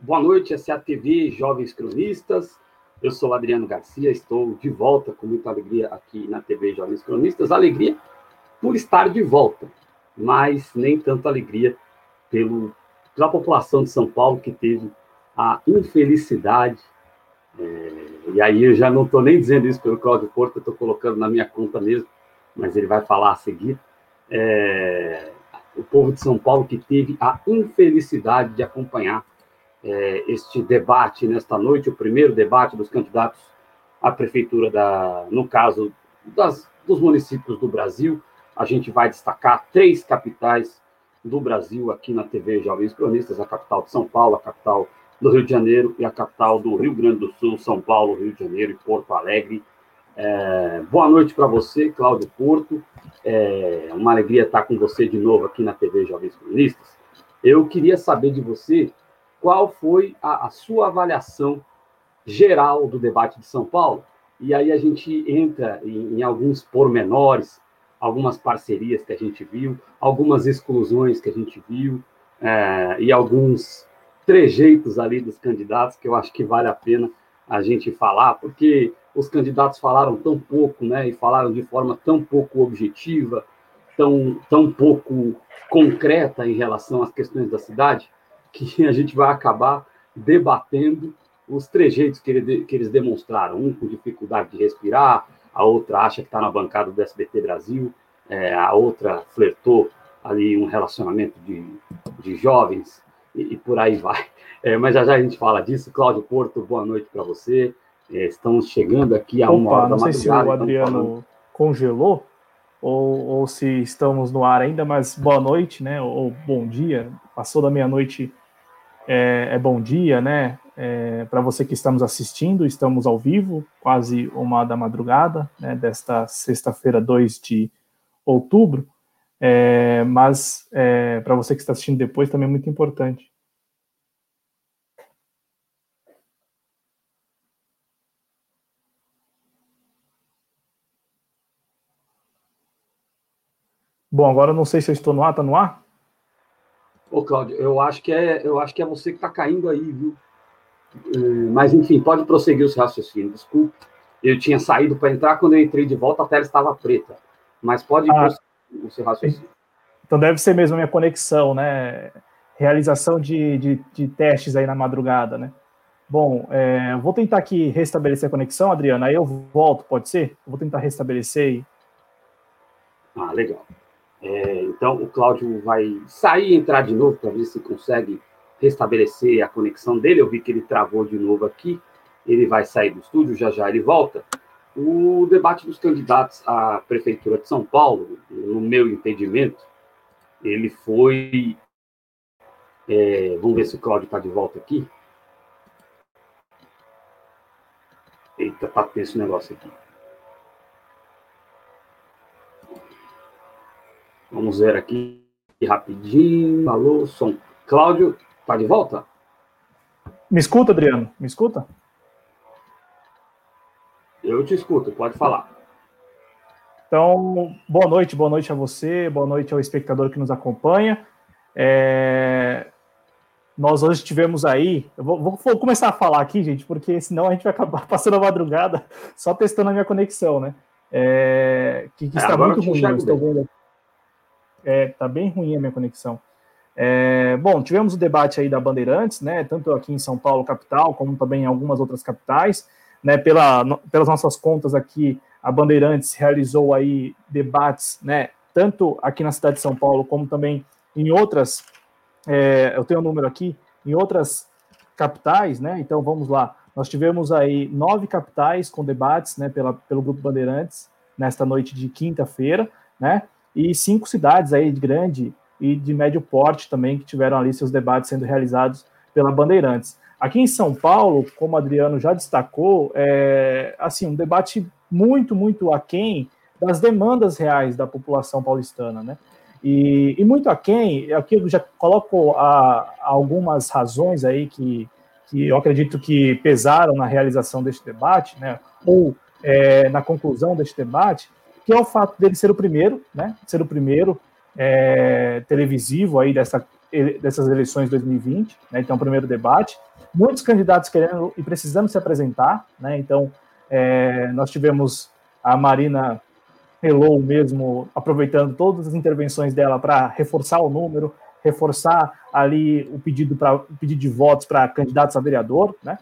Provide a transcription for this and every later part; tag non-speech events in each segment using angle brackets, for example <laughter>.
Boa noite, essa é a TV Jovens Cronistas. Eu sou Adriano Garcia, estou de volta com muita alegria aqui na TV Jovens Cronistas. Alegria por estar de volta, mas nem tanto alegria pelo, pela população de São Paulo que teve a infelicidade. É, e aí eu já não estou nem dizendo isso pelo Cláudio Porto, eu estou colocando na minha conta mesmo, mas ele vai falar a seguir. É, o povo de São Paulo que teve a infelicidade de acompanhar é, este debate nesta noite, o primeiro debate dos candidatos à prefeitura da, no caso das, dos municípios do Brasil. A gente vai destacar três capitais do Brasil aqui na TV Jovens Cronistas: a capital de São Paulo, a capital do Rio de Janeiro e a capital do Rio Grande do Sul, São Paulo, Rio de Janeiro e Porto Alegre. É, boa noite para você, Cláudio Porto. É uma alegria estar com você de novo aqui na TV Jovens Cronistas. Eu queria saber de você qual foi a, a sua avaliação geral do debate de São Paulo. E aí a gente entra em, em alguns pormenores, algumas parcerias que a gente viu, algumas exclusões que a gente viu, é, e alguns trejeitos ali dos candidatos que eu acho que vale a pena a gente falar, porque os candidatos falaram tão pouco, né, e falaram de forma tão pouco objetiva, tão, tão pouco concreta em relação às questões da cidade, que a gente vai acabar debatendo os trejeitos que, ele, que eles demonstraram. Um com dificuldade de respirar, a outra acha que está na bancada do SBT Brasil, é, a outra flertou ali um relacionamento de, de jovens e, e por aí vai. É, mas já já a gente fala disso. Cláudio Porto, boa noite para você. É, estamos chegando aqui a uma Opa, hora da madrugada. Não sei se o Adriano congelou ou, ou se estamos no ar ainda, mas boa noite, né? Ou bom dia. Passou da meia-noite, é, é, bom dia, né? É, para você que estamos assistindo, estamos ao vivo, quase uma da madrugada, né? Desta sexta-feira, 2 de outubro. É, mas é, para você que está assistindo depois também é muito importante. Bom, agora não sei se eu estou no ar, tá no ar? Ô, Cláudio, eu acho que é, eu acho que é você que está caindo aí, viu? É, mas, enfim, pode prosseguir o seu raciocínio, desculpe. Eu tinha saído para entrar, quando eu entrei de volta, a tela estava preta. Mas pode ah, prosseguir o seu raciocínio. Então deve ser mesmo a minha conexão, né? Realização de, de, de testes aí na madrugada, né? Bom, é, vou tentar aqui restabelecer a conexão, Adriana, aí eu volto, pode ser? Eu vou tentar restabelecer aí. Ah, legal. É, então, o Cláudio vai sair e entrar de novo para ver se consegue restabelecer a conexão dele. Eu vi que ele travou de novo aqui. Ele vai sair do estúdio, já já ele volta. O debate dos candidatos à Prefeitura de São Paulo, no meu entendimento, ele foi. É, vamos ver se o Cláudio está de volta aqui. Eita, tá tenso esse negócio aqui. Vamos ver aqui rapidinho. Alô, som. Cláudio, tá de volta? Me escuta, Adriano? Me escuta? Eu te escuto, pode falar. Então, boa noite, boa noite a você, boa noite ao espectador que nos acompanha. É... Nós hoje tivemos aí, eu vou, vou, começar a falar aqui, gente, porque senão a gente vai acabar <laughs> passando a madrugada só testando a minha conexão, né? É... Que, que é, está muito ruim, estou vendo aqui. É, tá bem ruim a minha conexão. É, bom, tivemos o debate aí da Bandeirantes, né, tanto aqui em São Paulo, capital, como também em algumas outras capitais, né, pela, no, pelas nossas contas aqui, a Bandeirantes realizou aí debates, né, tanto aqui na cidade de São Paulo, como também em outras, é, eu tenho o um número aqui, em outras capitais, né, então vamos lá, nós tivemos aí nove capitais com debates, né, pela, pelo Grupo Bandeirantes, nesta noite de quinta-feira, né, e cinco cidades aí de grande e de médio porte também que tiveram ali seus debates sendo realizados pela Bandeirantes. Aqui em São Paulo, como o Adriano já destacou, é assim um debate muito, muito aquém das demandas reais da população paulistana, né? E, e muito aquém, aqui eu já coloco a, algumas razões aí que, que eu acredito que pesaram na realização deste debate, né? Ou é, na conclusão deste debate, que é o fato dele ser o primeiro, né? Ser o primeiro é, televisivo aí dessa, dessas eleições de 2020, né? Então, o primeiro debate. muitos candidatos querendo e precisando se apresentar, né? Então, é, nós tivemos a Marina Hello mesmo aproveitando todas as intervenções dela para reforçar o número, reforçar ali o pedido para pedido de votos para candidatos a vereador, né?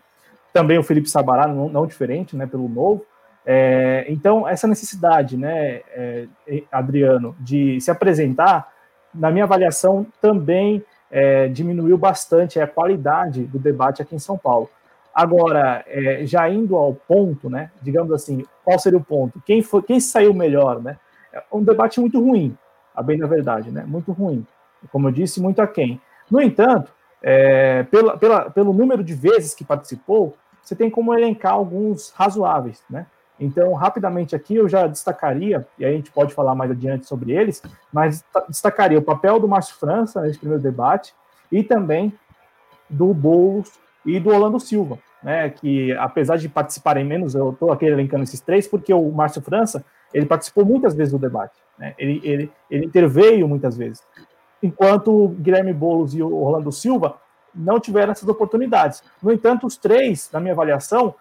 Também o Felipe Sabará, não, não diferente, né? Pelo novo. É, então, essa necessidade, né, é, Adriano, de se apresentar, na minha avaliação, também é, diminuiu bastante a qualidade do debate aqui em São Paulo. Agora, é, já indo ao ponto, né, digamos assim, qual seria o ponto? Quem, foi, quem saiu melhor? Né? É um debate muito ruim, a bem da verdade, né? muito ruim. Como eu disse, muito aquém. No entanto, é, pela, pela, pelo número de vezes que participou, você tem como elencar alguns razoáveis, né? Então, rapidamente aqui eu já destacaria, e aí a gente pode falar mais adiante sobre eles, mas destacaria o papel do Márcio França nesse primeiro debate e também do Boulos e do Orlando Silva, né, que apesar de participarem menos, eu estou aqui elencando esses três, porque o Márcio França, ele participou muitas vezes do debate, né, ele, ele, ele interveio muitas vezes, enquanto o Guilherme Boulos e o Orlando Silva não tiveram essas oportunidades. No entanto, os três, na minha avaliação,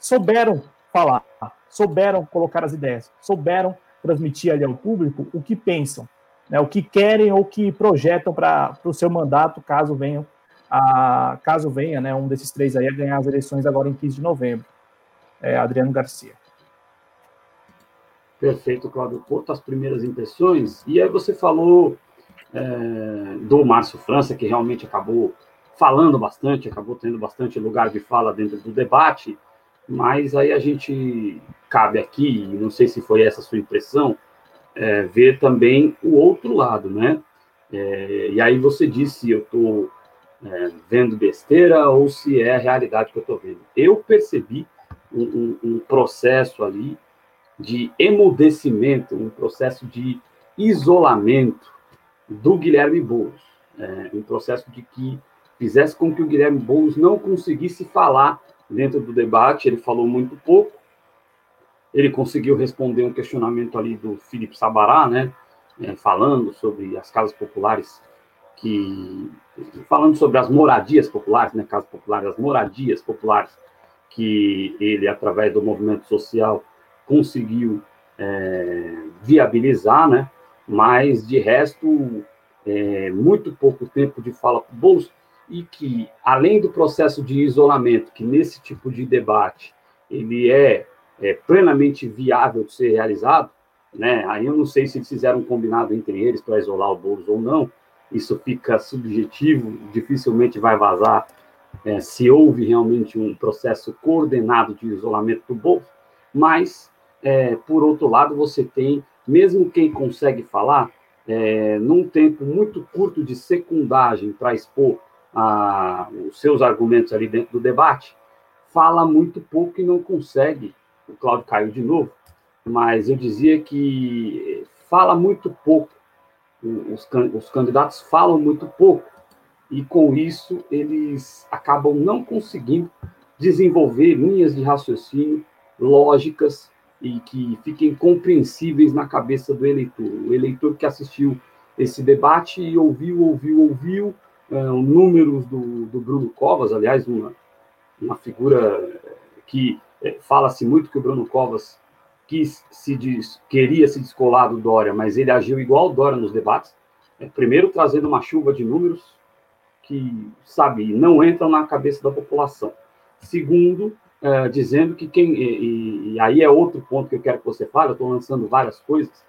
souberam falar, souberam colocar as ideias, souberam transmitir ali ao público o que pensam, né, o que querem ou que projetam para o seu mandato, caso venham a, caso venha né, um desses três aí a ganhar as eleições agora em 15 de novembro. É, Adriano Garcia. Perfeito, Cláudio Porto, as primeiras impressões. E aí você falou é, do Márcio França, que realmente acabou falando bastante, acabou tendo bastante lugar de fala dentro do debate. Mas aí a gente cabe aqui, não sei se foi essa a sua impressão, é, ver também o outro lado, né? É, e aí você disse se eu estou é, vendo besteira ou se é a realidade que eu estou vendo. Eu percebi um, um, um, processo ali de emudecimento, um processo de isolamento do Guilherme Boulos, é, um processo de que fizesse com que o Guilherme Boulos não conseguisse falar dentro do debate, ele falou muito pouco. Ele conseguiu responder um questionamento ali do Felipe Sabará, né, é, falando sobre as casas populares que falando sobre as moradias populares, né, casas populares, as moradias populares que ele através do movimento social conseguiu é, viabilizar, né, mas de resto é, muito pouco tempo de fala para o bolso e que, além do processo de isolamento, que nesse tipo de debate ele é, é plenamente viável de ser realizado, né? Aí eu não sei se eles fizeram um combinado entre eles para isolar o Boulos ou não, isso fica subjetivo, dificilmente vai vazar é, se houve realmente um processo coordenado de isolamento do Boulos, mas, é, por outro lado, você tem, mesmo quem consegue falar, é, num tempo muito curto de secundagem para expor a, os seus argumentos ali dentro do debate, fala muito pouco e não consegue. O Cláudio caiu de novo, mas eu dizia que fala muito pouco. Os, os candidatos falam muito pouco e com isso eles acabam não conseguindo desenvolver linhas de raciocínio lógicas e que fiquem compreensíveis na cabeça do eleitor. O eleitor que assistiu esse debate e ouviu, ouviu, ouviu, é, números do, do, Bruno Covas, aliás, uma, uma figura que é, fala-se muito que o Bruno Covas quis se diz, queria se descolar do Dória, mas ele agiu igual o Dória nos debates. É, primeiro, trazendo uma chuva de números que, sabe, não entram na cabeça da população. Segundo, é, dizendo que quem. E, e, aí é outro ponto que eu quero que você fale, eu estou lançando várias coisas,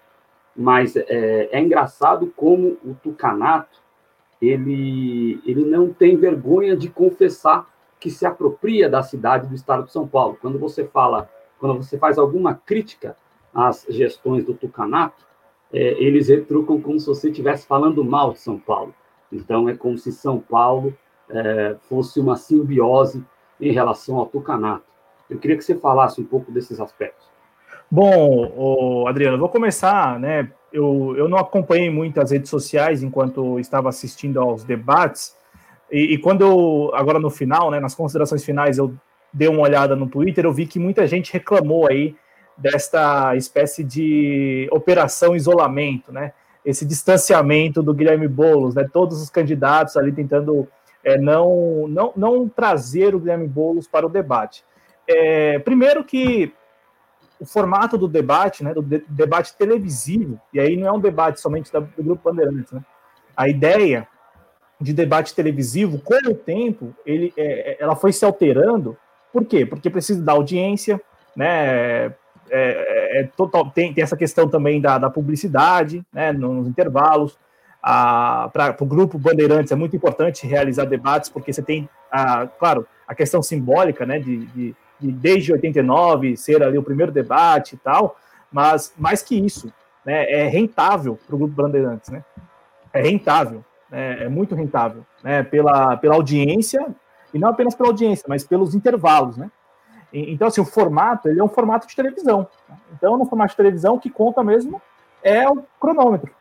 mas é, é engraçado como o Tucanato ele, ele não tem vergonha de confessar que se apropria da cidade do estado de São Paulo. Quando você fala, quando você faz alguma crítica às gestões do Tucanato, é, eles retrucam como se você estivesse falando mal de São Paulo. Então, é como se São Paulo é, fosse uma simbiose em relação ao Tucanato. Eu queria que você falasse um pouco desses aspectos. Bom, Adriano, vou começar né, eu, eu não acompanhei muito as redes sociais enquanto estava assistindo aos debates, e, e, quando eu, agora no final, né, nas considerações finais, eu dei uma olhada no Twitter, eu vi que muita gente reclamou aí desta espécie de operação isolamento, né? Esse distanciamento do Guilherme Boulos, né? Todos os candidatos ali tentando é não, não, não trazer o Guilherme Boulos para o debate. É, primeiro que o formato do debate, né, do de, debate televisivo, e aí não é um debate somente da, do Grupo Bandeirantes, né? A ideia de debate televisivo, com o tempo, ele, é, é ela foi se alterando. Por quê? Porque precisa da audiência, né? É, é, é total, tem, tem, essa questão também da, da publicidade, né, nos intervalos. Para o grupo Bandeirantes é muito importante realizar debates, porque você tem, a, claro, a questão simbólica, né, de, de, de desde 89 ser ali o primeiro debate e tal, mas mais que isso, né, é rentável para o grupo Bandeirantes, né? É rentável, né, é muito rentável, né, pela, pela audiência, e não apenas pela audiência, mas pelos intervalos, né? Então, assim, o formato, ele é um formato de televisão. Né? Então, no formato de televisão, o que conta mesmo é o cronômetro.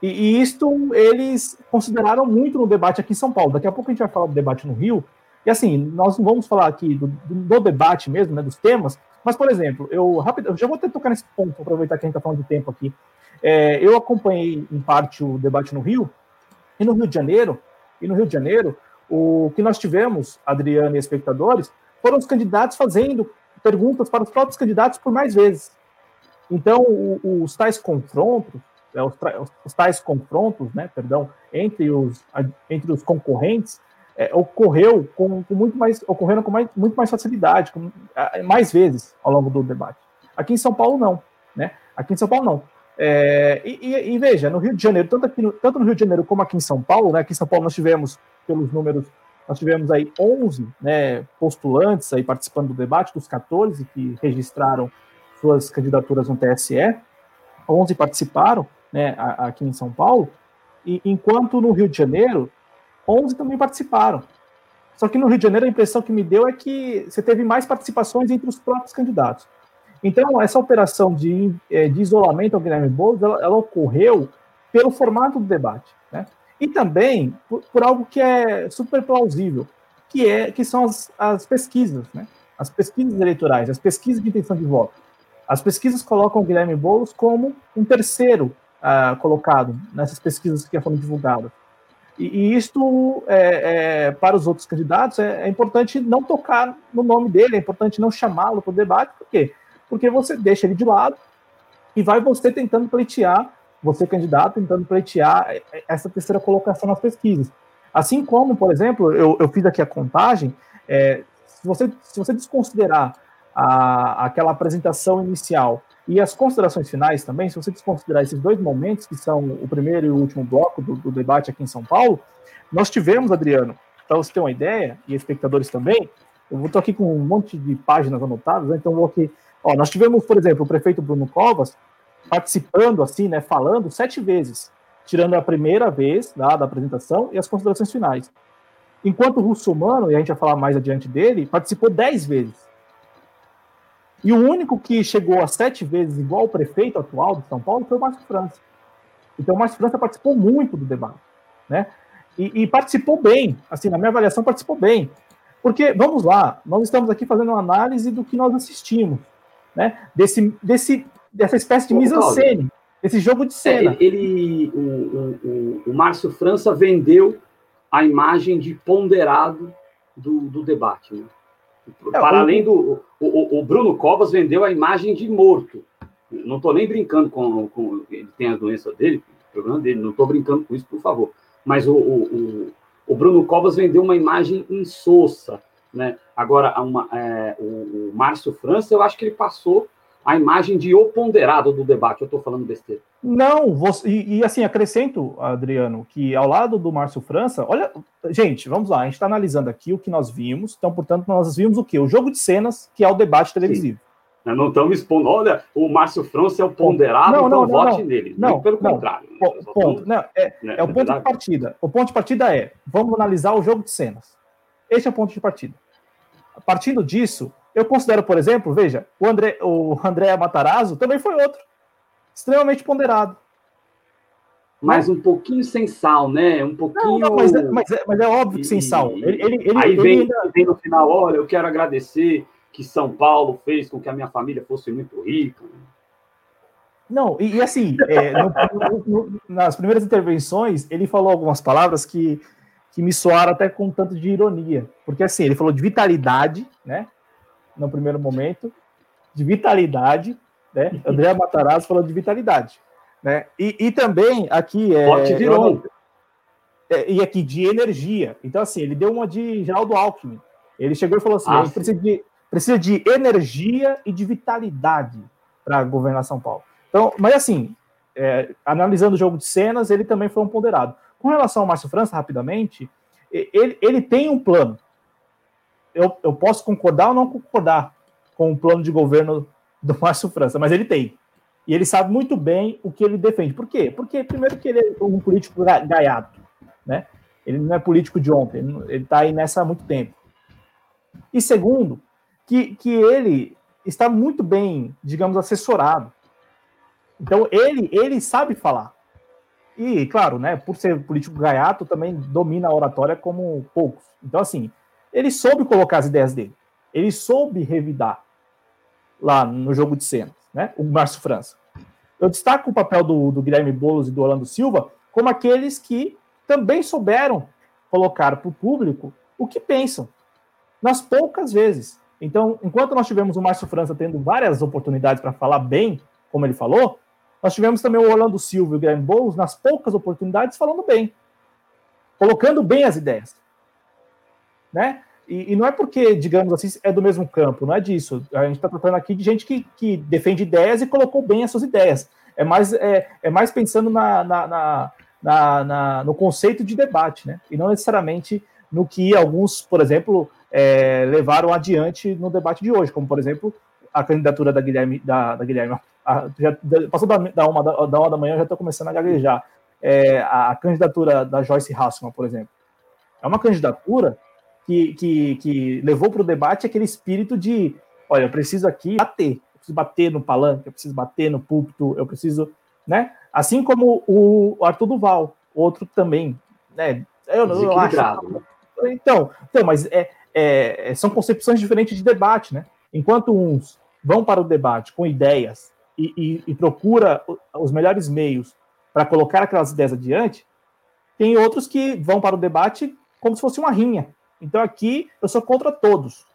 E, e isto eles consideraram muito no debate aqui em São Paulo. Daqui a pouco a gente vai falar do debate no Rio. E assim, nós não vamos falar aqui do, do, debate mesmo, né, dos temas, mas, por exemplo, eu, rápido, eu já vou até tocar nesse ponto, aproveitar que a gente está falando de tempo aqui. É, eu acompanhei, em parte, o debate no Rio, e no Rio de Janeiro, e no Rio de Janeiro, o que nós tivemos, Adriano e espectadores, foram os candidatos fazendo perguntas para os próprios candidatos por mais vezes. Então, o, os tais confrontos, é, os, os, tais confrontos, né, perdão, entre os, entre os concorrentes, é, ocorreu com, com, muito mais, ocorreram com mais, muito mais facilidade, com, mais vezes ao longo do debate. Aqui em São Paulo, não. Né? Aqui em São Paulo, não. É, e, e, e, veja, no Rio de Janeiro, tanto, aqui no, tanto no Rio de Janeiro como aqui em São Paulo, né, aqui em São Paulo nós tivemos, pelos números nós tivemos aí 11 né, postulantes aí participando do debate, dos 14 que registraram suas candidaturas no TSE, 11 participaram né, aqui em São Paulo, e enquanto no Rio de Janeiro, 11 também participaram. Só que no Rio de Janeiro a impressão que me deu é que você teve mais participações entre os próprios candidatos. Então, essa operação de, é, de isolamento ao Guilherme Boulos, ela, ela ocorreu pelo formato do debate. Né? E também por, por, algo que é super plausível, que, é, que são as, as pesquisas, né? as pesquisas eleitorais, as pesquisas de intenção de voto. As pesquisas colocam o Guilherme Boulos como um terceiro uh, colocado nessas pesquisas que foram divulgadas. E, e isto, é, é, para os outros candidatos, é, é, importante não tocar no nome dele, é importante não chamá-lo para o debate, por quê? Porque você deixa ele de lado e vai você tentando pleitear você candidato tentando pleitear essa terceira colocação nas pesquisas. Assim como, por exemplo, eu, eu fiz aqui a contagem, é, se, você, se você desconsiderar a, aquela apresentação inicial e as considerações finais também, se você desconsiderar esses dois momentos, que são o primeiro e o último bloco do, do debate aqui em São Paulo, nós tivemos, Adriano, para você ter uma ideia, e espectadores também, eu estou aqui com um monte de páginas anotadas, né, então vou aqui. Ó, nós tivemos, por exemplo, o prefeito Bruno Covas, participando, assim, né, falando sete vezes, tirando a primeira vez da, da apresentação e as considerações finais. Enquanto o Russomano, e a gente vai falar mais adiante dele, participou dez vezes. E o único que chegou a sete vezes igual o prefeito atual de São Paulo foi o Márcio França. Então o Márcio França participou muito do debate, né? E, e, participou bem, assim, na minha avaliação participou bem. Porque, vamos lá, nós estamos aqui fazendo uma análise do que nós assistimos, né? Desse, desse dessa espécie de mise-en-scène, esse jogo de cena. É, ele, o, o, o, Márcio França vendeu a imagem de ponderado do, do debate. Né? Para além do. O, o, Bruno Covas vendeu a imagem de morto. Não estou nem brincando com, com. Ele tem a doença dele, o problema dele, não estou brincando com isso, por favor. Mas o, o, o, Bruno Covas vendeu uma imagem insossa. Né? Agora, uma, é, o, o Márcio França, eu acho que ele passou a imagem de o ponderado do debate. Eu estou falando besteira. Não, você, e, e, assim, acrescento, Adriano, que ao lado do Márcio França, olha, gente, vamos lá, a gente está analisando aqui o que nós vimos, então, portanto, nós vimos o quê? O jogo de cenas, que é o debate televisivo. Sim. Não estamos expondo, olha, o Márcio França é o ponderado, não, então não, vote não, nele. Não, pelo contrário. Né? Ponto, não, é, né, é o ponto de partida. O ponto de partida é, vamos analisar o jogo de cenas. Esse é o ponto de partida. Partindo disso, eu considero, por exemplo, veja, o André, o André Matarazzo também foi outro, extremamente ponderado. Mas um pouquinho sem sal, né? Um pouquinho. Não, não, mas, é, mas, é, mas, é, óbvio que sem sal. Ele, ele, ele aí vem, ainda... vem no final: olha, eu quero agradecer que São Paulo fez com que a minha família fosse muito rica. Não, e, e assim, é, no, no, no, nas primeiras intervenções, ele falou algumas palavras que que me soaram até com um tanto de ironia. Porque assim, ele falou de vitalidade, né? No primeiro momento, de vitalidade, né? André Matarazzo falou de vitalidade, né? E, e também aqui é. Forte virou. É, e aqui de energia. Então, assim, ele deu uma de Geraldo Alckmin. Ele chegou e falou assim: ah, precisa de, precisa de energia e de vitalidade para governar São Paulo. Então, mas assim, é, analisando o jogo de cenas, ele também foi um ponderado. Com relação ao Márcio França, rapidamente, ele, ele tem um plano. Eu, eu posso concordar ou não concordar com o plano de governo do Márcio França, mas ele tem. E ele sabe muito bem o que ele defende. Por quê? Porque, primeiro, que ele é um político gaiato, né? Ele não é político de ontem, ele está aí nessa há muito tempo. E segundo, que, que ele está muito bem, digamos, assessorado. Então, ele, ele sabe falar. E, claro, né, por ser político gaiato, também domina a oratória como poucos. Então, assim, ele soube colocar as ideias dele. Ele soube revidar lá no jogo de cenas, né? O Márcio França. Eu destaco o papel do, do Guilherme Boulos e do Orlando Silva como aqueles que também souberam colocar para o público o que pensam, nas poucas vezes. Então, enquanto nós tivemos o Márcio França tendo várias oportunidades para falar bem, como ele falou, nós tivemos também o Orlando Silva e o Guilherme Boulos nas poucas oportunidades falando bem, colocando bem as ideias. Né? E, e, não é porque, digamos assim, é do mesmo campo, não é disso. A gente está tratando aqui de gente que, que defende ideias e colocou bem as suas ideias. É mais, é, é mais pensando na, na, na, na, no conceito de debate, né? E não necessariamente no que alguns, por exemplo, é, levaram adiante no debate de hoje, como, por exemplo, a candidatura da Guilherme, da, da Guilherme a, já, passou da, da, uma, da, da uma da manhã, já estou começando a gaguejar. É, a, a, candidatura da Joyce Hasselman, por exemplo. É uma candidatura que, que, que levou para o debate aquele espírito de: olha, eu preciso aqui bater, eu preciso bater no palanque, eu preciso bater no púlpito, eu preciso. Né? Assim como o Arthur Duval, outro também. Né? Eu, eu acho. Então, então, mas é, é, são concepções diferentes de debate, né? Enquanto uns vão para o debate com ideias e, e, e procura os melhores meios para colocar aquelas ideias adiante, tem outros que vão para o debate como se fosse uma rinha. Então aqui eu sou contra todos.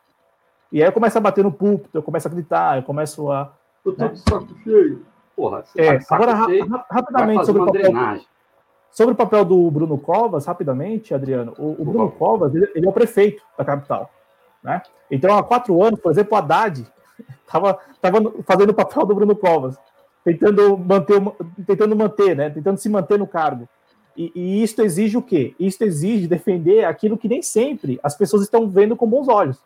E aí eu começo a bater no púlpito, eu começo a gritar, eu começo a. Eu tô né? de saco cheio. Porra, é, agora, ra rapidamente sobre o, papel, sobre o papel do Bruno Covas, rapidamente, Adriano. O, o Bruno Covas, ele, ele, é o prefeito da capital. Né? Então, há quatro anos, por exemplo, o Haddad estava <laughs> tava fazendo o papel do Bruno Covas, tentando manter, tentando manter, né? Tentando se manter no cargo. E, e isto exige o quê? Isto exige defender aquilo que nem sempre as pessoas estão vendo com bons olhos,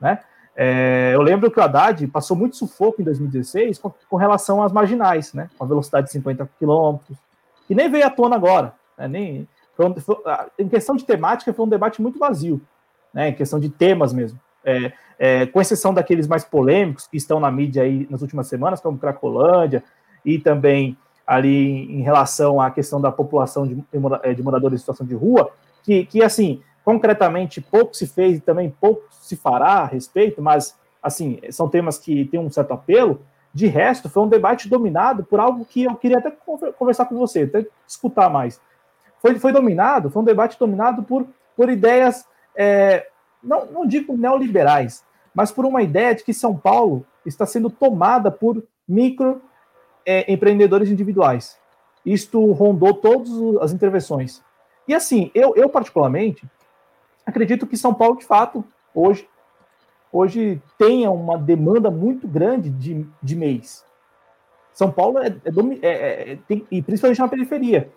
né? É, eu lembro que o Haddad passou muito sufoco em 2016 com, com relação às marginais, né? Com a velocidade de 50 km, que nem veio à tona agora, né? Nem, foi, foi, em questão de temática, foi um debate muito vazio, né? Em questão de temas mesmo. É, é, com exceção daqueles mais polêmicos que estão na mídia aí nas últimas semanas, como Cracolândia, e também ali em relação à questão da população de, de moradores em situação de rua, que, que, assim, concretamente pouco se fez e também pouco se fará a respeito, mas, assim, são temas que têm um certo apelo. De resto, foi um debate dominado por algo que eu queria até conversar com você, até escutar mais. Foi, foi dominado, foi um debate dominado por, por ideias, é, não, não digo neoliberais, mas por uma ideia de que São Paulo está sendo tomada por micro é, empreendedores individuais. Isto rondou todas as intervenções. E assim, eu, eu particularmente acredito que São Paulo, de fato, hoje, hoje tenha uma demanda muito grande de, de mês. São Paulo é, é, é, é, tem, e principalmente na periferia.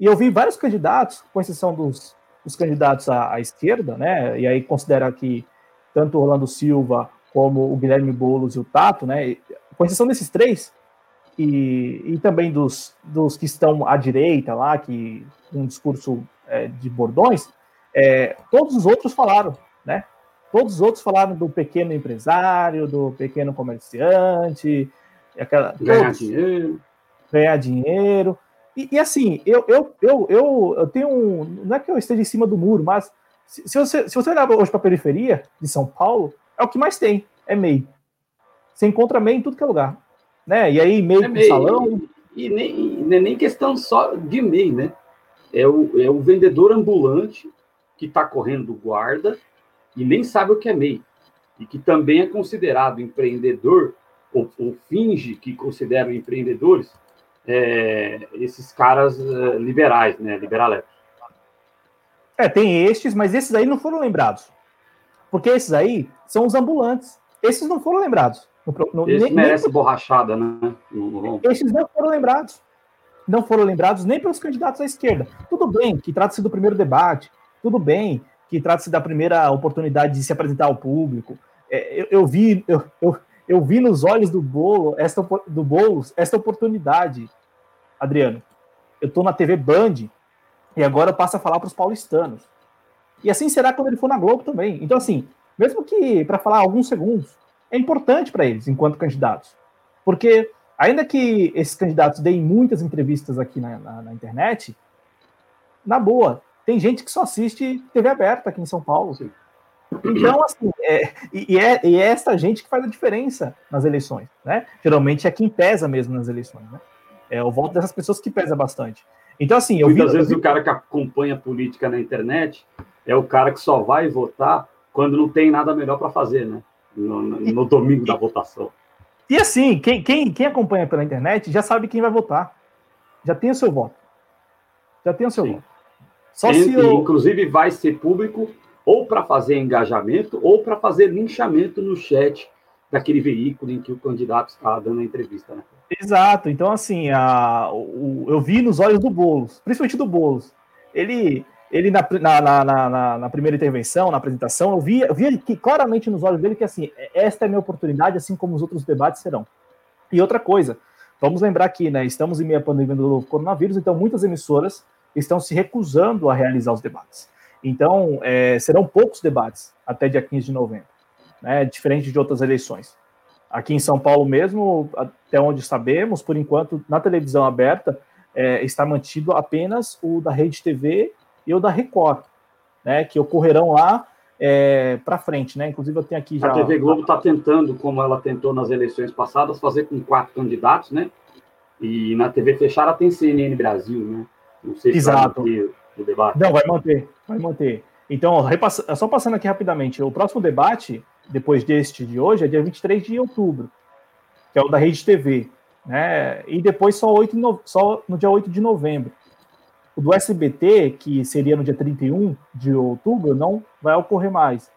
E eu vi vários candidatos, com exceção dos, dos candidatos à, à, esquerda, né? E aí considera que tanto Orlando Silva como o Guilherme Boulos e o Tato, né? Com exceção desses três, e, e também dos, dos que estão à direita lá, que um discurso é, de bordões, é, todos os outros falaram, né? Todos os outros falaram do pequeno empresário, do pequeno comerciante, aquela, ganhar todos, dinheiro. Ganhar dinheiro. E, e, assim, eu, eu, eu, eu, eu tenho um. Não é que eu esteja em cima do muro, mas se, se você, se você olhar hoje para a periferia de São Paulo, é o que mais tem, é MEI. Você encontra MEI em tudo que é lugar né? E aí meio é salão. E, e nem, é nem questão só de MEI, né? É o, é o vendedor ambulante que está correndo guarda e nem sabe o que é MEI, e que também é considerado empreendedor, ou, ou finge que consideram empreendedores, é, esses caras é, liberais, né, liberais. É, tem estes, mas esses aí não foram lembrados. Porque esses aí são os ambulantes. Esses não foram lembrados. No, Esse nem, merece nem... borrachada, né? Esses não foram lembrados. Não foram lembrados nem pelos candidatos à esquerda. Tudo bem que trata-se do primeiro debate, tudo bem que trata-se da primeira oportunidade de se apresentar ao público. É, eu, eu, vi, eu, eu, eu, vi nos olhos do bolo, esta, do Boulos, esta oportunidade, Adriano. Eu estou na TV Band e agora eu passo a falar para os paulistanos. E assim será quando ele for na Globo também. Então, assim, mesmo que para falar alguns segundos, é importante para eles enquanto candidatos. Porque, ainda que esses candidatos deem muitas entrevistas aqui na, na, na internet, na boa, tem gente que só assiste TV aberta aqui em São Paulo. Sim. Então, assim, é, e, é, e é essa gente que faz a diferença nas eleições, né? Geralmente é quem pesa mesmo nas eleições, né? É o voto dessas pessoas que pesa bastante. Então, assim, eu Muitas vi, vezes vi... o cara que acompanha política na internet é o cara que só vai votar quando não tem nada melhor para fazer, né? No, no domingo da votação. E assim, quem, quem, quem acompanha pela internet já sabe quem vai votar. Já tem o seu voto. Já tem o seu Sim. voto. Só tem, se eu... Inclusive, vai ser público ou para fazer engajamento ou para fazer linchamento no chat daquele veículo em que o candidato está dando a entrevista. Né? Exato. Então, assim, a, o, eu vi nos olhos do Boulos, principalmente do Boulos. Ele ele na, na, na, na, primeira intervenção, na apresentação, eu vi, eu vi que, claramente nos olhos dele que assim, esta é a minha oportunidade, assim como os outros debates serão. E outra coisa, vamos lembrar que né, estamos em meio pandemia do coronavírus, então muitas emissoras estão se recusando a realizar os debates. Então, é, serão poucos debates até dia 15 de novembro, né, diferente de outras eleições. Aqui em São Paulo mesmo, até onde sabemos, por enquanto, na televisão aberta, é, está mantido apenas o da Rede TV e o da Record, né, que ocorrerão lá é, para frente, né? Inclusive eu tenho aqui já. A TV Globo está tentando, como ela tentou nas eleições passadas, fazer com quatro candidatos, né? E na TV fechada tem CNN Brasil, né? Não sei se Exato. vai manter o debate. Não, vai manter, vai manter. Então, só passando aqui rapidamente, o próximo debate, depois deste de hoje, é dia 23 de outubro, que é o da Rede TV, né? E depois só, 8 no... só no dia 8 de novembro. O do SBT, que seria no dia 31 de outubro, não vai ocorrer mais.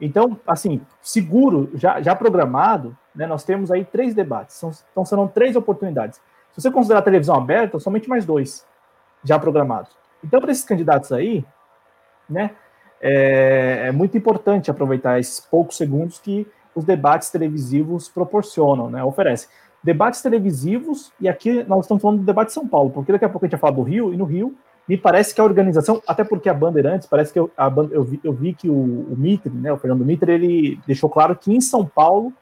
Então, assim, seguro, já, já programado, né, nós temos aí três debates. São, então, serão três oportunidades. Se você considerar a televisão aberta, somente mais dois já programados. Então, para esses candidatos aí, né, é, é, muito importante aproveitar esses poucos segundos que os debates televisivos proporcionam, né, oferecem debates televisivos, e aqui nós estamos falando do debate de São Paulo, porque daqui a pouco a gente vai falar do Rio, e no Rio, me parece que a organização, até porque a Bandeirantes, parece que eu, a, eu, vi, eu vi que o, o Mitre, né, o Fernando Mitre, ele deixou claro que em São Paulo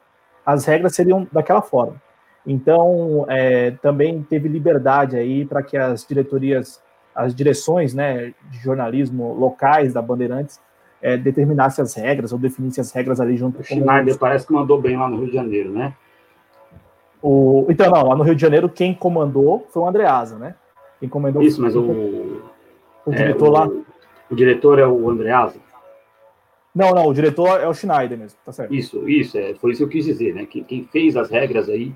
as regras seriam daquela forma. Então, é, também teve liberdade aí para que as diretorias, as direções né, de jornalismo locais da Bandeirantes é, determinassem as regras ou definissem as regras ali junto o com... Schneider parece que mandou bem lá no Rio de Janeiro, né? O, então, não, lá no Rio de Janeiro, quem comandou foi o Andreasa, né? Quem comandou Isso, mas o. O diretor é, o, lá. O diretor é o Andreasa? Não, não, o diretor é o Schneider mesmo, tá certo. Isso, isso, é, foi isso que eu quis dizer, né? Quem, quem fez as regras aí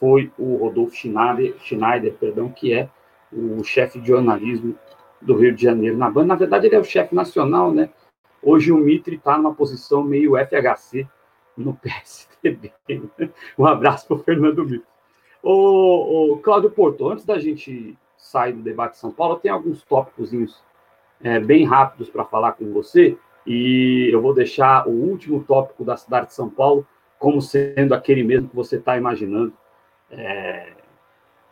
foi o Rodolfo Schneider, Schneider perdão, que é o chefe de jornalismo do Rio de Janeiro na banda. Na verdade, ele é o chefe nacional, né? Hoje o Mitre está numa posição meio FHC no PSDB. <laughs> Um abraço para o Fernando Mito. Ô, Cláudio Porto, antes da gente sair do debate de São Paulo, tem alguns tópicos é, bem rápidos para falar com você, e eu vou deixar o último tópico da cidade de São Paulo como sendo aquele mesmo que você está imaginando é,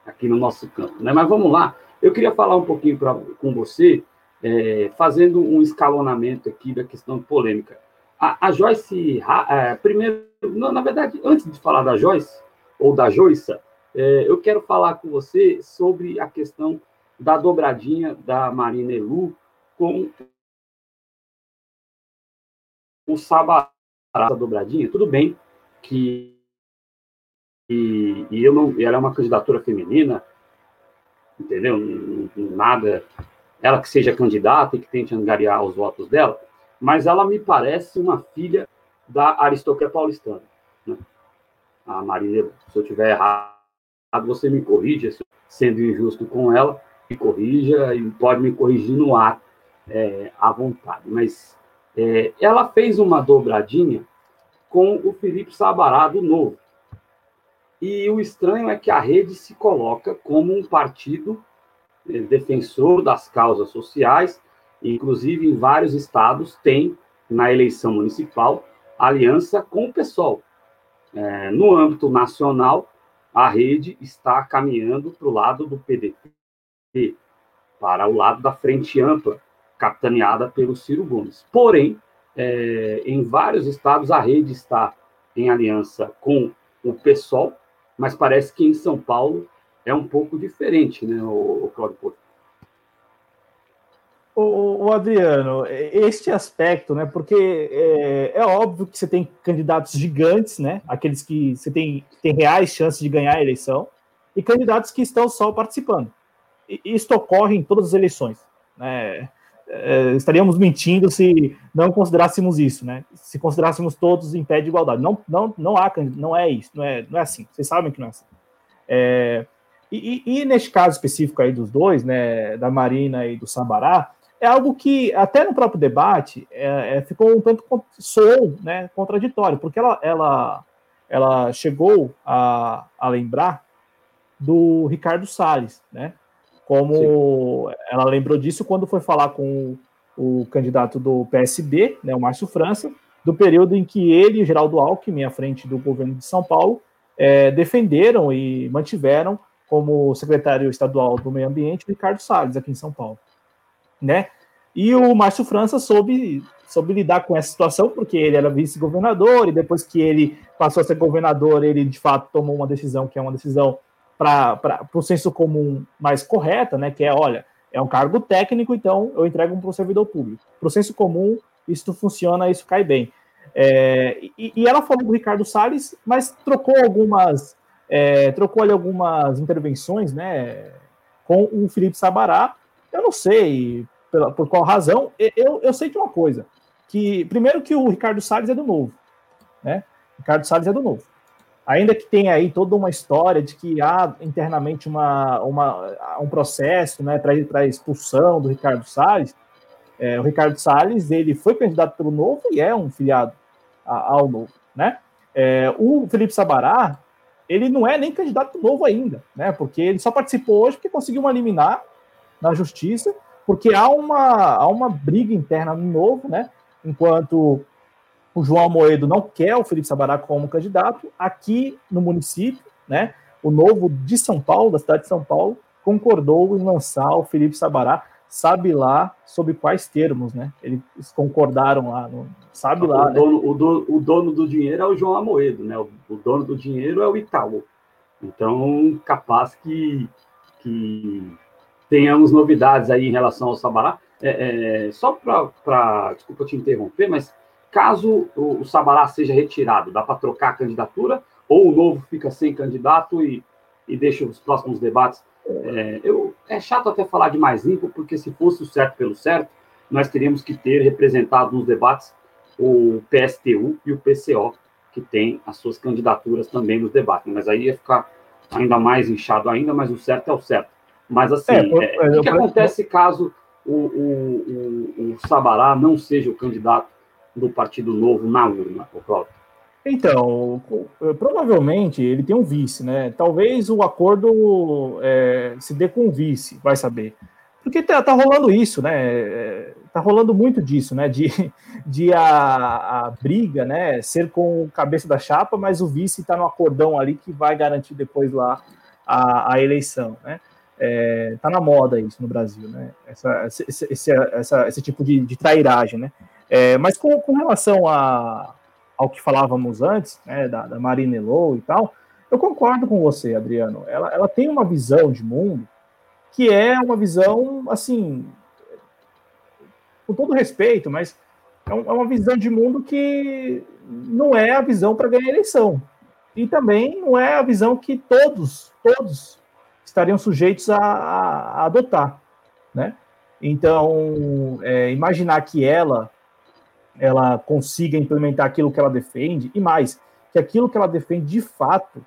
aqui no nosso campo. Né? Mas vamos lá, eu queria falar um pouquinho pra, com você, é, fazendo um escalonamento aqui da questão polêmica. A, a Joyce, é, primeiro, não, na verdade, antes de falar da Joyce, ou da Joyce, é, eu quero falar com você sobre a questão da dobradinha da Marina Elu com o Sabará da dobradinha. Tudo bem que e, e, eu não, ela é uma candidatura feminina, entendeu? Nada ela que seja candidata e que tente angariar os votos dela, mas ela me parece uma filha da aristocracia paulistana. Né? A Marina, se eu tiver errado, você me corrija, sendo injusto com ela, me corrija e pode me corrigir no ar é, à vontade. Mas é, ela fez uma dobradinha com o Felipe Sabará do Novo. E o estranho é que a rede se coloca como um partido é, defensor das causas sociais, inclusive em vários estados tem, na eleição municipal, aliança com o PSOL. É, no âmbito nacional, a rede está caminhando para o lado do PDT, para o lado da Frente Ampla, capitaneada pelo Ciro Gomes. Porém, é, em vários estados, a rede está em aliança com o PSOL, mas parece que em São Paulo é um pouco diferente, né, o, o Porto? O, o, Adriano, este aspecto, né? Porque é, é, óbvio que você tem candidatos gigantes, né? Aqueles que você tem, tem reais chances de ganhar a eleição, e candidatos que estão só participando. E, isso ocorre em todas as eleições. Né? É, estaríamos mentindo se não considerássemos isso, né? Se considerássemos todos em pé de igualdade. Não, não, não há, não é isso, não é, não é assim. Vocês sabem que não é assim. É, e, e, e, neste caso específico aí dos dois, né, da Marina e do Sambará, é algo que, até no próprio debate, é, é, ficou um tanto soou, né, contraditório, porque ela, ela, ela chegou a, a lembrar do Ricardo Salles, né? Como Sim. ela lembrou disso quando foi falar com o, o, candidato do PSB, né, o Márcio França, do período em que ele e Geraldo Alckmin, à frente do governo de São Paulo, é, defenderam e mantiveram como secretário estadual do Meio Ambiente o Ricardo Salles, aqui em São Paulo né? E o Márcio França soube, soube lidar com essa situação, porque ele era vice-governador, e depois que ele passou a ser governador, ele de fato tomou uma decisão que é uma decisão para o senso comum mais correta, né? Que é, olha, é um cargo técnico, então eu entrego para o servidor público. Para o senso comum, isso funciona, isso cai bem. É, e, e, ela falou do Ricardo Salles, mas trocou algumas, é, trocou ali algumas intervenções, né? Com o Felipe Sabará. Eu não sei pela, por qual razão. Eu, eu sei de uma coisa, que primeiro que o Ricardo Salles é do Novo, né? Ricardo Salles é do Novo. Ainda que tenha aí toda uma história de que há internamente uma, uma, um processo né, para a expulsão do Ricardo Salles, é, o Ricardo Salles ele foi candidato pelo Novo e é um filiado ao Novo, né? É, o Felipe Sabará, ele não é nem candidato novo ainda, né? Porque ele só participou hoje porque conseguiu uma liminar na justiça porque há uma, há uma briga interna no novo, né? Enquanto o João Moedo não quer o Felipe Sabará como candidato, aqui no município, né? O novo de São Paulo, da cidade de São Paulo, concordou em lançar o Felipe Sabará, sabe lá sob quais termos, né? Eles concordaram lá, no, sabe lá. O, né? dono, o, dono, o dono do dinheiro é o João Amoedo, né? O, o dono do dinheiro é o Itaú. Então, capaz que, que tenhamos novidades aí em relação ao Sabará. É, é, só para, desculpa te interromper, mas caso o, o Sabará seja retirado, dá para trocar a candidatura ou o novo fica sem candidato e, e deixa os próximos debates? É, eu, é chato até falar de mais limpo, porque se fosse o certo pelo certo, nós teríamos que ter representado nos debates o PSTU e o PCO, que tem as suas candidaturas também nos debates. Mas aí ia ficar ainda mais inchado ainda, mas o certo é o certo. Mas assim, é, é, o que, que acontece caso o, o, o, o, Sabará não seja o candidato do Partido Novo na urna, Cláudio? Então, provavelmente ele tem um vice, né? Talvez o acordo é, se dê com o vice, vai saber. Porque tá, tá, rolando isso, né? É, tá rolando muito disso, né? De, de a, a briga, né? Ser com o cabeça da chapa, mas o vice tá no acordão ali que vai garantir depois lá a, a eleição, né? É, tá na moda isso no Brasil, né? Essa, esse, esse, essa, esse tipo de, de trairagem, né? É, mas com, com relação a, ao que falávamos antes, né, da, da Marina Elou e tal, eu concordo com você, Adriano. Ela, ela tem uma visão de mundo que é uma visão, assim, com todo respeito, mas é, um, é uma visão de mundo que não é a visão para ganhar eleição. E também não é a visão que todos, todos estariam sujeitos a, a, adotar, né? Então, é, imaginar que ela ela consiga implementar aquilo que ela defende e mais, que aquilo que ela defende de fato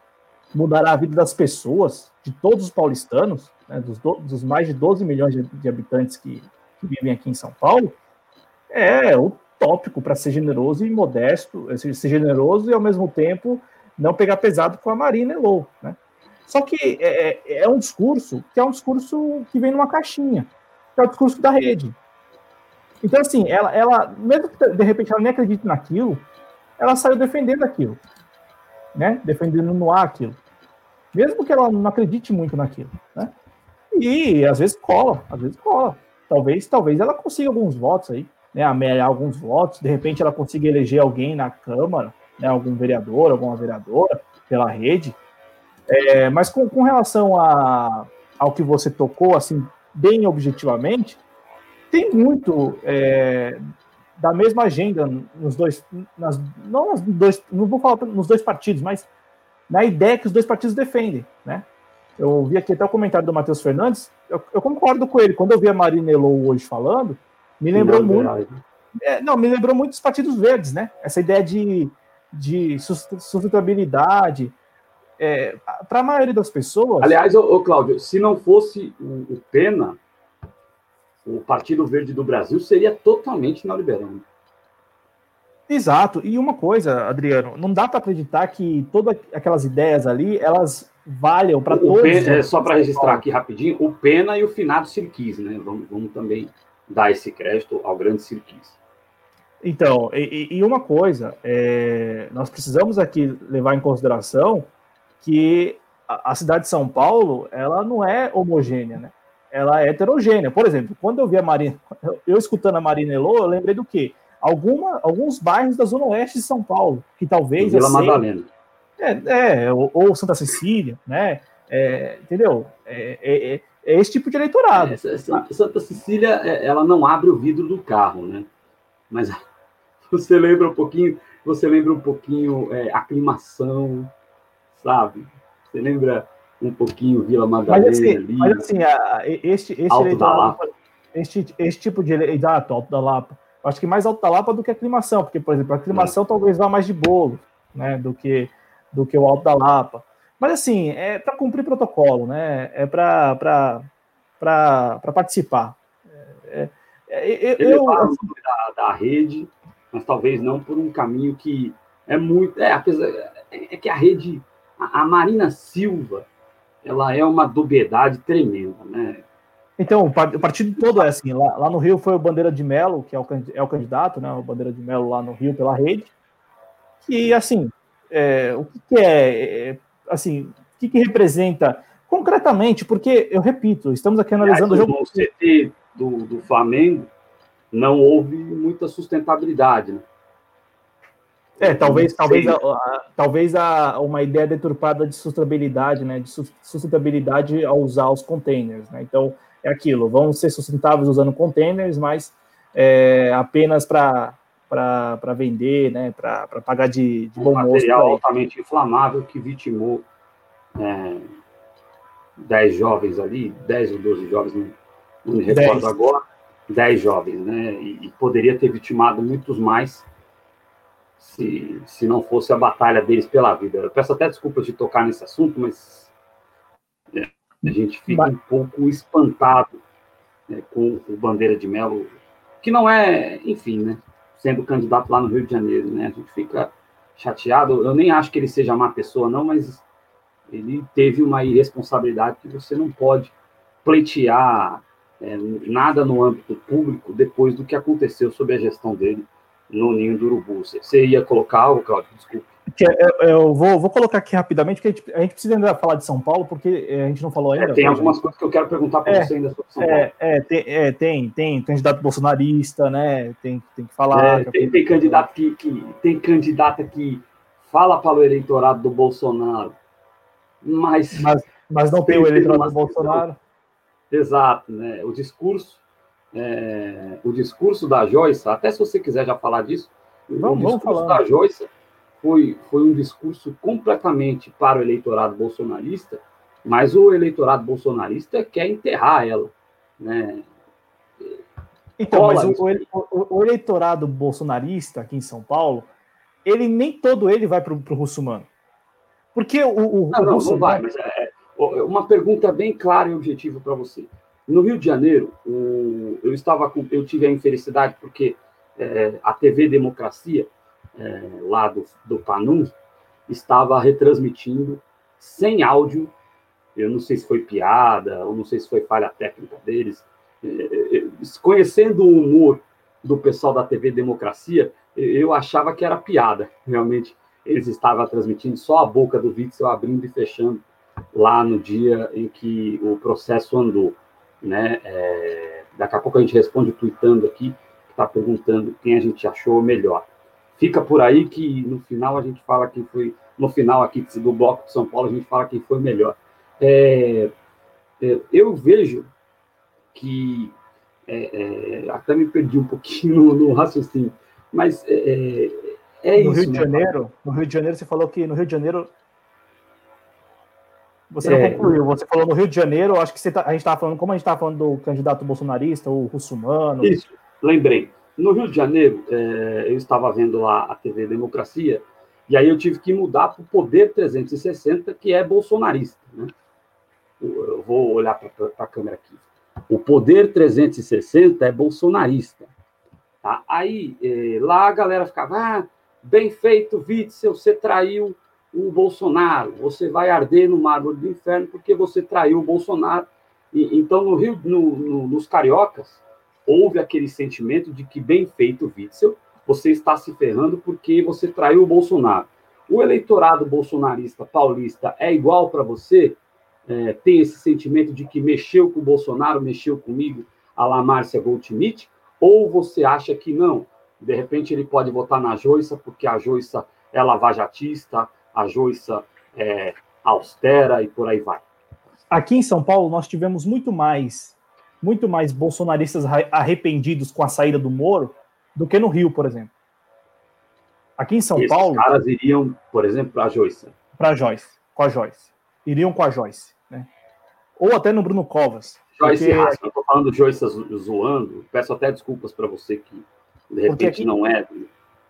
mudará a vida das pessoas, de todos os paulistanos, né, dos, do, dos, mais de 12 milhões de, de habitantes que, que, vivem aqui em São Paulo, é utópico para ser generoso e modesto, ser generoso e ao mesmo tempo não pegar pesado com a Marina Elou, né? Só que é, é, é, um discurso que é um discurso que vem numa caixinha, que é o discurso da rede. Então, assim, ela, ela mesmo que de repente ela nem acredite naquilo, ela saiu defendendo aquilo, né? Defendendo no ar aquilo. Mesmo que ela não acredite muito naquilo, né? E às vezes cola, às vezes cola. Talvez, talvez ela consiga alguns votos aí, né? Amelhar alguns votos, de repente ela consiga eleger alguém na Câmara, né? Algum vereador, alguma vereadora pela rede, é, mas com, com relação a, ao que você tocou, assim, bem objetivamente, tem muito é, da mesma agenda nos dois, nas, não nos dois, não vou falar nos dois partidos, mas na ideia que os dois partidos defendem, né? Eu vi aqui até o comentário do Matheus Fernandes, eu, eu concordo com ele. Quando eu vi a Marina Elou hoje falando, me lembrou não, muito. É, não, me lembrou muito dos partidos verdes, né? Essa ideia de, de sustentabilidade, é, para a maioria das pessoas. Aliás, ô, ô, Cláudio, se não fosse o, o, Pena, o Partido Verde do Brasil seria totalmente neoliberal. Exato. E uma coisa, Adriano, não dá para acreditar que todas aquelas ideias ali, elas valham para todos. Pena, é, só para registrar aqui rapidinho, o Pena e o finado Sirquis, né? Vamos, vamos também dar esse crédito ao grande Sirquis. Então, e, e uma coisa, é, nós precisamos aqui levar em consideração que a, cidade de São Paulo, ela não é homogênea, né? Ela é heterogênea. Por exemplo, quando eu vi a Marina, eu escutando a Marina Elô, eu lembrei do quê? Alguma, alguns bairros da zona oeste de São Paulo, que talvez... Vila Madalena. É, é ou, ou, Santa Cecília, né? É, entendeu? É, é, é, é, esse tipo de eleitorado. É, Santa Cecília, ela não abre o vidro do carro, né? Mas <laughs> você lembra um pouquinho, você lembra um pouquinho aclimação, sabe? Você lembra um pouquinho Vila Madalena mas assim, ali? Mas assim, a, este, este, Alto da Lapa. Este, este tipo de exato, Alto da Lapa. Acho que mais Alto da Lapa do que a aclimação, porque, por exemplo, a aclimação é. talvez vá mais de bolo, né, do que, do que o Alto da Lapa. Mas assim, é para cumprir protocolo, né? É para participar. É, é, é eu, eu assim, da, da rede, mas talvez não por um caminho que é muito. É, apesar, é, é que a rede a, Marina Silva, ela é uma dubiedade tremenda, né? Então, o partido todo é assim. Lá, lá no Rio foi o Bandeira de Melo, que é o, é o candidato, né? O Bandeira de Melo lá no Rio pela rede. E, assim, é, o que, que é, é, assim, o que, que, representa concretamente? Porque, eu repito, estamos aqui analisando o jogo. No CT do, do Flamengo, não houve muita sustentabilidade, né? É, talvez, talvez, a, a, talvez a, uma ideia deturpada de sustentabilidade, né, de sustentabilidade ao usar os containers, né? Então é aquilo, vão ser sustentáveis usando containers, mas é, apenas para para vender, né, para pagar de, de bom um material altamente inflamável que vitimou é, 10 jovens ali, 10 ou 12 jovens, não, não me recordo 10. agora, 10 jovens, né, e, e poderia ter vitimado muitos mais se, se não fosse a batalha deles pela vida. Eu peço até desculpas de tocar nesse assunto, mas é, a gente fica um pouco espantado né, com o Bandeira de Melo, que não é, enfim, né, sendo candidato lá no Rio de Janeiro, né, a gente fica chateado. Eu nem acho que ele seja má pessoa, não, mas ele teve uma irresponsabilidade que você não pode pleitear é, nada no âmbito público depois do que aconteceu sob a gestão dele no ninho do urubu. Você ia colocar algo, Claudio? Desculpa. É, eu vou, vou colocar aqui rapidamente, porque a gente, a gente, precisa ainda falar de São Paulo, porque é, a gente não falou ainda. É, tem algumas coisas que eu quero perguntar para é, você ainda sobre São é, Paulo. É, tem, é, tem, tem candidato bolsonarista, né? Tem, tem que falar. tem, tem, candidato que, que tem candidata que fala para o eleitorado do Bolsonaro, mas. Mas, mas não tem, tem o eleitorado do Bolsonaro. Exato, né? O discurso é, o discurso da Joyce, até se você quiser já falar disso, vamos, o discurso da Joyce foi, foi um discurso completamente para o eleitorado bolsonarista, mas o eleitorado bolsonarista quer enterrar ela. Né? Então, mas o, o, o, eleitorado bolsonarista aqui em São Paulo, ele nem todo ele vai para o Russumano. Porque o, o, não, não, não vai, mas é, é uma pergunta bem clara e objetiva para você. No Rio de Janeiro, eu estava com, eu tive a infelicidade porque é, a TV Democracia é, lá do, do Panum estava retransmitindo sem áudio. Eu não sei se foi piada, ou não sei se foi falha técnica deles. É, é, conhecendo o humor do pessoal da TV Democracia, eu achava que era piada. Realmente, eles estavam transmitindo só a boca do Witzel abrindo e fechando lá no dia em que o processo andou. Né? É, daqui a pouco a gente responde tweetando aqui, que está perguntando quem a gente achou melhor. Fica por aí que no final a gente fala quem foi, no final aqui do Bloco de São Paulo, a gente fala quem foi melhor. É, é, eu vejo que é, é, até me perdi um pouquinho <laughs> no, no raciocínio, mas é, é, no isso. Rio de né? Janeiro, no Rio de Janeiro, você falou que no Rio de Janeiro você não concluiu, você falou no Rio de Janeiro, acho que tá, a gente estava falando, como a gente estava falando do candidato bolsonarista, o russumano. Isso, lembrei. No Rio de Janeiro, é, eu estava vendo lá a TV Democracia, e aí eu tive que mudar para o Poder 360, que é bolsonarista. Né? Eu vou olhar para a câmera aqui. O Poder 360 é bolsonarista. Tá? Aí é, lá a galera ficava, ah, bem feito, Witzel, você traiu o Bolsonaro, você vai arder no mármore do inferno porque você traiu o Bolsonaro. E, então, no Rio, no, no, nos cariocas, houve aquele sentimento de que, bem feito, Witzel, você está se ferrando porque você traiu o Bolsonaro. O eleitorado bolsonarista paulista é igual para você? É, tem esse sentimento de que mexeu com o Bolsonaro, mexeu comigo, a la Márcia Goldschmidt? Ou você acha que não? De repente ele pode votar na Joissa porque a Joissa é lavajatista, a Joissa é austera e por aí vai. Aqui em São Paulo nós tivemos muito mais muito mais bolsonaristas arrependidos com a saída do Moro do que no Rio, por exemplo. Aqui em São Esses Paulo. Os caras iriam, por exemplo, para a Joyce. Para a Joyce, com a Joyce. Iriam com a Joyce. Né? Ou até no Bruno Covas. Joyce porque... Rasca, eu estou falando Joyce zoando, peço até desculpas para você que de repente aqui... não é,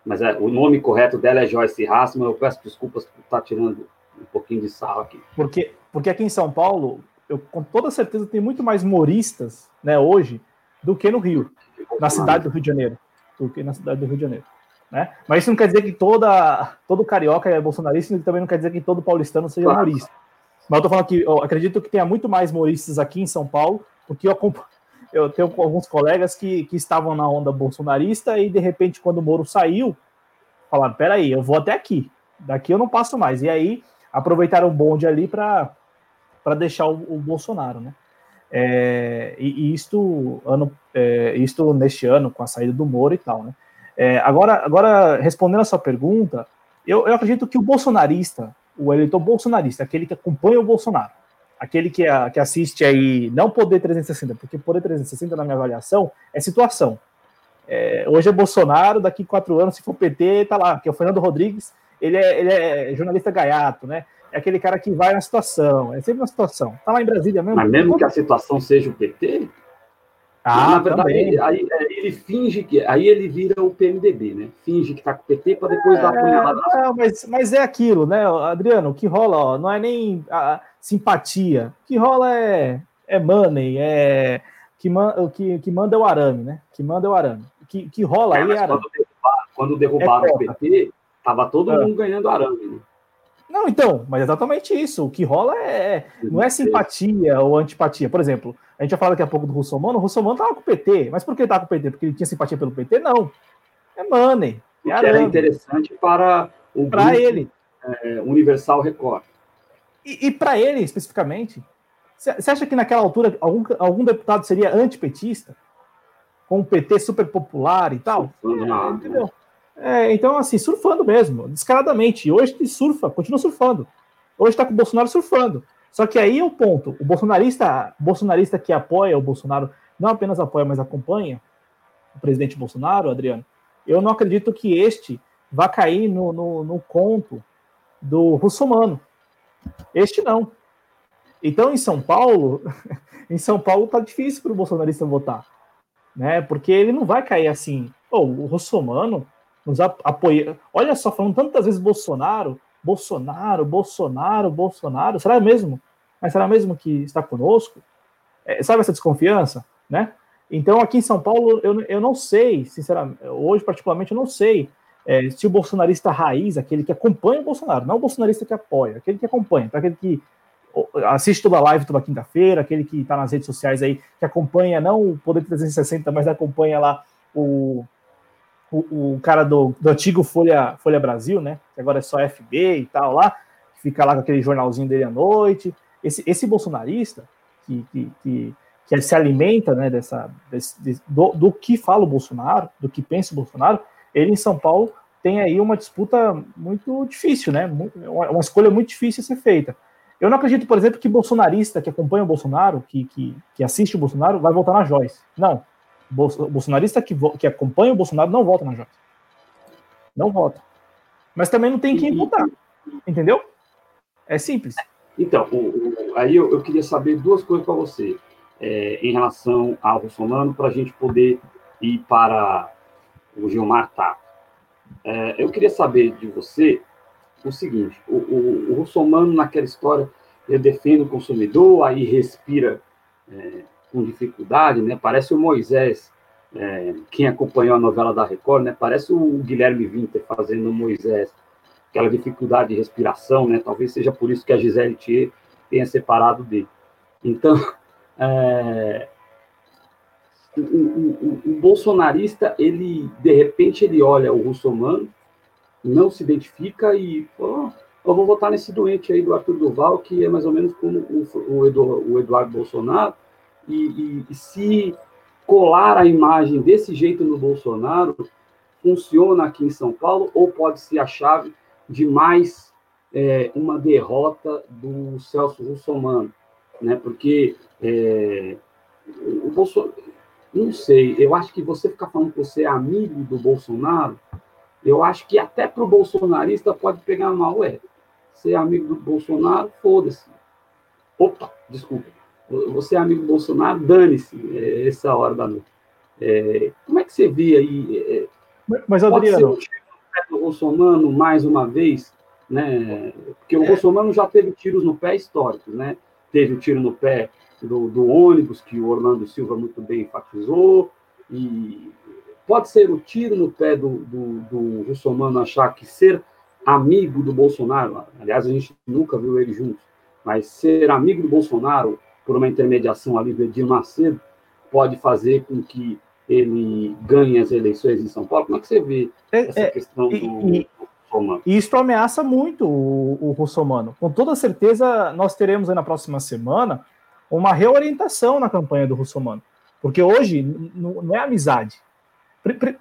mas é, o nome correto dela é Joyce Hassman, eu peço desculpas por estar tirando um pouquinho de sarro aqui. Porque, porque aqui em São Paulo, eu com toda certeza tem muito mais moristas, né, hoje, do que no Rio, na cidade do Rio de Janeiro, do que na cidade do Rio de Janeiro. Né? Mas isso não quer dizer que toda, todo carioca é bolsonarista e também não quer dizer que todo paulistano seja claro. morista. Mas eu tô falando que eu acredito que tenha muito mais moristas aqui em São Paulo, porque eu, eu tenho alguns colegas que, que estavam na onda bolsonarista e de repente, quando o Moro saiu, falaram: peraí, eu vou até aqui, daqui eu não passo mais. E aí aproveitaram o bonde ali para deixar o, o, Bolsonaro, né? É, e, e, isto, ano, é, isto neste ano, com a saída do Moro e tal, né? É, agora, agora, respondendo a sua pergunta, eu, eu acredito que o bolsonarista, o eleitor bolsonarista, aquele que acompanha o Bolsonaro, aquele que, a, que assiste aí, não Poder 360, porque Poder 360, na minha avaliação, é situação. É, hoje é Bolsonaro, daqui quatro anos, se for PT, tá lá, que é o Fernando Rodrigues, ele é, ele é jornalista gaiato, né? é aquele cara que vai na situação, é sempre uma situação. Tá lá em Brasília mesmo. Mas mesmo que a situação seja o PT, ah, na verdade, ele, aí, é, ele finge que. Aí ele vira o PMDB, né? Finge que tá com o PT para depois é, dar a punhalada. Não, mas, mas é aquilo, né, Adriano? O que rola, ó, não é nem a simpatia. O que rola é, é money, é. Que, man, o que, que manda é o arame, né? Que manda é o arame. Que, que rola é, aí é arame. Quando derrubaram, quando derrubaram é o PT, tava todo ah. mundo ganhando arame, né? Não, então, mas é exatamente isso. O que rola é, é não é simpatia ou antipatia. Por exemplo, a gente já falou daqui a pouco do Russomano, o Russomano tava com o PT. Mas por que ele tava com o PT? Porque ele tinha simpatia pelo PT? Não. É money. É era interessante para o para ele. É, Universal Record. E, e para ele, especificamente, você acha que naquela altura algum, algum deputado seria antipetista? Com o PT super popular e tal? Não, é, entendeu? É, então, assim, surfando mesmo, descaradamente. E hoje surfa, continua surfando. Hoje está com o Bolsonaro surfando. Só que aí é o ponto. O bolsonarista, bolsonarista que apoia o Bolsonaro, não apenas apoia, mas acompanha o presidente Bolsonaro, Adriano, eu não acredito que este vá cair no, no, no conto do russomano. Este não. Então, em São Paulo, <laughs> em São Paulo tá difícil para o bolsonarista votar. né? Porque ele não vai cair assim. Oh, o Russomano nos apoia. Olha só, falando tantas vezes Bolsonaro, Bolsonaro, Bolsonaro, Bolsonaro. Será mesmo? Mas será mesmo que está conosco? É, sabe essa desconfiança, né? Então, aqui em São Paulo, eu, eu não sei, sinceramente, hoje particularmente, eu não sei é, se o bolsonarista raiz, aquele que acompanha o Bolsonaro, não o bolsonarista que apoia, aquele que acompanha, aquele que assiste toda a live toda quinta-feira, aquele que está nas redes sociais aí, que acompanha não o Poder 360, mas acompanha lá o, o, o cara do, do, antigo Folha, Folha Brasil, né? Que agora é só FB e tal lá, que fica lá com aquele jornalzinho dele à noite. Esse, esse bolsonarista que, que, que, que se alimenta né, dessa, desse, do, do que fala o Bolsonaro, do que pensa o Bolsonaro, ele em São Paulo tem aí uma disputa muito difícil, né? Uma escolha muito difícil a ser feita. Eu não acredito, por exemplo, que bolsonarista que acompanha o Bolsonaro, que, que, que assiste o Bolsonaro, vai votar na Joyce. Não. Bolsonarista que, que acompanha o Bolsonaro não vota na Joyce. Não vota. Mas também não tem quem votar. Entendeu? É simples. Então, o, o, aí eu, eu, queria saber duas coisas para você é, em relação ao Bolsonaro, para a gente poder ir para o Gilmar Tato. É, eu queria saber de você o seguinte: o, o, o russomano, naquela história, ele defende o consumidor, aí respira é, com dificuldade, né? Parece o Moisés, é, quem acompanhou a novela da Record, né? Parece o Guilherme Winter fazendo o Moisés, aquela dificuldade de respiração, né? Talvez seja por isso que a Gisele Thier tenha separado dele. Então, <laughs> é, o, o, o, bolsonarista, ele, de repente, ele olha o russomano, não se identifica e, oh, eu vou votar nesse doente aí do Arthur Duval, que é mais ou menos como o, o Eduardo Bolsonaro, e, e, e, se colar a imagem desse jeito no Bolsonaro, funciona aqui em São Paulo, ou pode ser a chave de mais é, uma derrota do Celso Russomano, né? Porque é, o Bolsonaro, não sei, eu acho que você ficar falando que você é amigo do Bolsonaro, eu acho que até para o bolsonarista pode pegar mal, é. Ser amigo do Bolsonaro, foda-se. Opa, desculpa. Você é amigo do Bolsonaro, dane-se é, essa hora da noite. É, como é que você vê aí? É, Mas, Adriano... Pode ser o Bolsonaro mais uma vez, né? Porque o é. Bolsonaro já teve tiros no pé históricos, né? Teve o tiro no pé do, do ônibus, que o Orlando Silva muito bem enfatizou, e Pode ser o tiro no pé do, do, do russomano achar que ser amigo do Bolsonaro, aliás, a gente nunca viu ele juntos, mas ser amigo do Bolsonaro por uma intermediação ali do Edir Macedo pode fazer com que ele ganhe as eleições em São Paulo? Como é que você vê é, essa é, questão e, do, e, Russomano? Isso ameaça muito o, o Russomano. Com toda certeza, nós teremos aí na próxima semana uma reorientação na campanha do Russomano. Porque hoje não é amizade,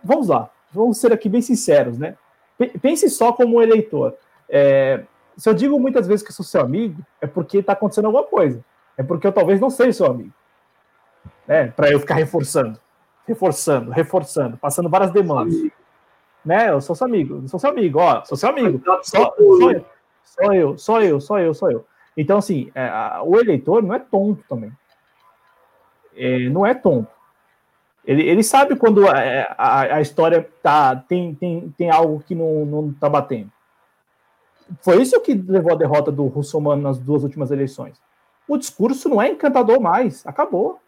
Vamos lá, vamos ser aqui bem sinceros, né? Pense só como eleitor. É, se eu digo muitas vezes que sou seu amigo, é porque está acontecendo alguma coisa. É porque eu talvez não seja seu amigo. Né? Para eu ficar reforçando, reforçando, reforçando, passando várias demandas. Né? Eu sou seu amigo, eu sou seu amigo, ó, sou seu amigo. Só, só, eu, só eu, só eu, só eu, só eu. Então, assim, é, o eleitor não é tonto também. É, não é tonto. Ele, ele sabe quando a, a, a, história tá, tem, tem, tem algo que não, não tá batendo. Foi isso que levou a derrota do Russomano nas duas últimas eleições. O discurso não é encantador mais, acabou.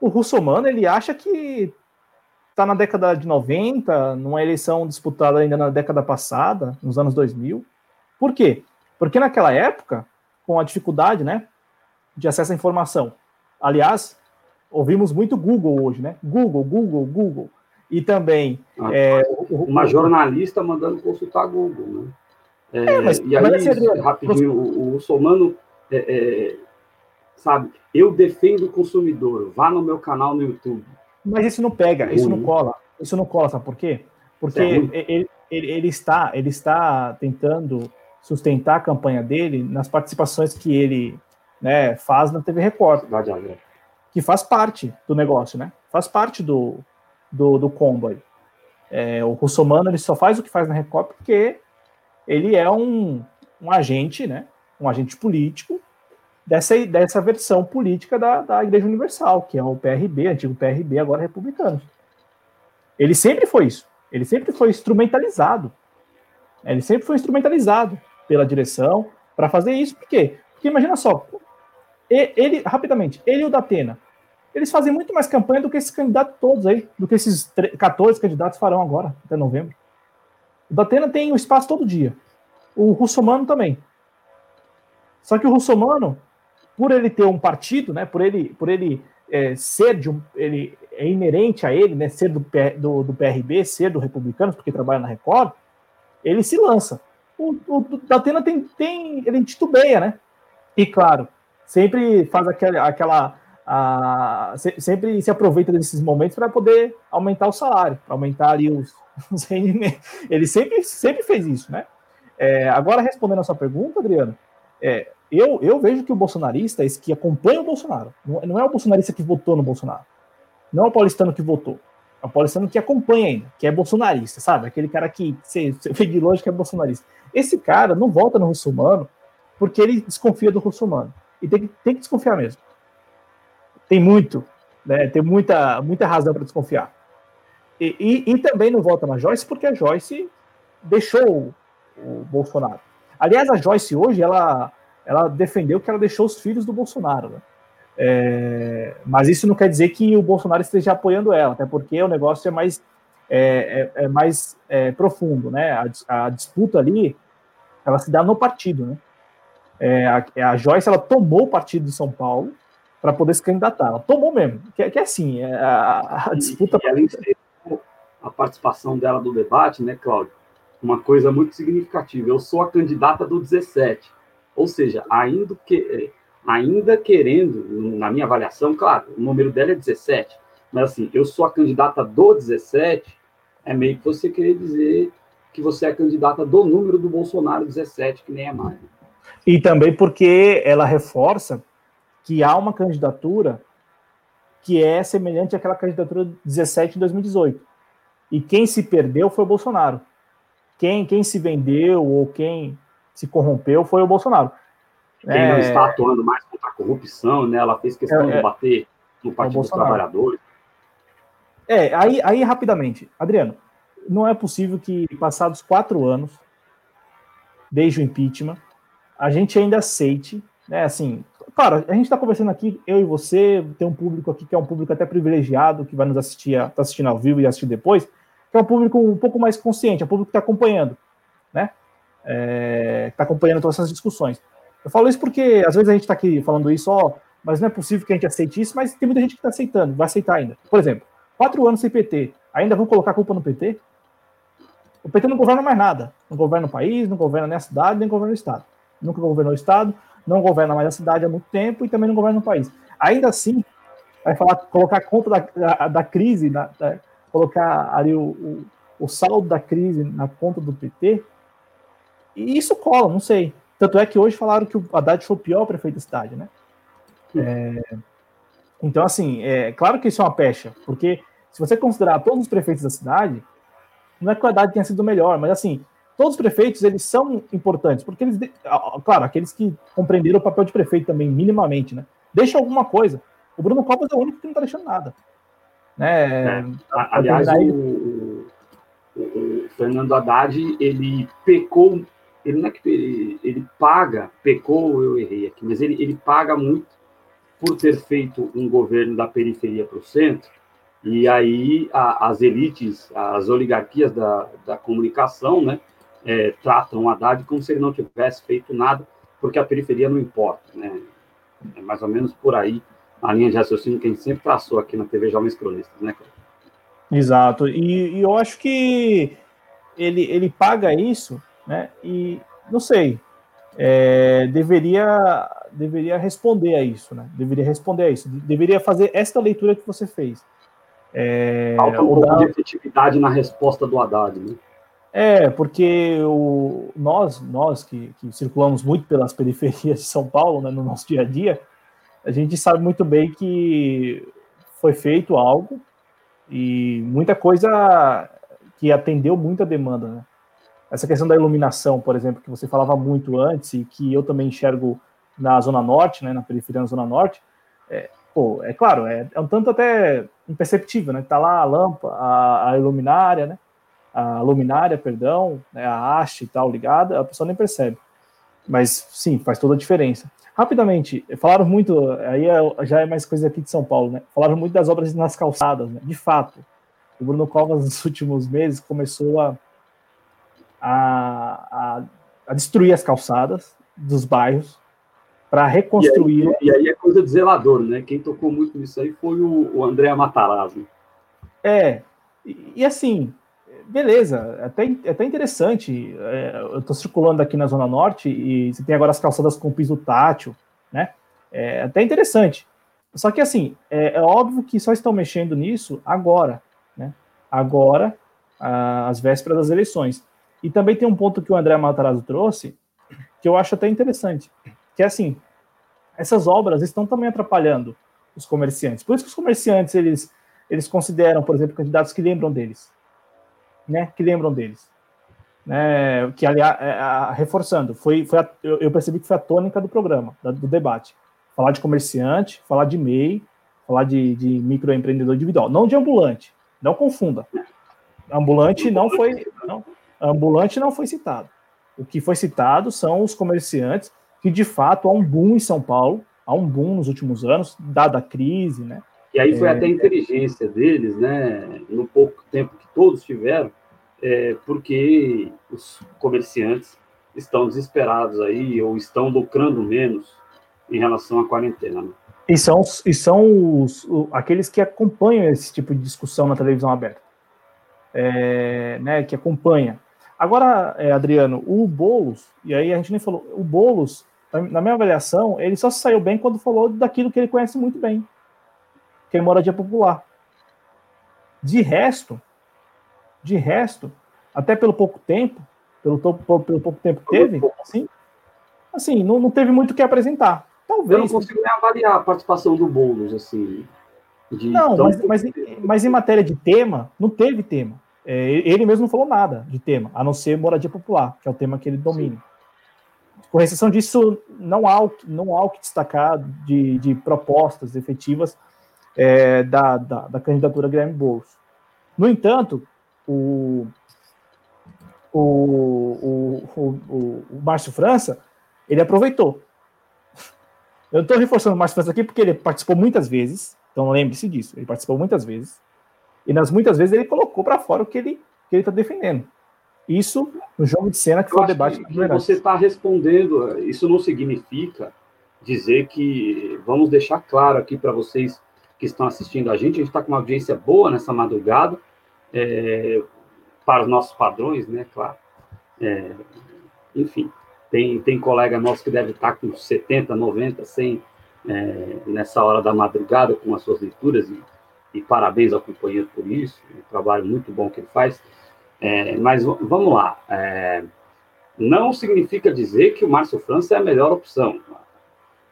O Russomano, ele acha que está na década de 90, numa eleição disputada ainda na década passada, nos anos 2000. Por quê? Porque naquela época, com a dificuldade né, de acesso à informação, aliás, ouvimos muito Google hoje, né? Google, Google, Google. E também. Ah, é, uma jornalista mandando consultar Google, né? É, é, mas, e aí, mas rapidinho, o, o Somano, é, é, sabe, eu defendo o consumidor, vá no meu canal no YouTube. Mas isso não pega, isso não cola. Isso não cola, sabe por quê? Porque é ele, ele, ele, está, ele está tentando sustentar a campanha dele nas participações que ele né, faz na TV Record. Que faz parte do negócio, né? Faz parte do, do, do combo aí. É, o Russomano ele só faz o que faz na Record porque ele é um, um agente, né? Um agente político dessa, dessa versão política da, da Igreja Universal, que é o PRB, antigo PRB, agora republicano. Ele sempre foi isso. Ele sempre foi instrumentalizado. Ele sempre foi instrumentalizado pela direção para fazer isso. Por quê? Porque imagina só, ele, rapidamente, ele e o Datena, eles fazem muito mais campanha do que esses candidatos todos aí, do que esses 14 candidatos farão agora, até novembro. O Datena tem o espaço todo dia. O Russomano também. Só que o Russomano, por ele ter um partido, né, por ele, por ele é, ser de um, ele é inerente a ele, né, ser do, do, do PRB, ser do Republicanos, porque trabalha na Record, ele se lança. O, o, o Datena tem, tem, ele titubeia, né? E claro, sempre faz aquela, aquela a, sempre se aproveita desses momentos para poder aumentar o salário, para aumentar ali os, <laughs> os rendimentos. Ele sempre, sempre fez isso, né? É, agora, respondendo a sua pergunta, Adriano, é, eu, eu vejo que o bolsonarista, esse que acompanha o Bolsonaro, não é o bolsonarista que votou no Bolsonaro, não é o paulistano que votou, é o paulistano que acompanha ainda, que é bolsonarista, sabe? Aquele cara que você vê de longe que é bolsonarista. Esse cara não vota no russomano porque ele desconfia do russomano. E tem que, tem que desconfiar mesmo tem muito, né, tem muita, muita razão para desconfiar. E, e, e, também não vota na Joyce porque a Joyce deixou o, o, Bolsonaro. Aliás, a Joyce hoje, ela, ela defendeu que ela deixou os filhos do Bolsonaro. Né? É, mas isso não quer dizer que o Bolsonaro esteja apoiando ela, até porque o negócio é mais, é, é, é mais é, profundo, né? A, a, disputa ali, ela se dá no partido, né? É, a, a Joyce, ela tomou o partido de São Paulo, para poder se candidatar. Ela tomou mesmo, que, é, que é assim, é a, a disputa. E, e a participação dela do debate, né, Cláudio? Uma coisa muito significativa. Eu sou a candidata do 17. Ou seja, ainda, que, é, ainda querendo, na minha avaliação, claro, o número dela é 17. Mas assim, eu sou a candidata do 17, é meio que você querer dizer que você é candidata do número do Bolsonaro 17, que nem é mais. E também porque ela reforça que há uma candidatura que é semelhante àquela candidatura 17 de 2018. E quem se perdeu foi o Bolsonaro. Quem, quem se vendeu ou quem se corrompeu foi o Bolsonaro. Quem é... não está atuando mais contra a corrupção, né? Ela fez questão é, de bater no Partido dos Trabalhadores. É, aí, aí rapidamente, Adriano, não é possível que passados quatro anos, desde o impeachment, a gente ainda aceite, né? Assim, Claro, a gente está conversando aqui, eu e você, tem um público aqui que é um público até privilegiado, que vai nos assistir, está assistindo ao vivo e assistir depois, que é um público um pouco mais consciente, é um público que está acompanhando, né? É, está acompanhando todas essas discussões. Eu falo isso porque às vezes a gente está aqui falando isso, ó, mas não é possível que a gente aceite isso, mas tem muita gente que está aceitando, vai aceitar ainda. Por exemplo, quatro anos sem PT, ainda vão colocar a culpa no PT? O PT não governa mais nada. Não governa o país, não governa nem a cidade, nem governa o Estado. Nunca governou o Estado, não governa mais a cidade há muito tempo e também não governa o país. Ainda assim, vai falar, colocar a conta da, da, da crise, da, da, colocar ali o, o, o, saldo da crise na conta do PT, e isso cola, não sei. Tanto é que hoje falaram que o Haddad foi o pior prefeito da cidade, né? É, então, assim, é claro que isso é uma pecha, porque se você considerar todos os prefeitos da cidade, não é que o Haddad tenha sido o melhor, mas assim, todos os prefeitos eles são importantes, porque eles, claro, aqueles que compreenderam o papel de prefeito também, minimamente, né? Deixa alguma coisa. O Bruno Covas é o único que não está deixando nada. Né? É, aliás, o, o, o, Fernando Haddad, ele pecou, ele não é que ele, ele paga, pecou, eu errei aqui, mas ele, ele paga muito por ter feito um governo da periferia para o centro, e aí a, as elites, as oligarquias da, da comunicação, né, é, tratam Haddad como se ele não tivesse feito nada, porque a periferia não importa. Né? É mais ou menos por aí a linha de raciocínio que a gente sempre traçou aqui na TV Jovens Cronistas, né, Exato, e, e, eu acho que ele, ele paga isso, né? E não sei, é, deveria deveria responder a isso, né? Deveria responder a isso, deveria fazer esta leitura que você fez. É, Falta um pouco da... de efetividade na resposta do Haddad, né? É, porque o, nós, nós que, que, circulamos muito pelas <laughs> periferias de São Paulo, né, no nosso dia a dia, a gente sabe muito bem que foi feito algo e muita coisa que atendeu muita demanda. Né? Essa questão da iluminação, por exemplo, que você falava muito antes e que eu também enxergo na Zona Norte, né, na periferia da Zona Norte, é, pô, é claro, é, é, um tanto até imperceptível, né? Tá lá a lâmpada, a, a iluminária, né? A luminária, perdão, né, a haste e tal ligada, a pessoa nem percebe. Mas sim, faz toda a diferença. Rapidamente, falaram muito, aí é, já é mais coisa aqui de São Paulo, né? Falaram muito das obras nas calçadas, né? De fato, o Bruno Covas <laughs> nos últimos meses começou a, a, a destruir as calçadas dos bairros para reconstruir. E aí, e aí, é coisa de zelador, né? Quem tocou muito nisso aí foi o, o André Matarazzo. É, e, e, assim, beleza, até, até interessante. É, eu estou circulando aqui na Zona Norte e você tem agora as calçadas com piso tátil, né? É até interessante. Só que assim, é, é óbvio que só estão mexendo nisso agora, né? Agora, às vésperas das eleições. E também tem um ponto que o André Matarazzo trouxe, que eu acho até interessante, que é assim, essas obras estão também atrapalhando os comerciantes. Por isso que os comerciantes, eles, eles consideram, por exemplo, candidatos que lembram deles, né, que lembram deles. Né, que, aliás, é, reforçando, foi, foi a, eu, eu, percebi que foi a tônica do programa, do debate. Falar de comerciante, falar de MEI, falar de, de microempreendedor individual, não de ambulante, não confunda. Ambulante não foi, não, ambulante não foi citado. O que foi citado são os comerciantes, que de fato há um boom em São Paulo, há um boom nos últimos anos, dada a crise, né? E aí foi é, até a inteligência deles, né? No pouco tempo que todos tiveram, é, porque os comerciantes estão desesperados aí ou estão lucrando menos em relação à quarentena. Né? E são, e são os, aqueles que acompanham esse tipo de discussão na televisão aberta, é, né, que acompanha. Agora, é, Adriano, o Boulos, e aí a gente nem falou, o Boulos, na minha avaliação, ele só saiu bem quando falou daquilo que ele conhece muito bem, que é moradia popular. De resto, de resto, até pelo pouco tempo, pelo, pelo pouco tempo que teve, assim, assim não, não teve muito o que apresentar. Talvez. Eu não consigo nem avaliar a participação do Boulos, assim. não, mas, mas, mas em matéria de tema, não teve tema. É, ele mesmo não falou nada de tema, a não ser moradia popular, que é o tema que ele domina. Sim. Com exceção disso, não há, não há o que destacar de, de propostas efetivas é, da, da, da, candidatura Guilherme Boulos. No entanto, o, o, o, o, o Márcio França, ele aproveitou. Eu estou reforçando o Márcio França aqui porque ele participou muitas vezes, então lembre-se disso, ele participou muitas vezes, e nas muitas vezes ele colocou para fora o que ele que ele está defendendo. Isso no jogo de cena que Eu foi o debate. Que você está respondendo. Isso não significa dizer que vamos deixar claro aqui para vocês que estão assistindo a gente. A gente está com uma audiência boa nessa madrugada é, para os nossos padrões, né? Claro. É, enfim, tem, tem colega nosso que deve estar com 70, 90, 100 é, nessa hora da madrugada com as suas leituras e e parabéns ao companheiro por isso, um trabalho muito bom que ele faz. É, mas vamos lá. É, não significa dizer que o Márcio França é a melhor opção.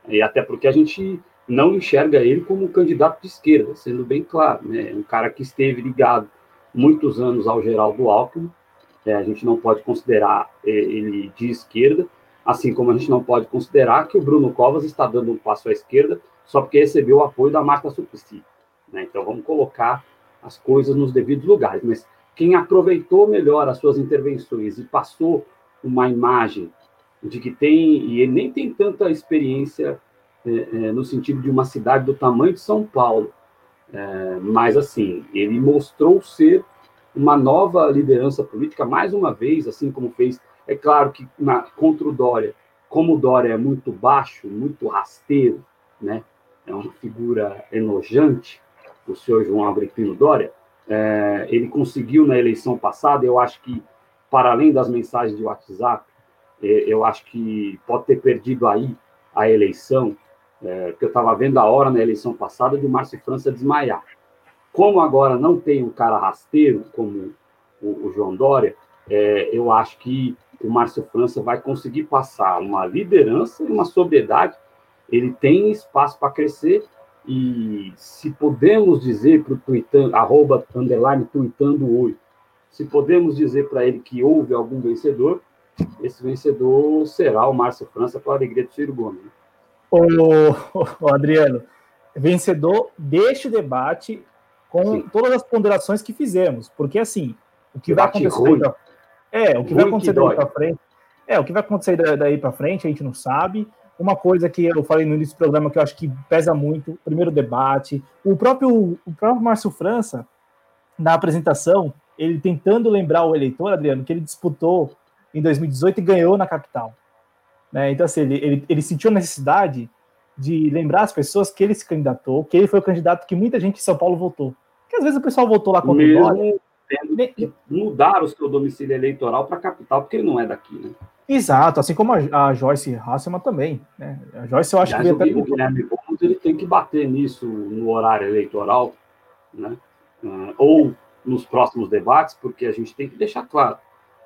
E até porque a gente não enxerga ele como um candidato de esquerda, sendo bem claro. Né? Um cara que esteve ligado muitos anos ao Geraldo Alckmin. É, a gente não pode considerar é, ele de esquerda, assim como a gente não pode considerar que o Bruno Covas está dando um passo à esquerda só porque recebeu o apoio da Marta Suplicy. Né? Então, vamos colocar as coisas nos devidos lugares. Mas quem aproveitou melhor as suas intervenções e passou uma imagem de que tem, e ele nem tem tanta experiência é, é, no sentido de uma cidade do tamanho de São Paulo, é, mas assim, ele mostrou ser uma nova liderança política, mais uma vez, assim como fez. É claro que na, contra o Dória, como o Dória é muito baixo, muito rasteiro, né? é uma figura enojante, o senhor João Agripino Dória, é, ele conseguiu na eleição passada, eu acho que, para além das mensagens de WhatsApp, é, eu acho que pode ter perdido aí a eleição, é, porque eu estava vendo a hora na eleição passada de o Márcio França desmaiar. Como agora não tem um cara rasteiro como o, o João Dória, é, eu acho que o Márcio França vai conseguir passar uma liderança e uma sobriedade. Ele tem espaço para crescer e se podemos dizer para o tweetando, arroba, underline, tweetando hoje, se podemos dizer para ele que houve algum vencedor, esse vencedor será o Márcio França com a alegria do Ciro Gomes. o, Adriano, vencedor deste debate com Sim. todas as ponderações que fizemos, porque assim, o que debate vai acontecer daí, é, o que vai acontecer daí para frente, é, o que vai acontecer daí para frente, a gente não sabe. Uma coisa que eu falei no início do programa que eu acho que pesa muito, primeiro debate, o próprio o próprio Márcio França na apresentação, ele tentando lembrar o eleitor, Adriano, que ele disputou em 2018 e ganhou na capital. Né? Então, assim, ele, ele, ele sentiu a necessidade de lembrar as pessoas que ele se candidatou, que ele foi o candidato que muita gente em São Paulo votou. Porque às vezes o pessoal votou lá quando Mesmo tendo que mudar o seu domicílio eleitoral para a capital, porque ele não é daqui, né? Exato, assim como a, a Joyce Hasselman também. Né? A Joyce, eu acho Aliás, que. Até... o Guilherme Boulos ele tem que bater nisso no horário eleitoral, né? Uh, ou nos próximos debates, porque a gente tem que deixar claro.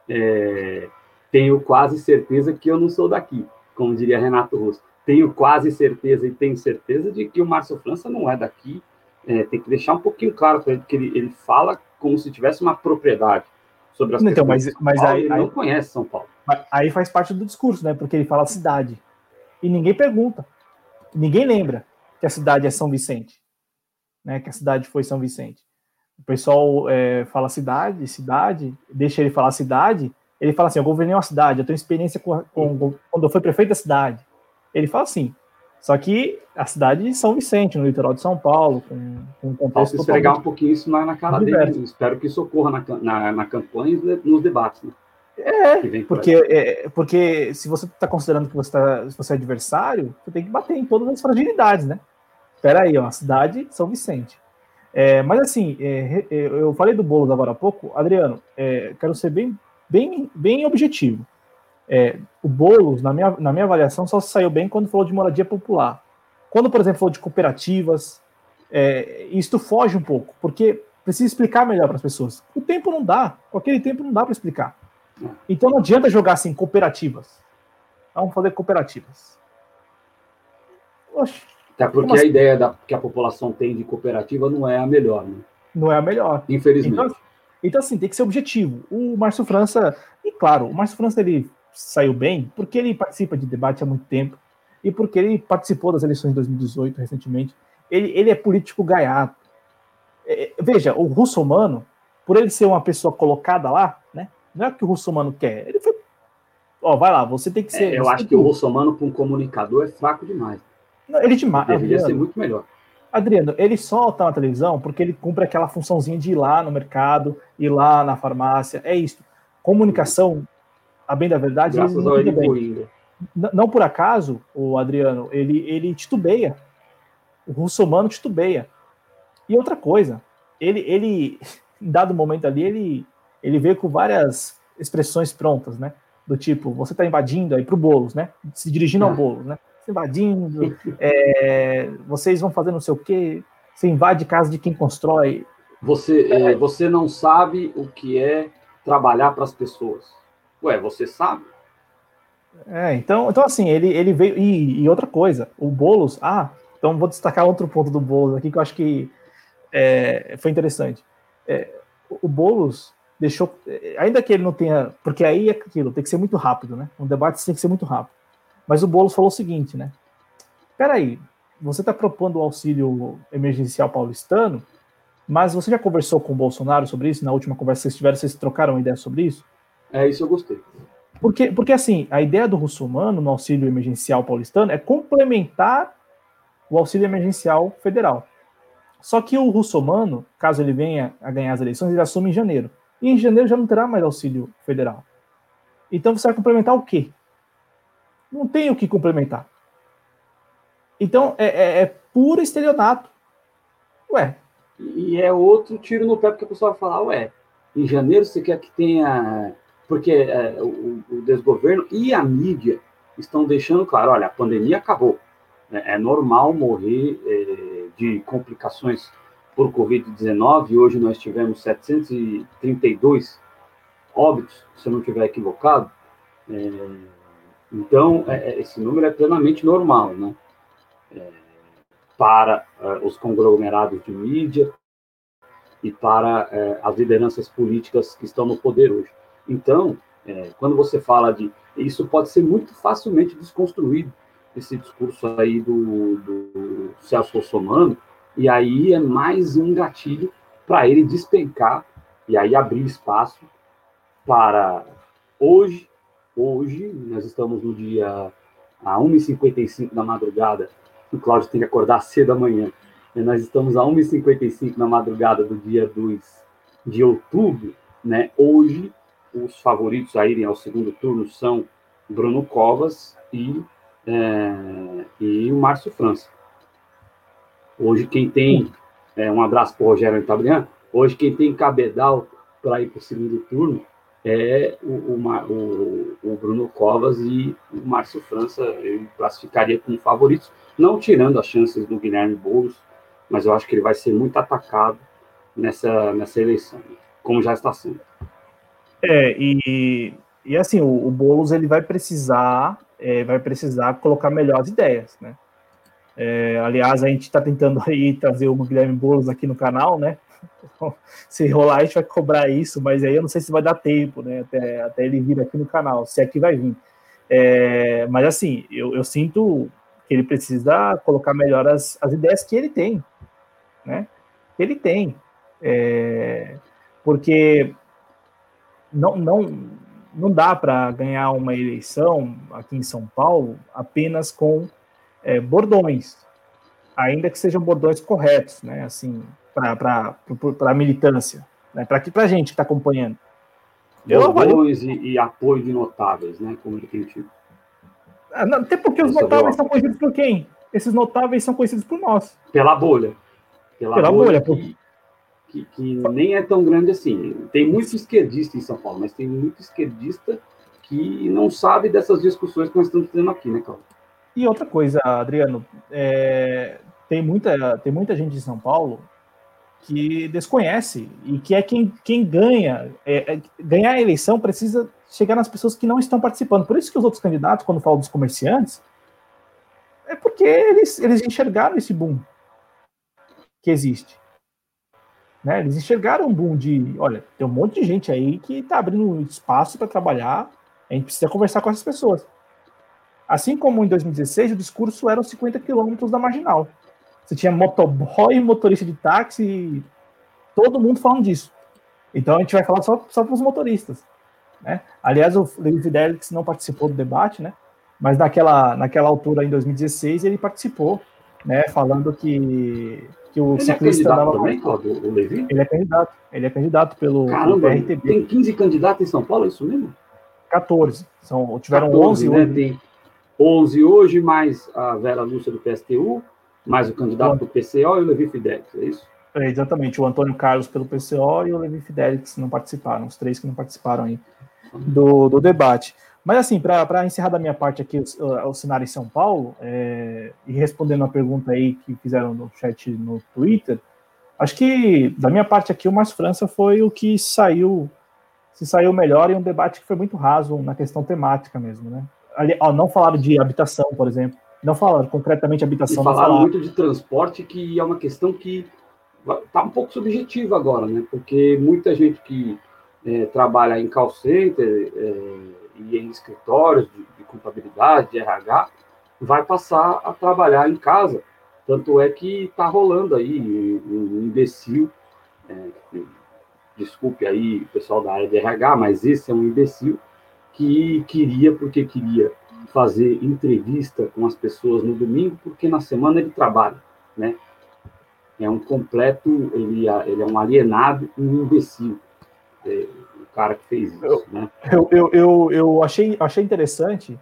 É, tenho quase certeza que eu não sou daqui, como diria Renato Russo. Tenho quase certeza e tenho certeza de que o Márcio França não é daqui. É, tem que deixar um pouquinho claro para ele que ele, ele fala como se tivesse uma propriedade sobre as então, mas, mas Paulo, aí, ele não conhece São Paulo. Aí faz parte do discurso, né? Porque ele fala cidade. E ninguém pergunta. Ninguém lembra que a cidade é São Vicente. Né? Que a cidade foi São Vicente. O pessoal é, fala cidade, cidade, deixa ele falar cidade, ele fala assim, eu governei uma cidade, eu tenho experiência com, com, quando eu fui prefeito da cidade. Ele fala assim, só que a cidade de São Vicente, no litoral de São Paulo, com, com um contexto Posso esfregar um pouquinho isso na, na cara dele. Espero que isso ocorra na, na, na campanha e nos debates. Né? É, porque, é, porque se você está considerando que você, tá, você é adversário, você tem que bater em todas as fragilidades, né? Espera aí, ó, a cidade São Vicente. É, mas assim, é, é eu falei do Boulos agora há pouco, Adriano, é, quero ser bem bem, bem objetivo. É, o Boulos, na minha, na minha avaliação, só saiu bem quando falou de moradia popular. Quando, por exemplo, falou de cooperativas, é, isso foge um pouco, porque precisa explicar melhor para as pessoas. O tempo não dá, com aquele tempo não dá para explicar. Então não adianta jogar assim, cooperativas. Vamos fazer cooperativas. Oxe, Até porque assim? a ideia da, que a população tem de cooperativa não é a melhor, né? Não é a melhor. Infelizmente. Então, então, assim, tem que ser objetivo. O Márcio França, e claro, o Márcio França ele saiu bem porque ele participa de debate há muito tempo e porque ele participou das eleições de 2018 recentemente. Ele, ele é político gaiato. É, é, veja, o russomano, por ele ser uma pessoa colocada lá? Não é o que o russomano quer. Ele foi. Ó, vai lá, você tem que ser. É, eu acho que, o russomano com um comunicador é fraco demais. Não, ele demais. Deveria ser muito melhor. Adriano, ele só tá na televisão porque ele cumpre aquela funçãozinha de ir lá no mercado, ir lá na farmácia. É isso. Comunicação, a bem da verdade, Graças ao ele bem. Não por acaso, o Adriano, ele, ele titubeia. O russomano titubeia. E outra coisa, ele, ele, <laughs> em dado momento ali, ele, ele veio com várias expressões prontas, né? Do tipo, você está invadindo aí pro Boulos, né? Se dirigindo ao é. Boulos, né? invadindo, <laughs> é, vocês vão fazer não sei o quê, você invade casa de quem constrói. Você, é, você não sabe o que é trabalhar para as pessoas. Ué, você sabe? É, então, então assim, ele, ele veio. E, e, outra coisa, o Boulos. Ah, então vou destacar outro ponto do Boulos aqui que eu acho que é, foi interessante. É, o Boulos deixou. Ainda que ele não tenha. Porque aí é aquilo, tem que ser muito rápido, né? Um debate tem que ser muito rápido. Mas o Boulos falou o seguinte, né? Peraí, você está propondo o auxílio emergencial paulistano, mas você já conversou com o Bolsonaro sobre isso? Na última conversa que vocês tiveram, vocês trocaram ideia sobre isso? É, isso eu gostei. Porque, porque assim, a ideia do russomano no auxílio emergencial paulistano é complementar o auxílio emergencial federal. Só que o russomano, caso ele venha a ganhar as eleições, ele assume em janeiro. E em janeiro já não terá mais auxílio federal. Então você vai complementar o quê? não tem o que complementar. Então, é, é, é puro estelionato. Ué. E é outro tiro no pé, porque a pessoa vai falar, ué, em janeiro você quer que tenha. Porque é, o, o, desgoverno e a mídia estão deixando claro: olha, a pandemia acabou. É, é normal morrer é, de complicações por Covid-19. Hoje nós tivemos 732 óbitos, se eu não estiver equivocado. É, então, é, é, esse número é plenamente normal, né? É, para é, os conglomerados de mídia e para é, as lideranças políticas que estão no poder hoje. Então, quando você fala de. Isso pode ser muito facilmente desconstruído. esse discurso aí do, do Celso Russomano, e aí é mais um gatilho para ele despencar e aí abrir espaço para hoje, hoje, nós estamos no dia a 1h55 da madrugada, o Cláudio tem que acordar cedo amanhã, e nós estamos a 1h55 da madrugada do dia 2 de outubro, né? Hoje, os favoritos a irem ao segundo turno são Bruno Covas e, é, e o Márcio França. Hoje, quem tem. É, um abraço para o Rogério Antabrian. Hoje, quem tem cabedal para ir para o segundo turno é o, o, o, Bruno Covas e o Márcio França. Eu classificaria como favoritos, não tirando as chances do Guilherme Boulos, mas eu acho que ele vai ser muito atacado nessa, nessa eleição, como já está sendo. É, e, e assim, o, o Boulos ele vai precisar, é, vai precisar colocar melhores ideias, né? É, aliás, a gente está tentando <laughs> aí trazer o Guilherme Boulos aqui no canal, né? <laughs> Se rolar, a gente vai cobrar isso, mas aí eu não sei se vai dar tempo, né? Até, até ele vir aqui no canal, se aqui vai vir. É, mas assim, eu, eu, sinto que ele precisa colocar melhor as, as ideias que ele tem, né? Ele tem. É, porque não, não, não dá para ganhar uma eleição aqui em São Paulo apenas com é, bordões, ainda que sejam bordões corretos, né? Assim, para a militância, né? para a gente que está acompanhando. Bordões e, e, apoio de notáveis, né? Como ele tem tido. Ah, até porque os notáveis são conhecidos por quem? Esses notáveis são conhecidos por nós. Pela bolha. Pela, Pela bolha, bolha que, que, que, nem é tão grande assim. Tem muito esquerdista em São Paulo, mas tem muito esquerdista que não sabe dessas discussões que nós estamos tendo aqui, né, Cláudio? E outra coisa, Adriano, é, tem, muita, tem muita gente em São Paulo que desconhece e que é quem, quem ganha. É, é, ganhar a eleição precisa chegar nas pessoas que não estão participando. Por isso que os outros candidatos, quando falam dos comerciantes, é porque eles, eles enxergaram esse boom que existe. Né? Eles enxergaram um boom de, olha, tem um monte de gente aí que está abrindo espaço para trabalhar, a gente precisa conversar com essas pessoas. Assim como em 2016, o discurso era os 50 quilômetros da marginal. Você tinha motoboy, motorista de táxi, todo mundo falando disso. Então a gente vai falar só, só para os motoristas. Né? Aliás, o Levi Fidelix não participou do debate, né? mas naquela, naquela altura, em 2016, ele participou, né? falando que, que o ele é ciclista é dava também, Cláudio, o Levi? Ele é candidato, ele é candidato pelo, Caramba, pelo RTB. Tem 15 candidatos em São Paulo, é isso mesmo? 14. São, tiveram 14, 11 né? Tem 11 hoje, mais a Vera Lúcia do PSTU, mais o candidato do PCO e o Levi Fidelix, é isso? É, exatamente, o Antônio Carlos pelo PCO e o Levi Fidelix não participaram, os três que não participaram aí do, do debate. Mas assim, para encerrar da minha parte aqui o, o cenário em São Paulo, é, e respondendo a pergunta aí que fizeram no chat no Twitter, acho que da minha parte aqui o Márcio França foi o que saiu se saiu melhor em um debate que foi muito raso na questão temática mesmo, né? Ali, ó, não falaram de habitação, por exemplo, não falaram concretamente habitação. E falaram muito de transporte, que é uma questão que está um pouco subjetiva agora, né? Porque muita gente que é, trabalha em call center é, e em escritórios de, de, contabilidade, de RH, vai passar a trabalhar em casa. Tanto é que está rolando aí um imbecil, é, desculpe aí o pessoal da área de RH, mas esse é um imbecil que queria, porque queria fazer entrevista com as pessoas no domingo, porque na semana ele trabalha, né? É um completo, ele, ele é um alienado e um imbecil, é, o cara que fez isso, eu, né? Eu, eu, eu, eu, achei, achei interessante,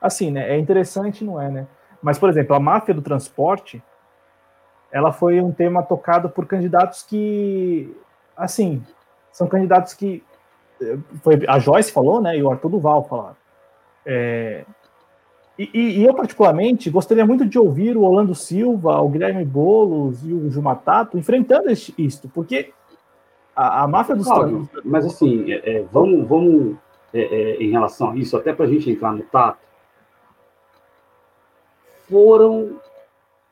assim, né? É interessante, não é, né? Mas, por exemplo, a máfia do transporte, ela foi um tema tocado por candidatos que, assim, são candidatos que foi a Joyce falou, né? E o Arthur Duval falaram. É, e, e, eu, particularmente, gostaria muito de ouvir o Orlando Silva, o Guilherme Boulos e o Jumatato enfrentando isto, porque a, a máfia dos Claro, mas assim, é, é, vamos, vamos é, é em relação a isso, até para a gente entrar no tato, foram.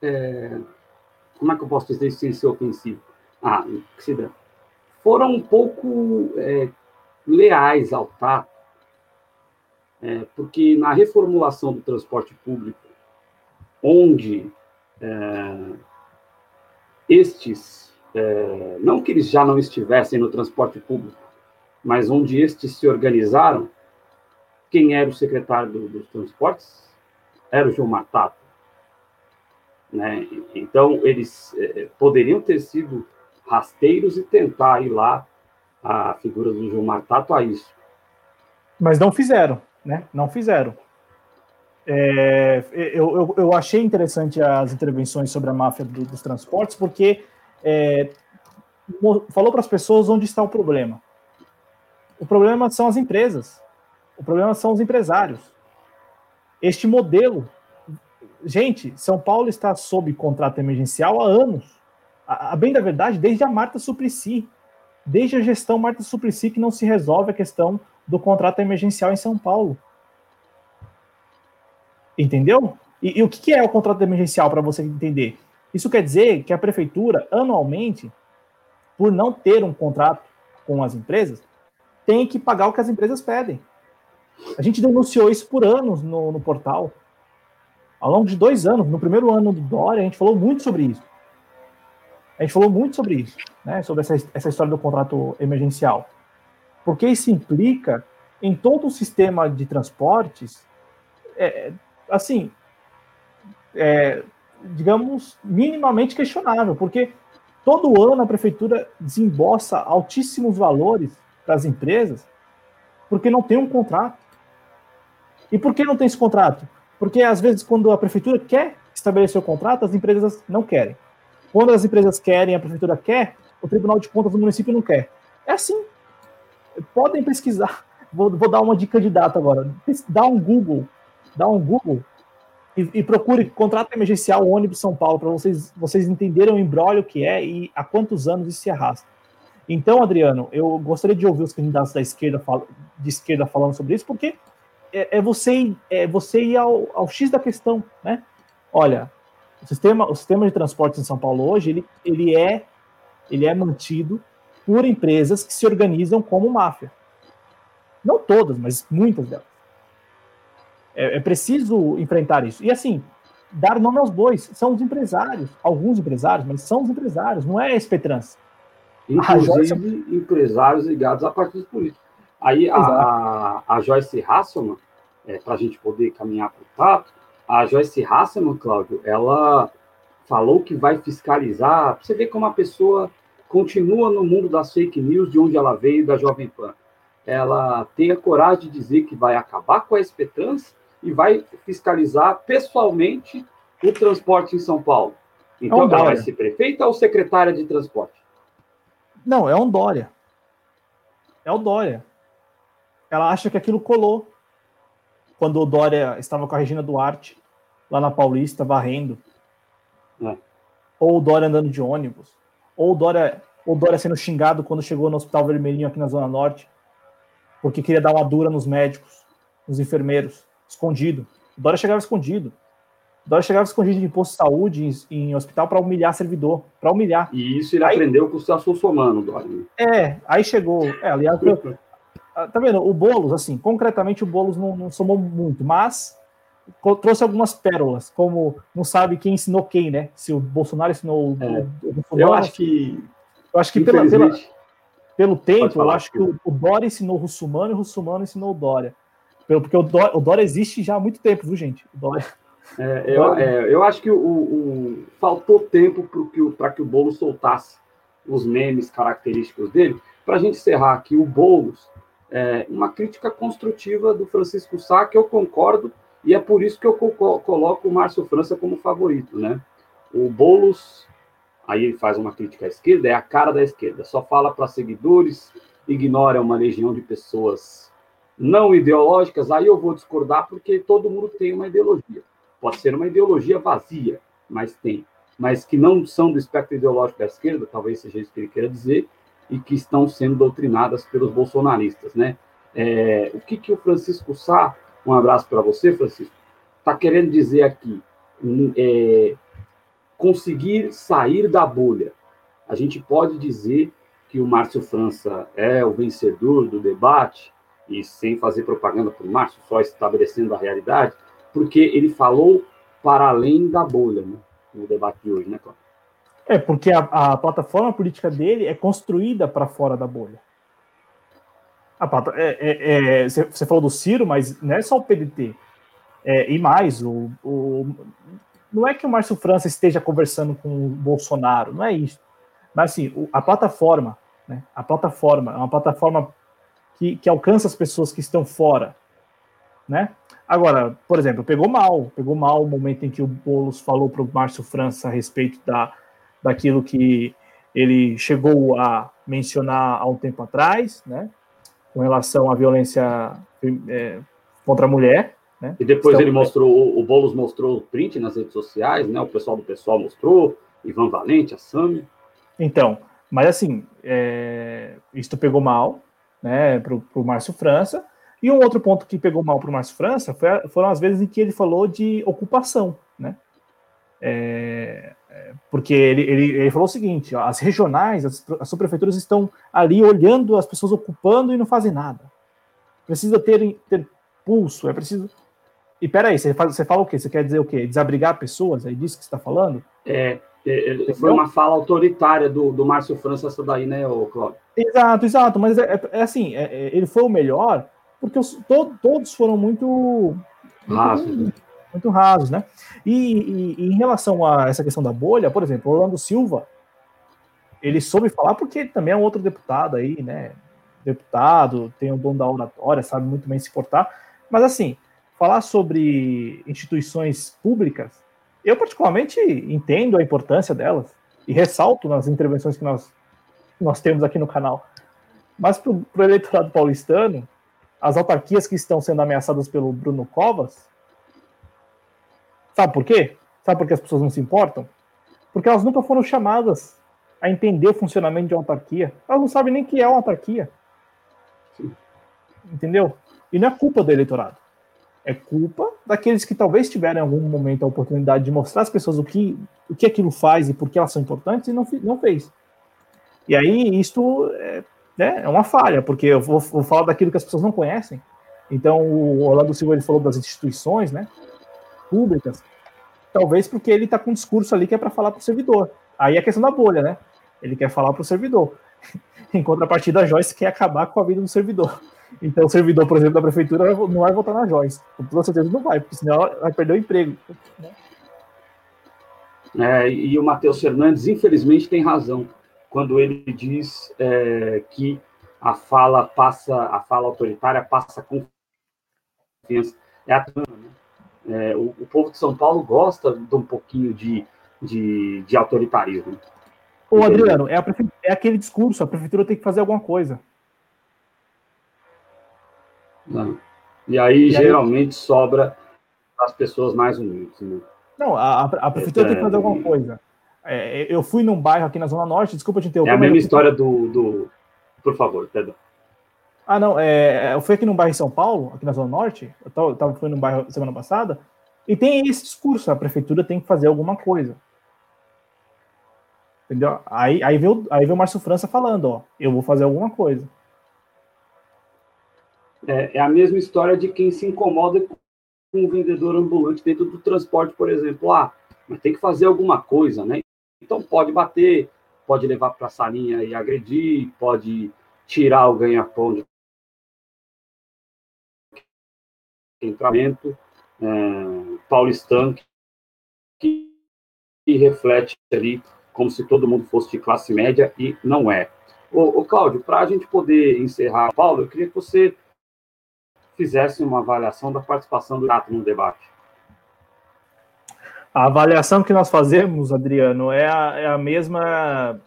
É, como é que eu posso dizer sem ser ofensivo? Ah, foram um pouco leais ao tato é, porque na reformulação do transporte público onde é, estes, é, não que eles já não estivessem no transporte público, mas onde estes se organizaram, quem era o secretário do, dos transportes? Era o João Matato. Né? Então, eles é, poderiam ter sido rasteiros e tentar ir lá a figura do João Matato a isso. Mas não fizeram, né? Não fizeram. É, eu, eu, eu, achei interessante as intervenções sobre a máfia do, dos transportes, porque é, falou para as pessoas onde está o problema. O problema são as empresas. O problema são os empresários. Este modelo. Gente, São Paulo está sob contrato emergencial há anos. A, a bem da verdade, desde a Marta Suplicy. Desde a gestão Marta Suplicy que não se resolve a questão do contrato emergencial em São Paulo. Entendeu? E, e o que é o contrato emergencial para você entender? Isso quer dizer que a prefeitura, anualmente, por não ter um contrato com as empresas, tem que pagar o que as empresas pedem. A gente denunciou isso por anos no, no portal. Ao longo de dois anos, no primeiro ano do Dória, a gente falou muito sobre isso. A gente falou muito sobre isso, né? sobre essa, essa história do contrato emergencial. Porque isso implica em todo o sistema de transportes, é, assim, é, digamos, minimamente questionável, porque todo ano a prefeitura desembolsa altíssimos valores para as empresas porque não tem um contrato. E por que não tem esse contrato? Porque às vezes quando a prefeitura quer estabelecer o contrato, as empresas não querem. Quando as empresas querem, a prefeitura quer, o Tribunal de Contas do município não quer. É assim. Podem pesquisar. Vou, vou dar uma de candidato agora. Dá um Google, dá um Google e, e procure contrato emergencial ônibus São Paulo para vocês vocês entenderem o embrólio que é e há quantos anos isso se arrasta. Então, Adriano, eu gostaria de ouvir os candidatos da esquerda de esquerda falando sobre isso, porque é, é você, é você ir ao, ao, X da questão, né? Olha, o sistema, o sistema de transportes em São Paulo hoje, ele, ele, é, ele é mantido por empresas que se organizam como máfia. Não todas, mas muitas delas. É, é preciso enfrentar isso. E assim, dar nome aos bois. São os empresários, alguns empresários, mas são os empresários, não é a Espetrans. Inclusive Joyce... empresários ligados a partidos políticos. Aí a, a, Joyce Hasselman, é, para a gente poder caminhar para o tato, a Joyce Hasselman, Cláudio, ela falou que vai fiscalizar. Você vê como a pessoa continua no mundo das fake news, de onde ela veio, da Jovem Pan. Ela tem a coragem de dizer que vai acabar com a SPTrans e vai fiscalizar pessoalmente o transporte em São Paulo. Então, é ela vai ser prefeita ou secretária de transporte? Não, é um Dória. É o Dória. Ela acha que aquilo colou. Quando o Dória estava com a Regina Duarte, lá na Paulista, varrendo. É. Ou o Dória andando de ônibus. Ou o Dória, ou o Dória sendo xingado quando chegou no Hospital Vermelhinho aqui na Zona Norte. Porque queria dar uma dura nos médicos, nos enfermeiros, escondido. O Dória chegava escondido. Dória chegava escondido de posto de saúde, em, em hospital, para humilhar servidor, para humilhar. E isso ele aí, aprendeu com o Celso Somano, Dória. É, aí chegou. É, aliás, ah, <laughs> tá vendo? O Boulos, assim, concretamente o Boulos não, não somou muito, mas trouxe algumas pérolas, como não sabe quem ensinou quem, né? Se o Bolsonaro ensinou é, o, o Eu acho que. Eu acho que pela, pela, pelo tempo, eu acho que o, o Dória ensinou o Russumano e o Russumano ensinou o Dória. Porque o Dória, o Dória existe já há muito tempo, viu, gente? O Dória. É, eu, é, eu, acho que o, o faltou tempo para que, que o Boulos soltasse os memes característicos dele. Para a gente encerrar aqui, o Boulos, é, uma crítica construtiva do Francisco Sá, que eu concordo, e é por isso que eu coloco o Márcio França como favorito. Né? O Boulos, aí ele faz uma crítica à esquerda, é a cara da esquerda, só fala para seguidores, ignora uma legião de pessoas não ideológicas, aí eu vou discordar porque todo mundo tem uma ideologia. Pode ser uma ideologia vazia, mas tem. Mas que não são do espectro ideológico da esquerda, talvez seja isso que ele queira dizer, e que estão sendo doutrinadas pelos bolsonaristas, né? É, o que, que o Francisco Sá, um abraço para você, Francisco, está querendo dizer aqui? É, conseguir sair da bolha. A gente pode dizer que o Márcio França é o vencedor do debate, e sem fazer propaganda para o Márcio, só estabelecendo a realidade, porque ele falou para além da bolha, né? No debate de hoje, né, Cláudio? É, porque a, a plataforma política dele é construída para fora da bolha. A plata, é, é, é, você falou do Ciro, mas não é só o PDT. É, e mais, o, o, não é que o Márcio França esteja conversando com o Bolsonaro, não é isso. Mas assim, o, a plataforma, né, a plataforma é uma plataforma que, que alcança as pessoas que estão fora, né? Agora, por exemplo, pegou mal, pegou mal o momento em que o Boulos falou para o Márcio França a respeito da, daquilo que ele chegou a mencionar há um tempo atrás, né? Com relação à violência é, contra a mulher, né? E depois então, ele mostrou, o Boulos mostrou o print nas redes sociais, né? O pessoal do pessoal mostrou, Ivan Valente, a Sami. Então, mas assim, é, isto pegou mal, né, para o Márcio França. E um outro ponto que pegou mal para o Márcio França foi, foram as vezes em que ele falou de ocupação, né? É, é porque ele, ele, ele, falou o seguinte: ó, as regionais, as, as subprefeituras estão ali olhando as pessoas ocupando e não fazem nada. Precisa ter, ter pulso, é preciso. E peraí, você, faz, você fala o quê? Você quer dizer o quê? Desabrigar pessoas? É disso que você está falando? É, é, foi uma fala autoritária do, do Márcio França, essa daí, né, Cláudio? Exato, exato. Mas é, é, é assim, é, é, ele foi o melhor porque os, to, todos foram muito muito, né? Muito rasos, né? E, e, e, em relação a essa questão da bolha, por exemplo, Orlando Silva, ele soube falar porque ele também é um outro deputado aí, né? Deputado, tem o dom da oratória, sabe muito bem se portar. Mas assim, falar sobre instituições públicas eu, particularmente, entendo a importância delas e ressalto nas intervenções que nós, nós temos aqui no canal. Mas para o eleitorado paulistano, as autarquias que estão sendo ameaçadas pelo Bruno Covas, sabe por quê? Sabe por que as pessoas não se importam? Porque elas nunca foram chamadas a entender o funcionamento de uma autarquia. Elas não sabem nem o que é uma autarquia. Entendeu? E não é culpa do eleitorado. É culpa daqueles que talvez tiveram em algum momento a oportunidade de mostrar às pessoas o que, o que aquilo faz e por que elas são importantes e não, não fez. E aí, isto é, né, é uma falha, porque eu vou, vou, falar daquilo que as pessoas não conhecem. Então, o Orlando Silva ele falou das instituições né, públicas, talvez porque ele está com um discurso ali que é para falar para o servidor. Aí é a questão da bolha, né? Ele quer falar para o servidor. <laughs> em contrapartida, a Joyce quer acabar com a vida do servidor. Então, o servidor, por exemplo, da prefeitura não vai votar na Joyce. Com toda certeza não vai, porque senão ela vai perder o emprego. É, e o Matheus Fernandes, infelizmente, tem razão quando ele diz é, que a fala passa, a fala autoritária passa confiança. É a né? É, o, o, povo de São Paulo gosta de um pouquinho de, de, de autoritarismo. Ô, Adriano, é, é aquele discurso, a prefeitura tem que fazer alguma coisa. Né? E aí, e geralmente, aí... sobra as pessoas mais humildes. Né? Não, a, a prefeitura é, tem que fazer alguma coisa. É, eu fui num bairro aqui na Zona Norte, desculpa te interromper. É a mesma história do, do. Por favor, perdão. Ah, não, é, eu fui aqui num bairro em São Paulo, aqui na Zona Norte, eu tava, tava fui num bairro semana passada, e tem esse discurso, a prefeitura tem que fazer alguma coisa. Entendeu? Aí, aí, veio, aí veio o Márcio França falando, ó, eu vou fazer alguma coisa. É, é, a mesma história de quem se incomoda com um vendedor ambulante dentro do transporte, por exemplo. Ah, mas tem que fazer alguma coisa, né? Então pode bater, pode levar para a salinha e agredir, pode tirar o ganha-pão de entramento é, paulistano que, que reflete ali como se todo mundo fosse de classe média e não é. Ô, ô Cláudio, para a gente poder encerrar, Paulo, eu queria que você fizesse uma avaliação da participação do Gato no debate. A avaliação que nós fazemos, Adriano, é a, é a mesma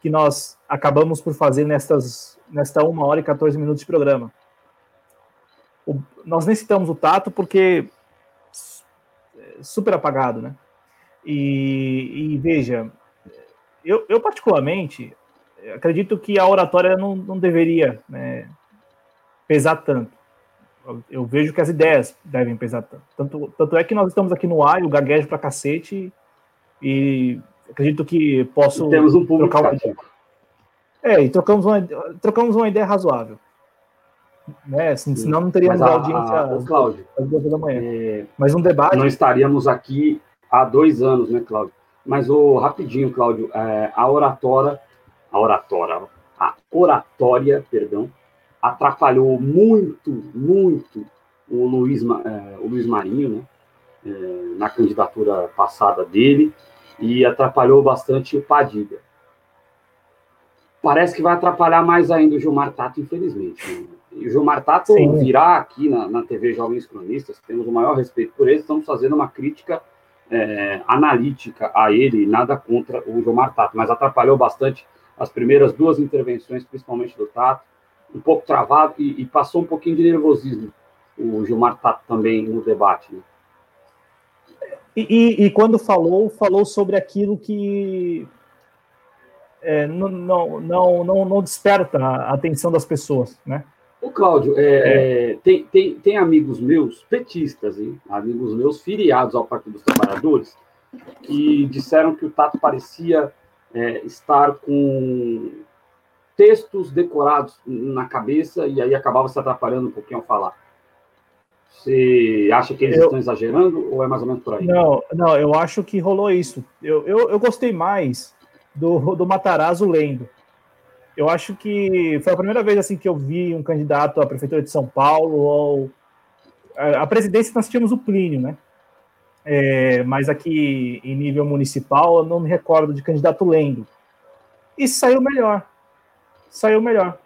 que nós acabamos por fazer nestas, nesta uma hora e 14 minutos de programa. O, nós nem citamos o Tato porque é super apagado, né? E, e veja, eu, eu, particularmente acredito que a oratória não, não deveria né, pesar tanto eu vejo que as ideias devem pesar tanto. Tanto, tanto é que nós estamos aqui no ar, eu gaguejo pra cacete e acredito que posso. E temos um público trocar uma ideia. É, e trocamos uma, trocamos uma ideia razoável. Né? Senão não teríamos a, audiência a, Cláudio, às duas da manhã. É, Mas um debate. Não estaríamos aqui há dois anos, né, Cláudio? Mas o rapidinho, Cláudio, é, a oratória, a oratória, a oratória, perdão, atrapalhou muito, muito o Luiz, é, o Luiz Marinho, né? É, na candidatura passada dele e atrapalhou bastante o Padilha. Parece que vai atrapalhar mais ainda o Gilmar Tato, infelizmente. Né? E o Gilmar Tato Sim. virá aqui na, na TV Jovens Cronistas, temos o maior respeito por ele, estamos fazendo uma crítica é, analítica a ele, nada contra o Gilmar Tato, mas atrapalhou bastante as primeiras duas intervenções, principalmente do Tato, um pouco travado e, e passou um pouquinho de nervosismo o Gilmar Tato também no debate. Né? E, e, e, quando falou, falou sobre aquilo que é, não, não, não, não, não desperta a atenção das pessoas, né? O Cláudio, é, é. É, tem, tem, tem amigos meus, petistas, hein? amigos meus filiados ao Partido dos Trabalhadores, que disseram que o Tato parecia é, estar com textos decorados na cabeça e aí acabava se atrapalhando um pouquinho ao falar. Você acha que eles eu, estão exagerando ou é mais ou menos por aí? Não, não, eu acho que rolou isso. Eu, eu, eu gostei mais do, do Matarazzo lendo. Eu acho que foi a primeira vez assim que eu vi um candidato à prefeitura de São Paulo ou a presidência nós tínhamos o Plínio, né? É, mas aqui em nível municipal eu não me recordo de candidato lendo. E saiu melhor. Saiu melhor.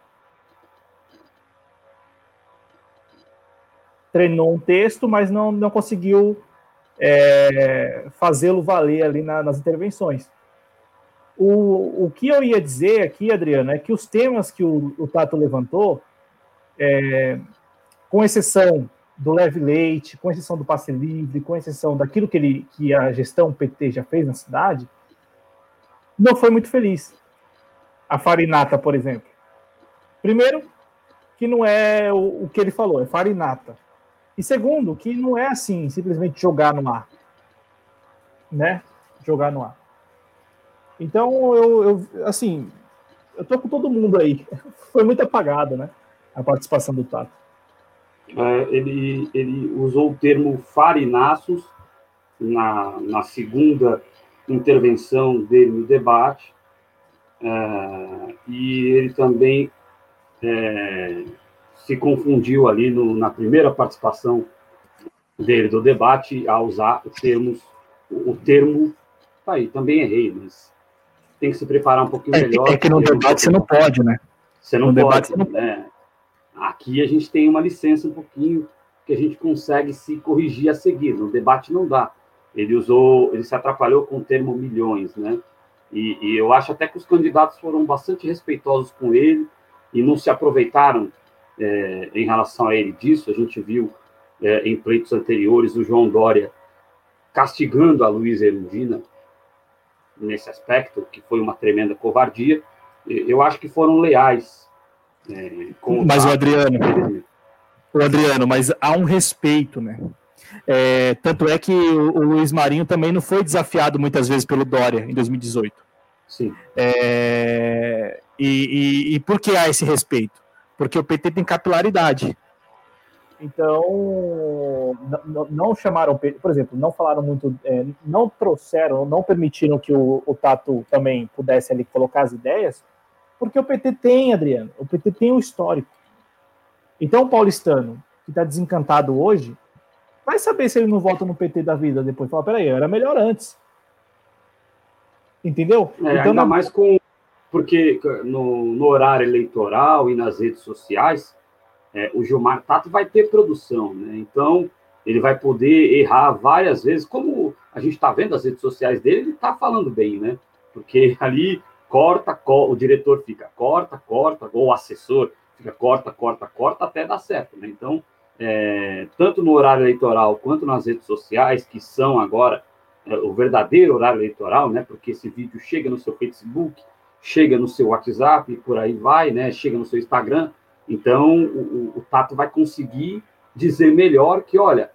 Treinou um texto, mas não, não conseguiu é, fazê-lo valer ali na, nas intervenções. O, o que eu ia dizer aqui, Adriano, é que os temas que o, o Tato levantou, é, com exceção do leve leite, com exceção do passe livre, com exceção daquilo que, ele, que a gestão PT já fez na cidade, não foi muito feliz. A farinata, por exemplo. Primeiro, que não é o, o que ele falou, é farinata. E segundo, que não é assim, simplesmente jogar no ar. Né? Jogar no ar. Então, eu, eu, assim, eu tô com todo mundo aí. <laughs> Foi muito apagado, né? A participação do Tato. É, ele, ele usou o termo farinaços na, na segunda intervenção dele no debate, é, e ele também é, se confundiu ali no, na primeira participação dele do debate a usar o termo, o termo, tá aí, também errei, mas tem que se preparar um pouquinho é, melhor. É que no debate você não pode, né? Você não no pode, debate, não... Né? Aqui a gente tem uma licença um pouquinho que a gente consegue se corrigir a seguir. No debate não dá. Ele usou, ele se atrapalhou com o termo milhões, né? E, e eu acho até que os candidatos foram bastante respeitosos com ele e não se aproveitaram é, em relação a ele disso. A gente viu é, em pleitos anteriores o João Dória castigando a Luísa Erundina nesse aspecto, que foi uma tremenda covardia. Eu acho que foram leais. É, mas o Adriano, o Adriano, mas há um respeito, né? É, tanto é que o, o, Luiz Marinho também não foi desafiado muitas vezes pelo Dória em 2018. Sim. É, e, e, e por que há esse respeito? Porque o PT tem capilaridade. Então, não chamaram, por exemplo, não falaram muito, é, não trouxeram, não permitiram que o, o Tato também pudesse ali colocar as ideias, porque o PT tem, Adriano, o PT tem um histórico. Então, o paulistano, que está desencantado hoje, vai saber se ele não volta no PT da vida depois. Fala, peraí, era melhor antes. Entendeu? É, então, ainda não... mais com. Porque no, no horário eleitoral e nas redes sociais, é, o Gilmar Tato vai ter produção, né? Então, ele vai poder errar várias vezes, como a gente está vendo as redes sociais dele, ele está falando bem, né? Porque <laughs> ali corta, o diretor fica corta, corta, ou o assessor fica corta, corta, corta, até dar certo, né? Então, é, tanto no horário eleitoral quanto nas redes sociais, que são agora é, o verdadeiro horário eleitoral, né? Porque esse vídeo chega no seu Facebook, chega no seu WhatsApp, por aí vai, né? Chega no seu Instagram, então, o, o Tato vai conseguir dizer melhor que, olha,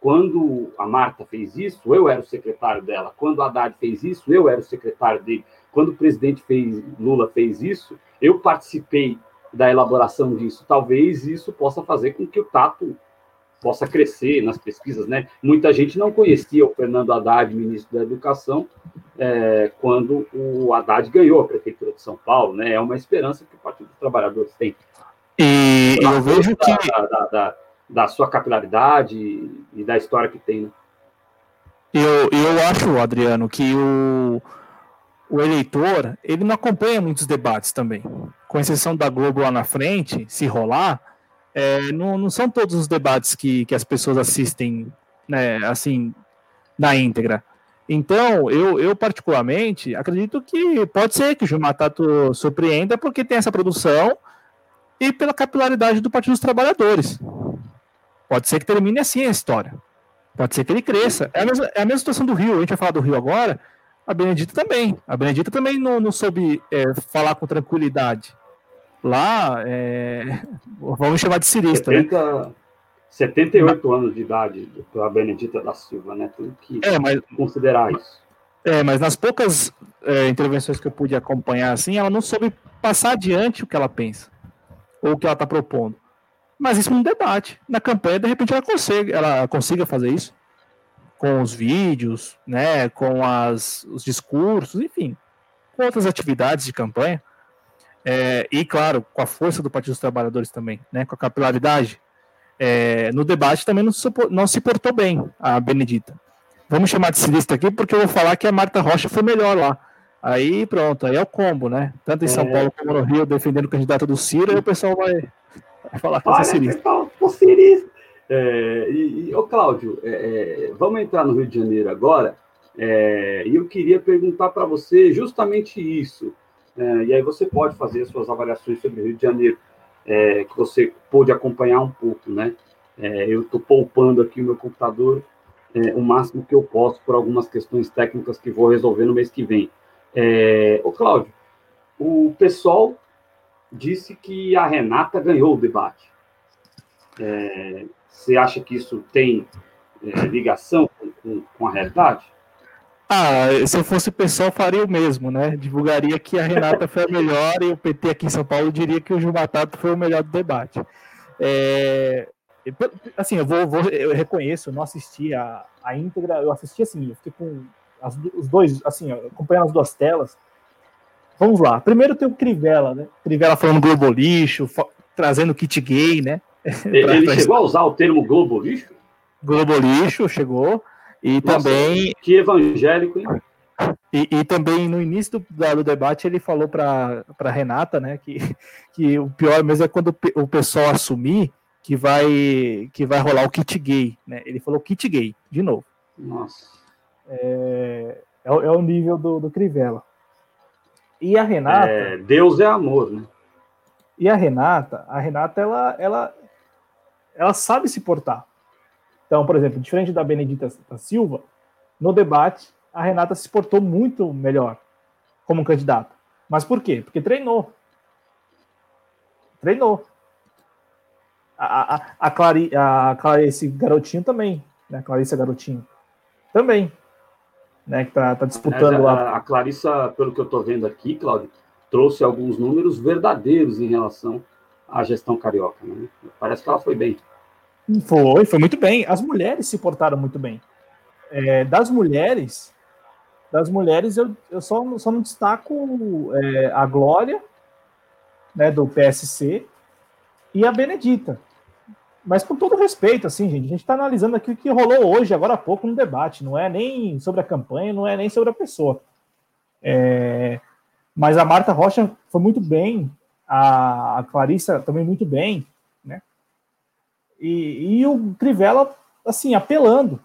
quando a Marta fez isso, eu era o secretário dela. Quando a Haddad fez isso, eu era o secretário dele. Quando o presidente fez, Lula fez isso, eu participei da elaboração disso. Talvez isso possa fazer com que o Tato possa crescer nas pesquisas, né? Muita gente não conhecia o Fernando Haddad, ministro da Educação, é, quando o Haddad ganhou a prefeitura de São Paulo, né? É uma esperança que o Partido dos Trabalhadores tem. E eu vejo da, que da, da, da, sua capilaridade e da história que tem. Né? Eu, eu acho, Adriano, que o, o eleitor ele não acompanha muitos debates também. Com exceção da Globo lá na frente, se rolar, é, não, não são todos os debates que, que as pessoas assistem, né, assim, na íntegra. Então, eu, eu particularmente acredito que pode ser que o Gilmar Tato surpreenda porque tem essa produção e pela capilaridade do Partido dos Trabalhadores. Pode ser que termine assim a história. Pode ser que ele cresça. É a mesma, é a mesma situação do Rio. A gente vai falar do Rio agora. A Benedita também. A Benedita também não, não soube é, falar com tranquilidade lá, é, vamos chamar de cirista. 70, né? 78 anos de idade para a Benedita da Silva, né? Tem que é, mas, considerar isso. É, mas nas poucas é, intervenções que eu pude acompanhar, assim, ela não soube passar adiante o que ela pensa, ou o que ela está propondo. Mas isso é um debate. Na campanha, de repente, ela consiga, ela consiga fazer isso. Com os vídeos, né, com as, os discursos, enfim, com outras atividades de campanha. É, e, claro, com a força do Partido dos Trabalhadores também, né, com a capilaridade. É, no debate também não se, não se portou bem a Benedita. Vamos chamar de cirista aqui, porque eu vou falar que a Marta Rocha foi melhor lá. Aí pronto, aí é o combo, né? Tanto em São é... Paulo como no Rio, defendendo o candidato do Ciro, aí o pessoal vai, vai falar que é cirista. O cirista. É, e, e ô Cláudio, é, é, vamos entrar no Rio de Janeiro agora, é, e eu queria perguntar para você justamente isso. É, e aí você pode fazer suas avaliações sobre o Rio de Janeiro, que você pôde acompanhar um pouco, né? Eu estou poupando aqui o meu computador o máximo que eu posso por algumas questões técnicas que vou resolver no mês que vem. É, ô, Cláudio, o pessoal disse que a Renata ganhou o debate. É, você acha que isso tem é, ligação com, com, a realidade? Ah, se eu fosse o pessoal, faria o mesmo, né? Divulgaria que a Renata foi a melhor e o PT aqui em São Paulo diria que o Gilmar Tato foi o melhor do debate. É, assim, eu vou, vou, eu reconheço, eu não assisti a, a íntegra, eu assisti assim, eu fiquei com as, os dois, assim, acompanhando as duas telas. Vamos lá. Primeiro tem o Crivella, né? Crivella falando Globo Lixo, trazendo kit gay, né? <laughs> Ele chegou a usar o termo Globo Lixo? Globo Lixo, chegou. E Nossa, também. Que evangélico, hein? E, e, também no início do, do debate ele falou para Renata, né, que, que o pior mesmo é quando o pessoal assumir que vai que vai rolar o kit gay, né? Ele falou kit gay de novo. Nossa. É, é, é o nível do, do Crivella. E a Renata. É, Deus é amor, né? E a Renata, a Renata ela, ela, ela sabe se portar. Então, por exemplo, diferente da Benedita da Silva, no debate, a Renata se portou muito melhor como candidata. Mas por quê? Porque treinou. Treinou. A, a, a, Clari, a Clarice Garotinho também, né? Clarissa Garotinho. Também. Né? Que tá, tá disputando lá. A, a Clarissa, pelo que eu tô vendo aqui, Cláudio, trouxe alguns números verdadeiros em relação à gestão carioca. Né? Parece que ela foi bem. Foi, foi muito bem. As mulheres se portaram muito bem. É, das mulheres, das mulheres eu, eu só, só não destaco é, a Glória, né, do PSC, e a Benedita. Mas com todo respeito, assim, gente, a gente está analisando aqui o que rolou hoje, agora há pouco, no debate. Não é nem sobre a campanha, não é nem sobre a pessoa. É, mas a Marta Rocha foi muito bem, a, Clarissa também muito bem. E, e o Crivella, assim, apelando.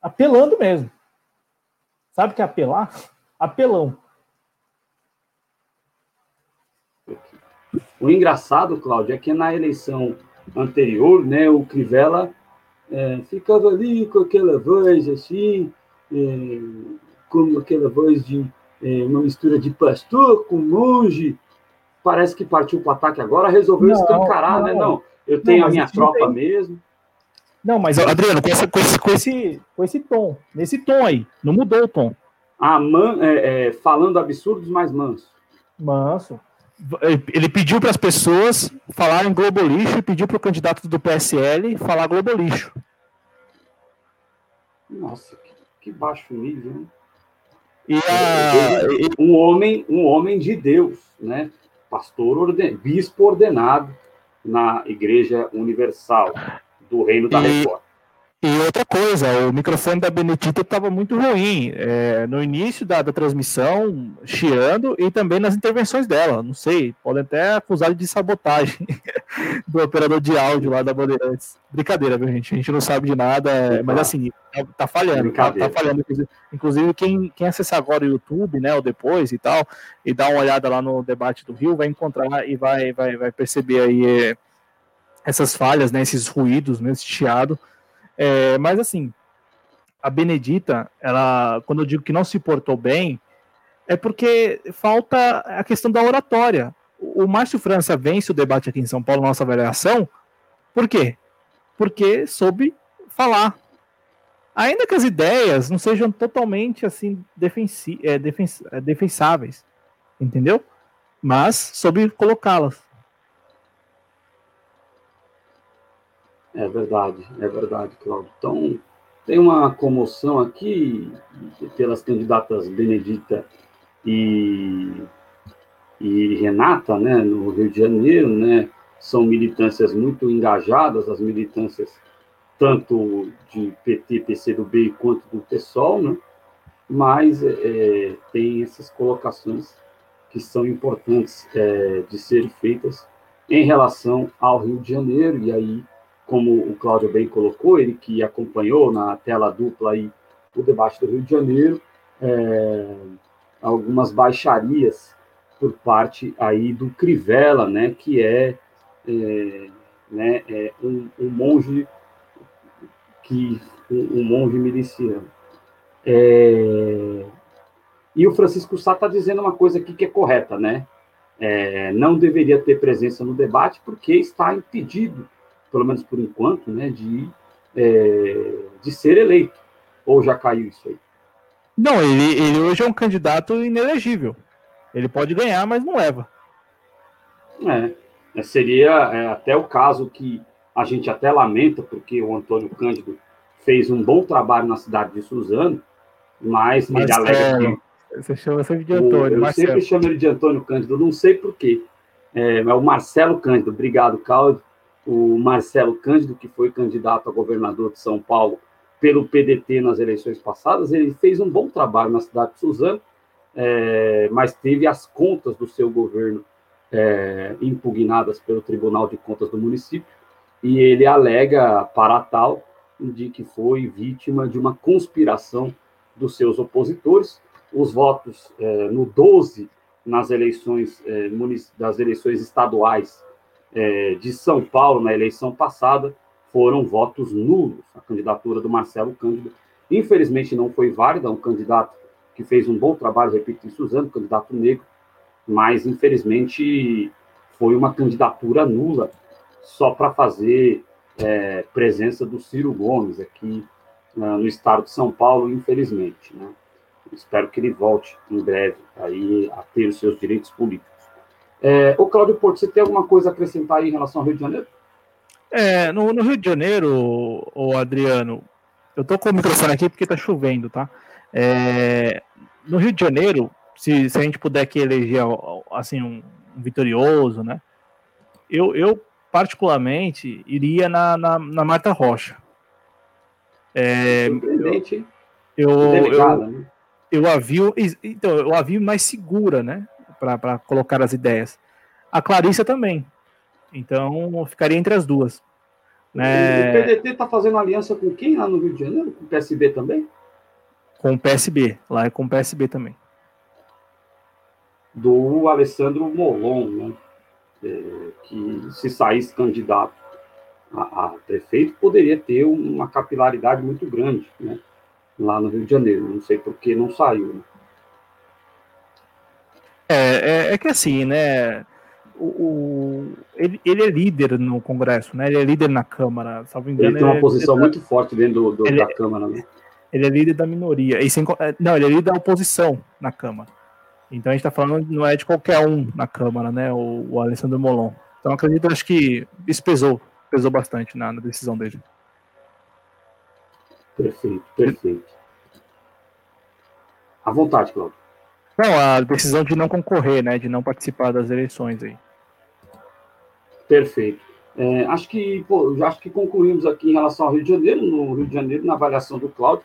Apelando mesmo. Sabe o que é apelar? Apelão. O engraçado, Cláudio, é que na eleição anterior, né, o Crivella é, ficava ali com aquela voz assim, é, com aquela voz de é, uma mistura de pastor com monge. Parece que partiu para o ataque agora, resolveu não, escancarar, não, né? Não, eu tenho não, a minha tropa tem... mesmo. Não, mas Adriano, com, essa, com, esse, com, esse, com esse tom, nesse tom aí, não mudou o tom. Ah, man, é, é, falando absurdos, mais manso. Manso. Ele pediu para as pessoas falarem Globolixo e pediu para o candidato do PSL falar Globolixo. Nossa, que, que baixo nível, hein? E a... um homem, um homem de Deus, né? Pastor orden... bispo ordenado na Igreja Universal do Reino da e... Reforma. E outra coisa, o microfone da Benedita estava muito ruim é, no início da, da, transmissão, chiando, e também nas intervenções dela. Não sei, podem até acusar de sabotagem <laughs> do operador de áudio lá da Bandeirantes. Brincadeira, viu, gente? A gente não sabe de nada, é, mas assim, tá, tá falhando, tá, tá, falhando. Inclusive, quem, quem acessar agora o YouTube, né, ou depois e tal, e dar uma olhada lá no debate do Rio, vai encontrar e vai, vai, vai perceber aí é, essas falhas, né, esses ruídos, né, esse chiado é, mas assim, a Benedita, ela, quando eu digo que não se portou bem, é porque falta a questão da oratória. O Márcio França vence o debate aqui em São Paulo, nossa avaliação, por quê? Porque soube falar. Ainda que as ideias não sejam totalmente assim defensi é, é, defensáveis, entendeu? Mas soube colocá-las. É verdade, é verdade, Claudio. Então, tem uma comoção aqui pelas candidatas Benedita e, e Renata, né, no Rio de Janeiro, né, são militâncias muito engajadas, as militâncias tanto de PT, PCdoB quanto do PSOL, né, mas é, tem essas colocações que são importantes é, de serem feitas em relação ao Rio de Janeiro, e aí como o Cláudio bem colocou, ele que acompanhou na tela dupla aí o debate do Rio de Janeiro, é, algumas baixarias por parte aí do Crivella, né, que é, é, né, é um, um, monge que um, um monge miliciano. É, e o Francisco Sá está dizendo uma coisa aqui que é correta, né? É, não deveria ter presença no debate porque está impedido pelo menos por enquanto, né, de, é, de ser eleito. Ou já caiu isso aí? Não, ele, ele hoje é um candidato inelegível. Ele pode ganhar, mas não leva. É, é seria é, até o caso que a gente até lamenta, porque o Antônio Cândido fez um bom trabalho na cidade de Suzano, mas, mas ele alega que. Você chama sempre de Antônio. O, eu Marcelo. sempre chamo ele de Antônio Cândido, não sei porquê. É, é o Marcelo Cândido, obrigado, Cláudio o Marcelo Cândido, que foi candidato a governador de São Paulo pelo PDT nas eleições passadas, ele fez um bom trabalho na cidade de Suzano, é, mas teve as contas do seu governo é, impugnadas pelo Tribunal de Contas do município, e ele alega para tal de que foi vítima de uma conspiração dos seus opositores. Os votos é, no 12 nas eleições é, das eleições estaduais é, de São Paulo na eleição passada foram votos nulos. A candidatura do Marcelo Cândido, infelizmente, não foi válida. Um candidato que fez um bom trabalho, repito, em Suzano, candidato negro, mas infelizmente foi uma candidatura nula só para fazer é, presença do Ciro Gomes aqui uh, no estado de São Paulo, infelizmente. Né? Espero que ele volte em breve aí a ter os seus direitos políticos. É, o Cláudio Porto, você tem alguma coisa a acrescentar aí em relação ao Rio de Janeiro? É, no, no Rio de Janeiro, o Adriano, eu tô com o microfone aqui porque tá chovendo, tá? É, no Rio de Janeiro, se, se a gente puder aqui eleger assim um, um vitorioso, né? Eu, eu particularmente iria na, na, na Marta Rocha. É, eu, eu, eu, né? eu a vi, então, eu a vi mais segura, né? Para colocar as ideias. A Clarissa também. Então, ficaria entre as duas. Né? O PDT está fazendo aliança com quem lá no Rio de Janeiro? Com o PSB também? Com o PSB. Lá é com o PSB também. Do Alessandro Molon, né? É, que se saísse candidato a, a, prefeito, poderia ter uma capilaridade muito grande, né? Lá no Rio de Janeiro. Não sei por que não saiu. Né? É, é, é que assim, né? O, o, ele, ele é líder no Congresso, né? Ele é líder na Câmara, salvo engano. Ele tem uma ele é posição é muito forte dentro do, do, da Câmara, né? Ele é líder da minoria. E sem, é, não, ele é líder da oposição na Câmara. Então a gente está falando, não é de qualquer um na Câmara, né? O, o Alessandro Molon. Então acredito, acho que isso pesou, pesou bastante na, na decisão dele. Perfeito, perfeito. À vontade, Cláudio. Não, a decisão de não concorrer, né? De não participar das eleições aí. Perfeito. É, acho que pô, acho que concluímos aqui em relação ao Rio de Janeiro, no Rio de Janeiro, na avaliação do Cláudio,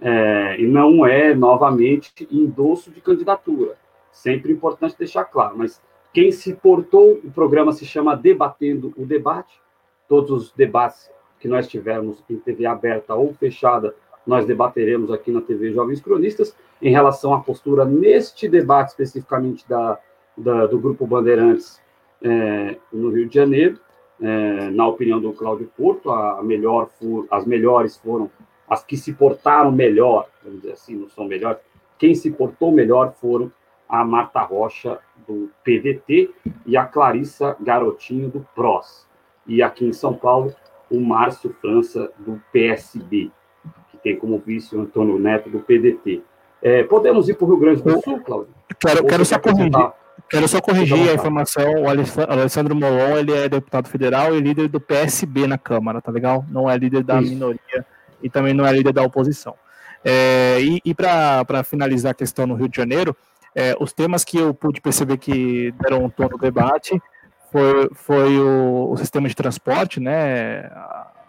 é, e não é novamente endosso de candidatura. Sempre importante deixar claro, mas quem se portou, o programa se chama Debatendo o Debate. Todos os debates que nós tivermos em TV aberta ou fechada, nós debateremos aqui na TV Jovens Cronistas em relação à postura neste debate especificamente da, da do Grupo Bandeirantes é, no Rio de Janeiro. É, na opinião do Cláudio Porto, a melhor for, as melhores foram as que se portaram melhor, vamos dizer assim, não são melhores, quem se portou melhor foram a Marta Rocha, do PDT, e a Clarissa Garotinho, do PROS. E aqui em São Paulo, o Márcio França, do PSB, tem como vice o Antônio Neto, do PDT. É, podemos ir para o Rio Grande do Sul, Cláudio? Quero, quero só corrigir. Quero só corrigir a informação. O Alessandro Molon, ele é deputado federal e líder do PSB na Câmara, tá legal? Não é líder da Isso. minoria e também não é líder da oposição. É, e e para finalizar a questão no Rio de Janeiro, é, os temas que eu pude perceber que deram um tom no debate foi, foi o, o sistema de transporte, né?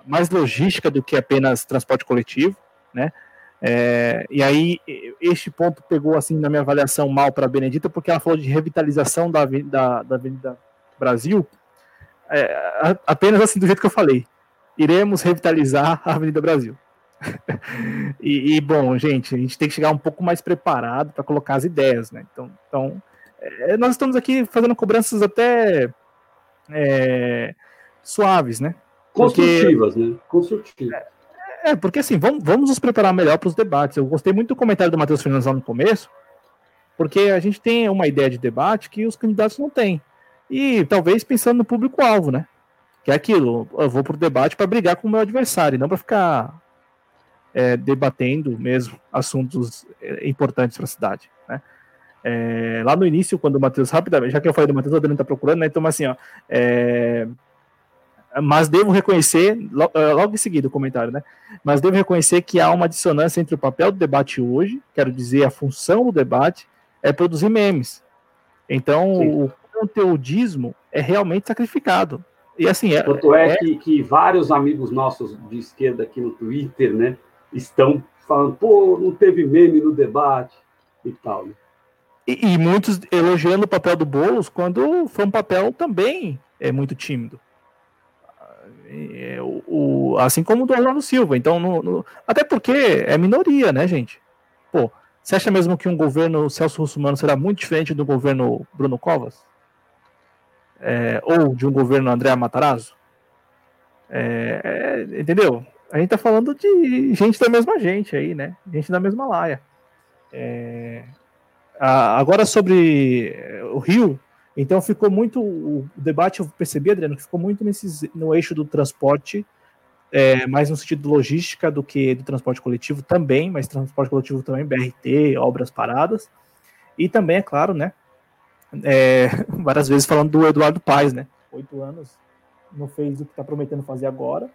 Mais logística do que apenas transporte coletivo, né? É, e aí, este ponto pegou, assim, na minha avaliação, mal para a Benedita, porque ela falou de revitalização da, da, da Avenida Brasil, é, apenas assim, do jeito que eu falei. Iremos revitalizar a Avenida Brasil. <laughs> e, e, bom, gente, a gente tem que chegar um pouco mais preparado para colocar as ideias, né? Então, então é, nós estamos aqui fazendo cobranças até é, suaves, né? Construtivas, porque, né? Construtivas. É, porque assim, vamos, vamos nos preparar melhor para os debates. Eu gostei muito do comentário do Matheus Fernandes lá no começo, porque a gente tem uma ideia de debate que os candidatos não têm. E talvez pensando no público-alvo, né? Que é aquilo, eu vou para o debate para brigar com o meu adversário, não para ficar é, debatendo mesmo assuntos é, importantes para a cidade, né? É, lá no início, quando o Matheus, rapidamente, já que eu falei do Matheus, o Adriano está procurando, né? Então, assim, ó, é, mas devo reconhecer, eh, logo em seguida o comentário, né? Mas devo reconhecer que há uma dissonância entre o papel do debate hoje, quero dizer, a função do debate é produzir memes. Então, Sim. o conteudismo é realmente sacrificado. E assim, é. Tanto é, é... Que, que vários amigos nossos de esquerda aqui no Twitter, né, estão falando, pô, não teve meme no debate e tal. Né? E, e muitos elogiando o papel do Boulos quando foi um papel também é muito tímido. É, o, o, assim como o do Orlando Silva. Então, no, no, até porque é minoria, né, gente? Pô, você acha mesmo que um governo Celso Russomano será muito diferente do governo Bruno Covas? É, ou de um governo André Matarazzo? É, é, entendeu? A gente tá falando de gente da mesma gente aí, né? Gente da mesma laia. É, a, agora sobre o Rio, então ficou muito o debate, eu percebi, Adriano, que ficou muito nesse, no eixo do transporte, é, mais no sentido logística do que do transporte coletivo também, mas transporte coletivo também, BRT, obras paradas, e também, é claro, né, é, <laughs> várias vezes falando do Eduardo Paes, né, oito anos, não fez o que está prometendo fazer agora,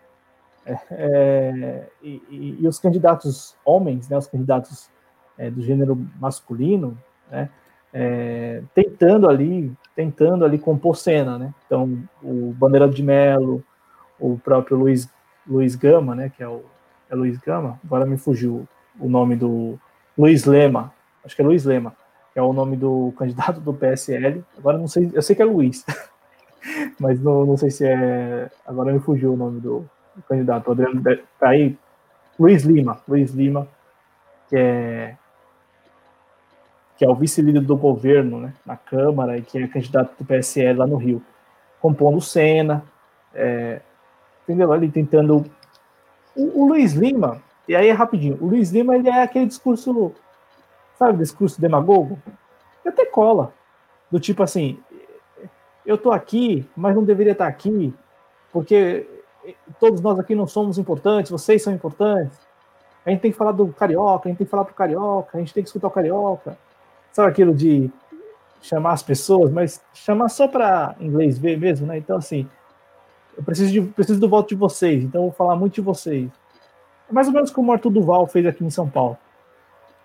é, é, e, e, e, os candidatos homens, né, os candidatos é, do gênero masculino, né, é, tentando ali, tentando ali compor cena, né? Então, o Bandeira de Melo, o próprio Luiz, Luiz Gama, né? Que é o é Luiz Gama, agora me fugiu o nome do Luiz Lema, acho que é Luiz Lema, que é o nome do <laughs> candidato do PSL. Agora não sei, eu sei que é Luiz, <laughs> mas não, não sei se é. Agora me fugiu o nome do, do candidato. Adriano tá aí. Luiz Lima, Luiz Lima, que é que é o vice-líder do governo né, na Câmara e que é candidato do PSL lá no Rio, compondo cena, é, entendeu? Ali tentando. O, o, Luiz Lima, e aí é rapidinho, o Luiz Lima ele é aquele discurso, sabe, discurso demagogo, que até cola, do tipo assim, eu tô aqui, mas não deveria estar aqui, porque todos nós aqui não somos importantes, vocês são importantes. A gente tem que falar do carioca, a gente tem que falar pro carioca, a gente tem que escutar o carioca sabe aquilo de chamar as pessoas, mas chamar só para inglês ver mesmo, né? Então, assim, eu preciso, de, preciso do voto de vocês, então eu vou falar muito de vocês. É mais ou menos como o Arthur Duval fez aqui em São Paulo.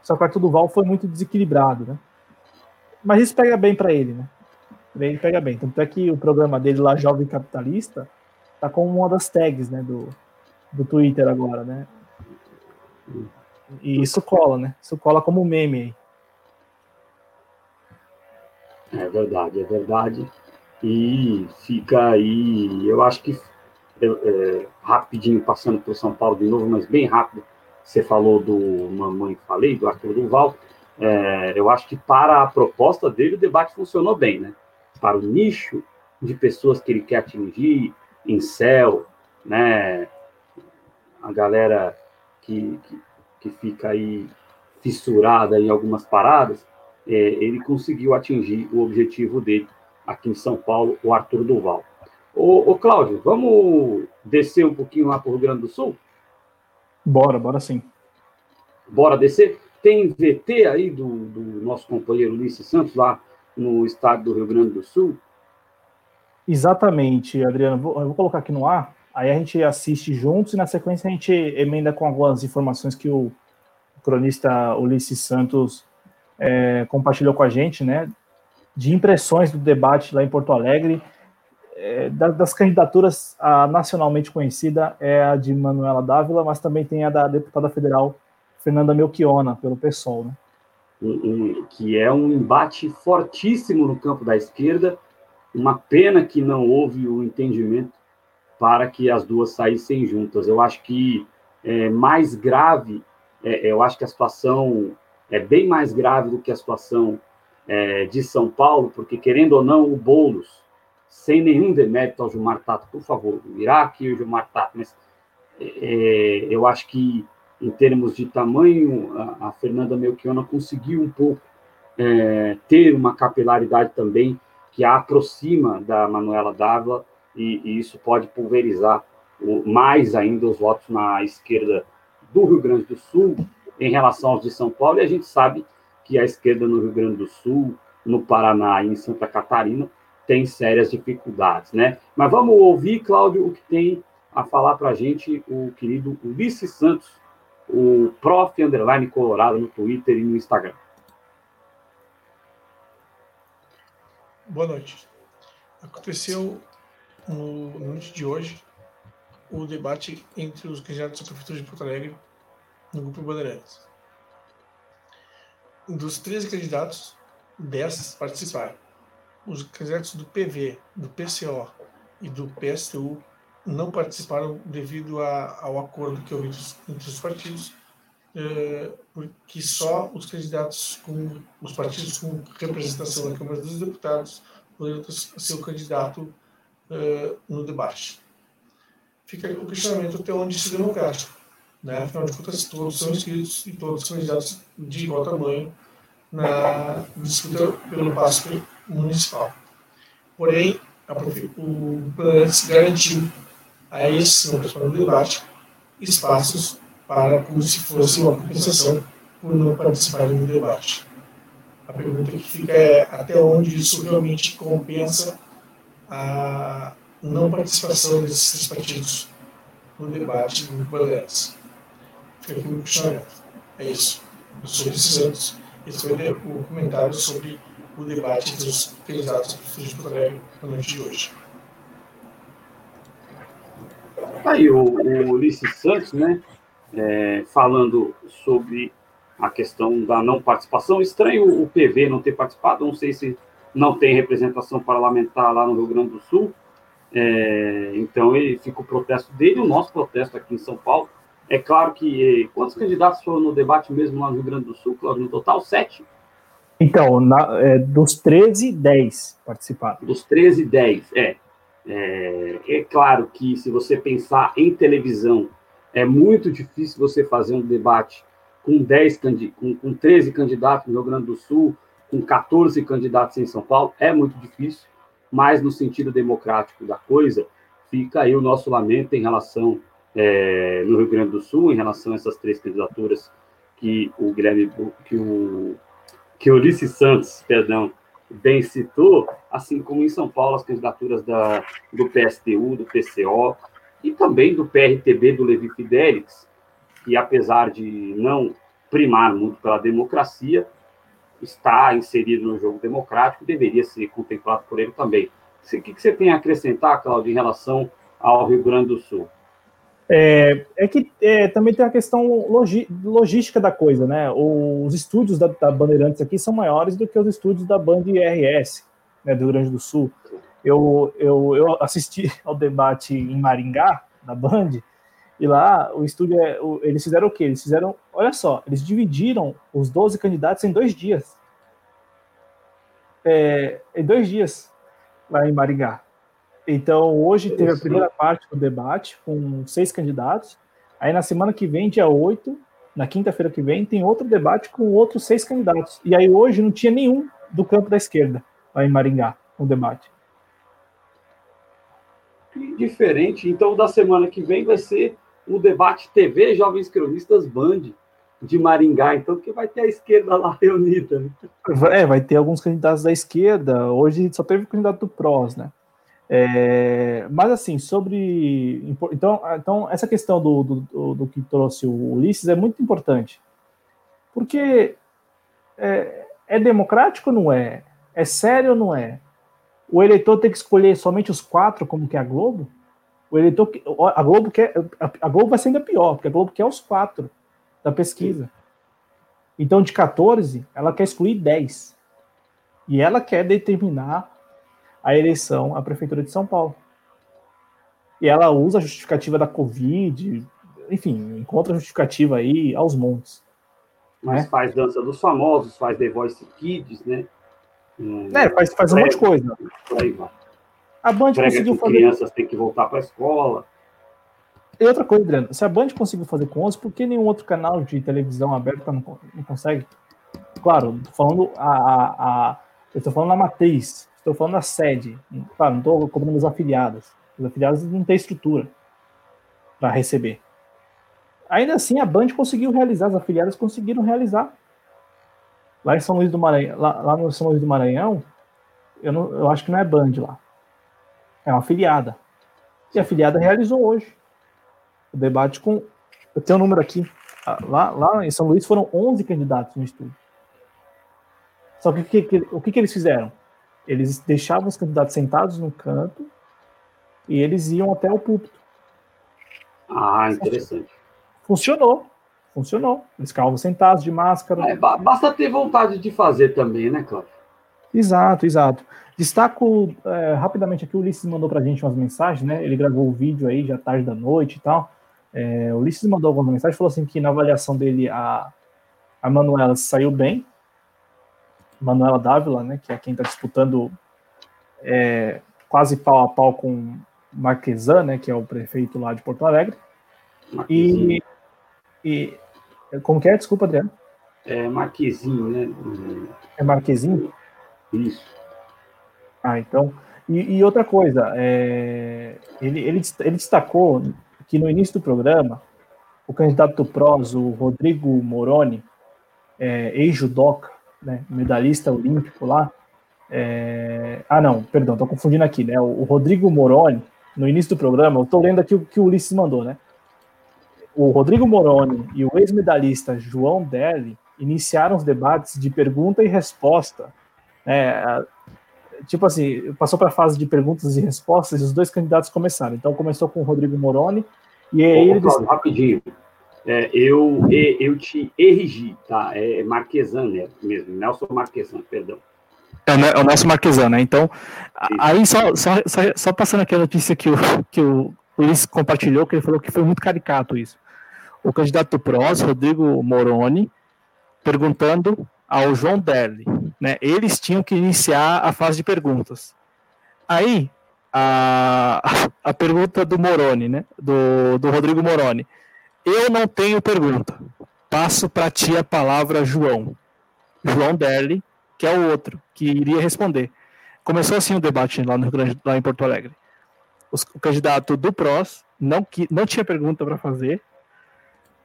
Só que o Arthur Duval foi muito desequilibrado, né? Mas isso pega bem para ele, né? Ele pega bem. Tanto é que o programa dele lá, Jovem Capitalista, tá como uma das tags, né, do, do Twitter agora, né? E isso cola, né? Isso cola como meme aí. É verdade, é verdade. E fica aí, eu acho que é, é, rapidinho passando para São Paulo de novo, mas bem rápido. Você falou do Mamãe Falei, do Arthur Duval. É, eu acho que para a proposta dele o debate funcionou bem, né? Para o nicho de pessoas que ele quer atingir, em céu, né? A galera que, que, que fica aí fissurada em algumas paradas, é, ele conseguiu atingir o objetivo dele aqui em São Paulo, o Arthur Duval. Ô, ô Cláudio, vamos descer um pouquinho lá para o Rio Grande do Sul? Bora, bora sim. Bora descer? Tem VT aí do, do nosso companheiro Ulisses Santos, lá no estado do Rio Grande do Sul? Exatamente, Adriano. Vou, eu vou colocar aqui no ar, aí a gente assiste juntos e na sequência a gente emenda com algumas informações que o cronista Ulisses Santos é, compartilhou com a gente, né? De impressões do debate lá em Porto Alegre. É, das candidaturas, a nacionalmente conhecida é a de Manuela Dávila, mas também tem a da deputada federal Fernanda Melchiona, pelo PSOL, né? que é um embate fortíssimo no campo da esquerda. Uma pena que não houve o entendimento para que as duas saíssem juntas. Eu acho que é mais grave, é, eu acho que a situação é bem mais grave do que a situação é, de São Paulo, porque, querendo ou não, o Boulos, sem nenhum demérito ao Gilmar Tato, por favor, o Iraque e o Gilmar Tato, mas é, eu acho que, em termos de tamanho, a, a Fernanda Melchiona conseguiu um pouco é, ter uma capilaridade também que a aproxima da Manuela Dávila, e, e isso pode pulverizar o, mais ainda os votos na esquerda do Rio Grande do Sul, em relação aos de São Paulo, e a gente sabe que a esquerda no Rio Grande do Sul, no Paraná e em Santa Catarina tem sérias dificuldades, né? Mas vamos ouvir, Cláudio, o que tem a falar para a gente o querido Ulisses Santos, o prof. Underline Colorado no Twitter e no Instagram. Boa noite. Aconteceu no, no noite de hoje o debate entre os candidatos à Prefeitura de Porto Alegre no Grupo Bandeirantes. Dos 13 candidatos, 10 participaram. Os candidatos do PV, do PCO e do PSTU não participaram devido a, ao acordo que houve entre os partidos, eh, porque só os candidatos com os partidos com representação na Câmara dos Deputados poderiam ser o candidato eh, no debate. Fica o questionamento até onde isso é democrático né? Afinal de contas, todos são inscritos e todos candidatos de igual tamanho na disputa pelo passo municipal. Porém, a, o Planalto garantiu a esse no debate espaços para como se fosse uma compensação por não participarem do debate. A pergunta que fica é até onde isso realmente compensa a não participação desses partidos no debate do Bandeirantes fica aqui no questionamento. É isso. Eu sou Ulisses Santos. Esse foi o comentário sobre o debate dos candidatos do Fundo de Porto na noite de hoje. Tá aí o, o Ulisses Santos, né, é, falando sobre a questão da não participação. Estranho o PV não ter participado, não sei se não tem representação parlamentar lá no Rio Grande do Sul. É, então, ele fica o protesto dele, o nosso protesto aqui em São Paulo, é claro que. Eh, quantos candidatos foram no debate mesmo lá no Rio Grande do Sul, Cláudio? No total, sete? Então, na, é, dos 13, 10 participaram. Dos 13, 10, é. é. É claro que se você pensar em televisão, é muito difícil você fazer um debate com, 10, com, com 13 candidatos no Rio Grande do Sul, com 14 candidatos em São Paulo, é muito difícil, mas no sentido democrático da coisa, fica aí o nosso lamento em relação é, no Rio Grande do Sul em relação a essas três candidaturas que o Guilherme que o que Ulisses Santos, perdão, bem citou, assim como em São Paulo as candidaturas da, do PSTU, do PCO e também do PRTB do Levi Fidelix, que apesar de não primar muito pela democracia, está inserido no jogo democrático, deveria ser contemplado por ele também. O que você tem a acrescentar, Claudio, em relação ao Rio Grande do Sul? É, é que é, também tem a questão logi, logística da coisa, né? Os estúdios da, da, Bandeirantes aqui são maiores do que os estúdios da Band RS, né, do Rio Grande do Sul. Eu, eu, eu assisti <laughs> ao debate em Maringá, na Band, e lá o estúdio, é, o, eles fizeram o quê? Eles fizeram, olha só, eles dividiram os 12 candidatos em dois dias. É, em dois dias, lá em Maringá. Então, hoje teve a primeira parte do debate com seis candidatos. Aí, na semana que vem, dia 8, na quinta-feira que vem, tem outro debate com outros seis candidatos. E aí, hoje, não tinha nenhum do campo da esquerda, lá em Maringá, no debate. Diferente. Então, da semana que vem vai ser o debate TV Jovens Cronistas Band de Maringá, então, que vai ter a esquerda lá <laughs> reunida. Né? É, vai ter alguns candidatos da esquerda. Hoje só teve o candidato do PROS, né? É, mas assim, sobre. Então, então essa questão do, do, do, que trouxe o Ulisses é muito importante. Porque é, é democrático ou não é? É sério ou não é? O eleitor tem que escolher somente os quatro, como que é a Globo? O eleitor. A Globo quer. A Globo vai ser ainda pior, porque a Globo quer os quatro da pesquisa. Então, de 14, ela quer excluir 10. E ela quer determinar a eleição à Prefeitura de São Paulo. E ela usa a justificativa da Covid, enfim, encontra a justificativa aí aos montes. Mas né? faz dança dos famosos, faz The Voice Kids, né? É, faz, faz um monte de coisa. A Band Prega conseguiu fazer. crianças têm que voltar para a escola. E outra coisa, Adriano, se a Band conseguiu fazer com 11, por que nenhum outro canal de televisão aberta não, não consegue? Claro, falando a, a, a eu estou falando a matriz, Estou falando da sede. Claro, não estou cobrando os afiliados. Os afiliados não têm estrutura para receber. Ainda assim, a Band conseguiu realizar, as afiliadas conseguiram realizar. Lá em São Luís do Maranhão, lá, lá no São Luís do Maranhão, eu, não, eu acho que não é Band lá. É uma afiliada. E a afiliada realizou hoje o debate com. Eu tenho o um número aqui. Lá, lá em São Luís foram 11 candidatos no estudo. Só que, que, que o que, que eles fizeram? Eles deixavam os candidatos sentados no canto e eles iam até o púlpito. Ah, interessante. Funcionou. Funcionou. Eles ficavam sentados de máscara. É, basta ter vontade de fazer também, né, Cláudio? Exato, exato. Destaco é, rapidamente aqui, o Ulisses mandou para a gente umas mensagens, né? Ele gravou o vídeo aí já tarde da noite e tal. É, o Ulisses mandou algumas mensagens, falou assim que na avaliação dele a, a Manuela saiu bem, Manuela Dávila, né, que é quem está disputando é, quase pau a pau com Marquesan, né, que é o prefeito lá de Porto Alegre. E, e como que é? Desculpa, Adriano. É Marquezinho, né? É Marquezinho? Isso. Ah, então. E, e outra coisa, é, ele, ele, ele destacou que no início do programa, o candidato do PROS, o Rodrigo Moroni, é, ex-judoca, né, medalhista olímpico lá. É... Ah, não, perdão, tô confundindo aqui, né? O Rodrigo Moroni, no início do programa, eu tô lendo aqui o que o Ulisses mandou, né? O Rodrigo Moroni e o ex-medalhista João Deli iniciaram os debates de pergunta e resposta. Né? Tipo assim, passou para a fase de perguntas e respostas e os dois candidatos começaram. Então começou com o Rodrigo Moroni e aí ele disse... rapidinho é, eu, eu te erigi, tá? É Marquesan né, mesmo, Nelson Marquesan, perdão. É o Nelson Marquesan, né? Então, Isso. aí só, só, só, só, passando aqui a notícia que o, que o Luiz compartilhou, que ele falou que foi muito caricato isso. O candidato do PROS, Rodrigo Moroni, perguntando ao João Derli, né? Eles tinham que iniciar a fase de perguntas. Aí, a, <laughs> a pergunta do Moroni, né? Do, do Rodrigo Moroni. Eu não tenho pergunta. Passo para ti a palavra, João. João Derli, que é o outro, que iria responder. Começou assim o debate lá, no Grande, lá em Porto Alegre. Os, o candidato do PROS não, que, não tinha pergunta para fazer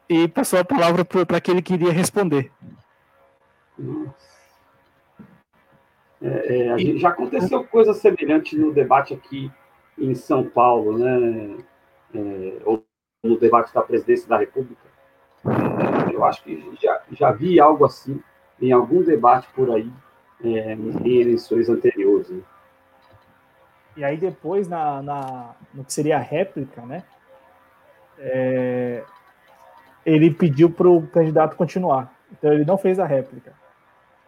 e passou a palavra para aquele que iria responder. É, é, já aconteceu coisa semelhante no debate aqui em São Paulo, né? É, no debate da presidência da República. Eu acho que já, já vi algo assim em algum debate por aí é, em eleições anteriores. Né? E aí depois, na, na, no que seria a réplica, né? É, ele pediu para o candidato continuar. Então ele não fez a réplica.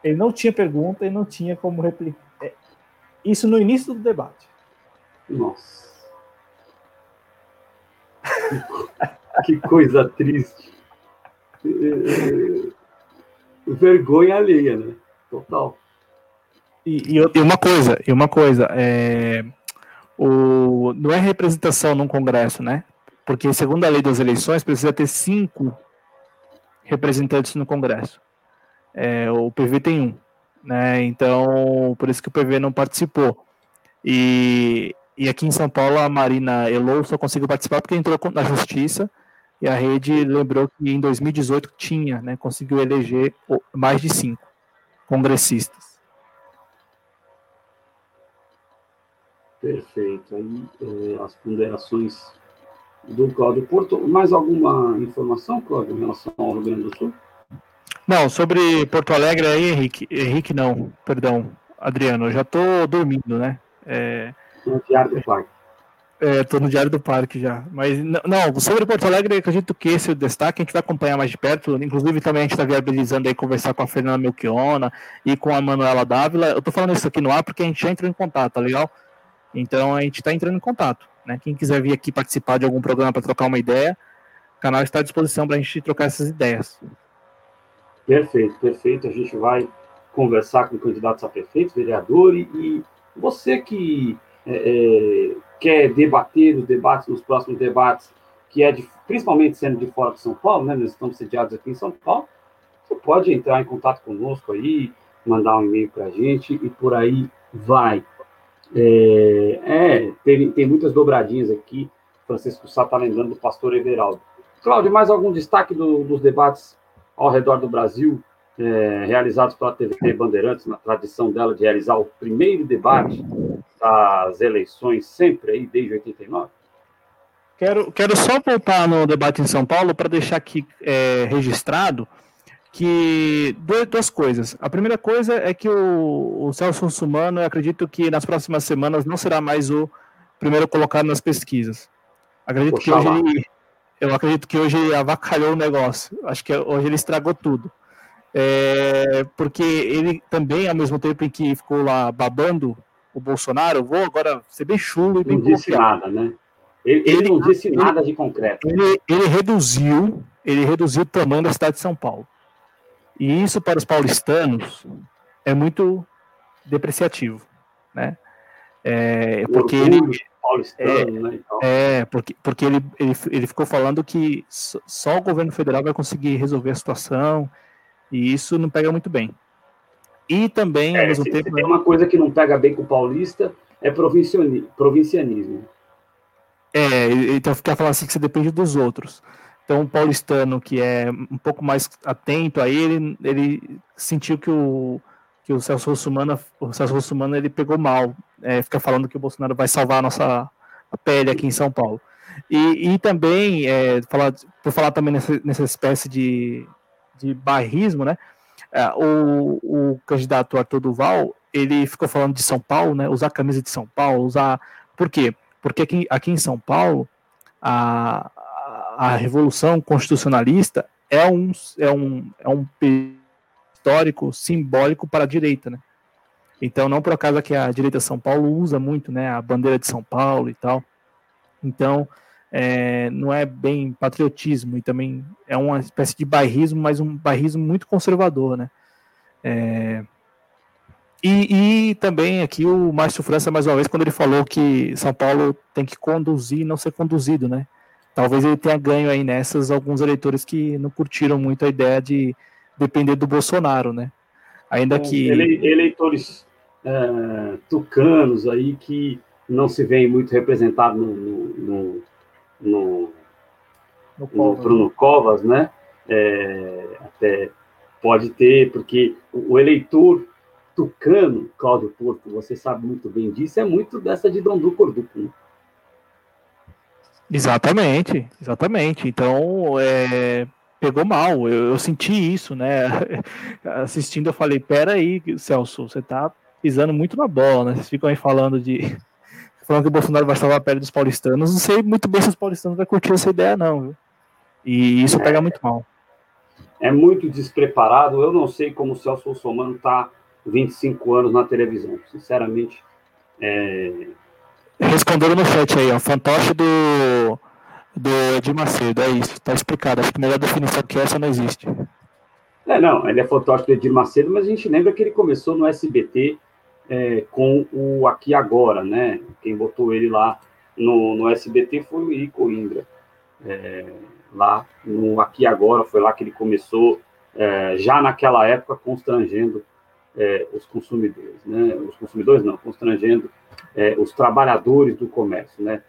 Ele não tinha pergunta e não tinha como replicar. É, isso no início do debate. Nossa. <laughs> que coisa triste. Vergonha alheia, né? Total. E, e, uma coisa, e uma coisa, é, o, não é representação num congresso, né? Porque segundo a lei das eleições precisa ter cinco representantes no congresso. É, o PV tem um, né? Então por isso que o PV não participou. E, e aqui em São Paulo a Marina Elou só conseguiu participar porque entrou na justiça e a rede lembrou que em 2018 tinha, né? Conseguiu eleger mais de cinco congressistas. Perfeito. Aí é, as ponderações do Cláudio Porto. Mais alguma informação, Cláudio, em relação ao Rio Grande do Sul? Não, sobre Porto Alegre aí, Henrique. Henrique não, perdão, Adriano, eu já estou dormindo, né? É... No Diário do Parque. É, tô no Diário do Parque já. Mas não, sobre Porto Alegre, acredito que esse é o destaque, a gente vai acompanhar mais de perto. Inclusive, também a gente está viabilizando aí conversar com a Fernanda Melchiona e com a Manuela Dávila. Eu tô falando isso aqui no ar porque a gente já entrou em contato, tá legal? Então a gente está entrando em contato. Né? Quem quiser vir aqui participar de algum programa para trocar uma ideia, o canal está à disposição para a gente trocar essas ideias. Perfeito, perfeito. A gente vai conversar com candidatos a prefeito, vereador e, e você que é, é, quer debater os debates, nos próximos debates, que é de, principalmente sendo de fora de São Paulo, né? Nós estamos sediados aqui em São Paulo. Você pode entrar em contato conosco aí, mandar um e-mail para a gente e por aí vai. É, é tem, tem muitas dobradinhas aqui. Francisco Sá está lembrando do pastor Everaldo. Cláudio, mais algum destaque do, dos debates ao redor do Brasil, é, realizados pela TV Bandeirantes, na tradição dela de realizar o primeiro debate das eleições, sempre aí, desde 89? Quero, quero só voltar no debate em São Paulo para deixar aqui é, registrado que duas coisas. A primeira coisa é que o, o Celso Russumano, eu acredito que nas próximas semanas não será mais o primeiro colocado nas pesquisas. Acredito Poxa que hoje ele, eu acredito que hoje ele avacalhou o negócio. Acho que hoje ele estragou tudo. É, porque ele também, ao mesmo tempo em que ficou lá babando o Bolsonaro, vou agora ser bem chulo e bem Não disse nada, né? Ele, ele, ele não disse ele, nada de concreto. Ele, reduziu, ele reduziu o tamanho da cidade de São Paulo. E isso para os paulistanos é muito depreciativo, né? É, porque ele é, né, é, porque, porque ele, ele, ele ficou falando que só o governo federal vai conseguir resolver a situação e isso não pega muito bem. E também, é, ao mesmo tempo. Tem uma coisa que não pega bem com o paulista, é provincianismo. É, então ficar falando assim que você depende dos outros. Então, o paulistano, que é um pouco mais atento a ele, ele sentiu que o, que o Celso Russumano, o Celso Russumano ele pegou mal, é, fica falando que o Bolsonaro vai salvar a nossa pele aqui em São Paulo. E, e também, é, falar, por falar também nessa, nessa espécie de, de bairrismo, né, é, o, o candidato Arthur Duval, ele ficou falando de São Paulo, né, usar camisa de São Paulo, usar... Por quê? Porque aqui, aqui em São Paulo, a, a Revolução Constitucionalista é um, é um, é um histórico simbólico para a direita, né? Então, não por acaso que a direita de São Paulo usa muito, né, a bandeira de São Paulo e tal. Então, é, não é bem patriotismo e também é uma espécie de bairrismo, mas um bairrismo muito conservador, né? É, e, e, também aqui o Márcio França, mais uma vez, quando ele falou que São Paulo tem que conduzir e não ser conduzido, né? talvez ele tenha ganho aí nessas alguns eleitores que não curtiram muito a ideia de depender do Bolsonaro, né? Ainda que. Eleitores é, tucanos aí que não se veem muito representados no, no, no, no, no Bruno Covas, né? É, até pode ter, porque o eleitor Tucano, Cláudio Porto, você sabe muito bem disso, é muito dessa de Dondu Corduco. Né? Exatamente, exatamente. Então, é, pegou mal, eu, eu, senti isso, né? <laughs> Assistindo, eu falei: peraí, Celso, você tá pisando muito na bola, né? Vocês ficam aí falando de. Falando que o Bolsonaro vai salvar a pele dos paulistanos. Não sei muito bem se os paulistanos vão curtir essa ideia, não, viu? E isso pega muito mal. É muito despreparado. Eu não sei como o Celso Russomano está 25 anos na televisão. Sinceramente. É... Responderam no chat aí, ó. Fantoche do, do Edir Macedo. É isso, tá explicado. Acho que a melhor definição que essa não existe. É, não, ele é fantoche do Edir Macedo, mas a gente lembra que ele começou no SBT é, com o Aqui Agora, né? Quem botou ele lá no, no SBT foi o Ico Indra. É, lá no Aqui Agora, foi lá que ele começou, é, já naquela época, constrangendo é, os consumidores, né? Os consumidores não, constrangendo é, os trabalhadores do comércio, né?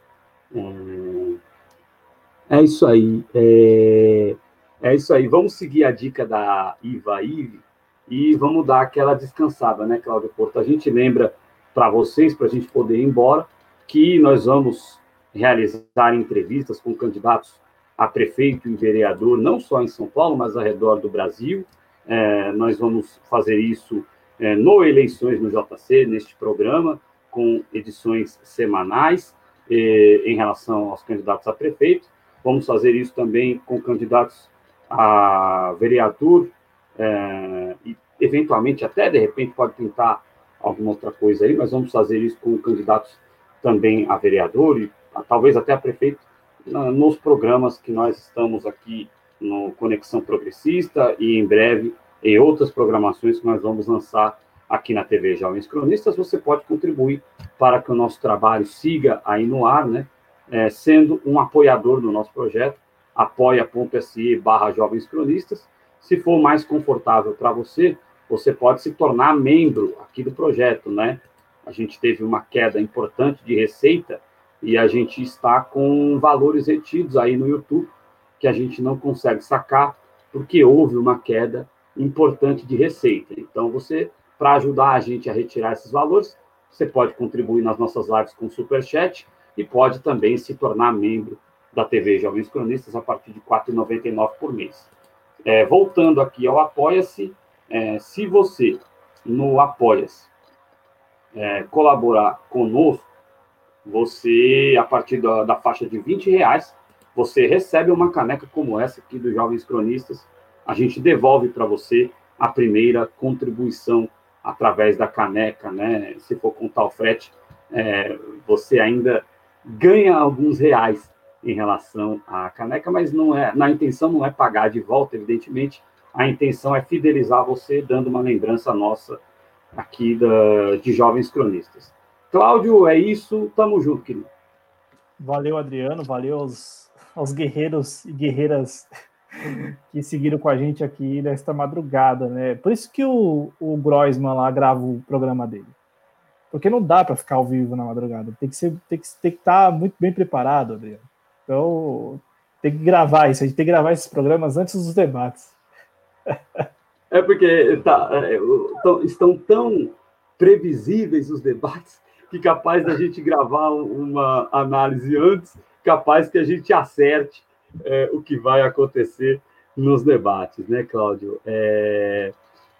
É, é isso aí. É, é, isso aí. Vamos seguir a dica da Iva Ive e vamos dar aquela descansada, né, Cláudio Porto? A gente lembra para vocês, para a gente poder ir embora, que nós vamos realizar entrevistas com candidatos a prefeito e vereador, não só em São Paulo, mas ao redor do Brasil. É, nós vamos fazer isso é, no Eleições no JC, neste programa, com edições semanais é, em relação aos candidatos a prefeito. Vamos fazer isso também com candidatos a vereador é, eventualmente, até de repente, pode tentar alguma outra coisa aí, mas vamos fazer isso com candidatos também a vereador e talvez até a prefeito nos programas que nós estamos aqui no Conexão Progressista e em breve em outras programações que nós vamos lançar aqui na TV Jovens Cronistas, você pode contribuir para que o nosso trabalho siga aí no ar, né? É, sendo um apoiador do nosso projeto, apoia.se barra Jovens Cronistas. Se for mais confortável para você, você pode se tornar membro aqui do projeto, né? A gente teve uma queda importante de receita e a gente está com valores retidos aí no YouTube que a gente não consegue sacar porque houve uma queda importante de receita. Então, você, para ajudar a gente a retirar esses valores, você pode contribuir nas nossas lives com Super Chat e pode também se tornar membro da TV Jovens Cronistas a partir de R$ 4,99 por mês. É, voltando aqui ao Apoia-se, é, se você no Apoia-se é, colaborar conosco, você, a partir da, da faixa de 20 reais, você recebe uma caneca como essa aqui dos Jovens Cronistas. A gente devolve para você a primeira contribuição através da caneca, né? Se for contar o frete, é, você ainda ganha alguns reais em relação à caneca, mas não é, na intenção não é pagar de volta, evidentemente. A intenção é fidelizar você, dando uma lembrança nossa aqui da, de jovens cronistas. Cláudio, é isso. Tamo junto, querido. Valeu, Adriano. Valeu aos, aos guerreiros e guerreiras que seguiram com a gente aqui nesta madrugada, né? Por isso que o, o Groisman lá grava o programa dele. Porque não dá para ficar ao vivo na madrugada. Tem que ser, tem que, tem que estar tá muito bem preparado, Adriano. Então, tem que gravar isso. A gente tem que gravar esses programas antes dos debates. É porque tá, é, estão tão previsíveis os debates que capaz da gente gravar uma análise antes, capaz que a gente acerte é, o que vai acontecer nos debates, né, Cláudio? É,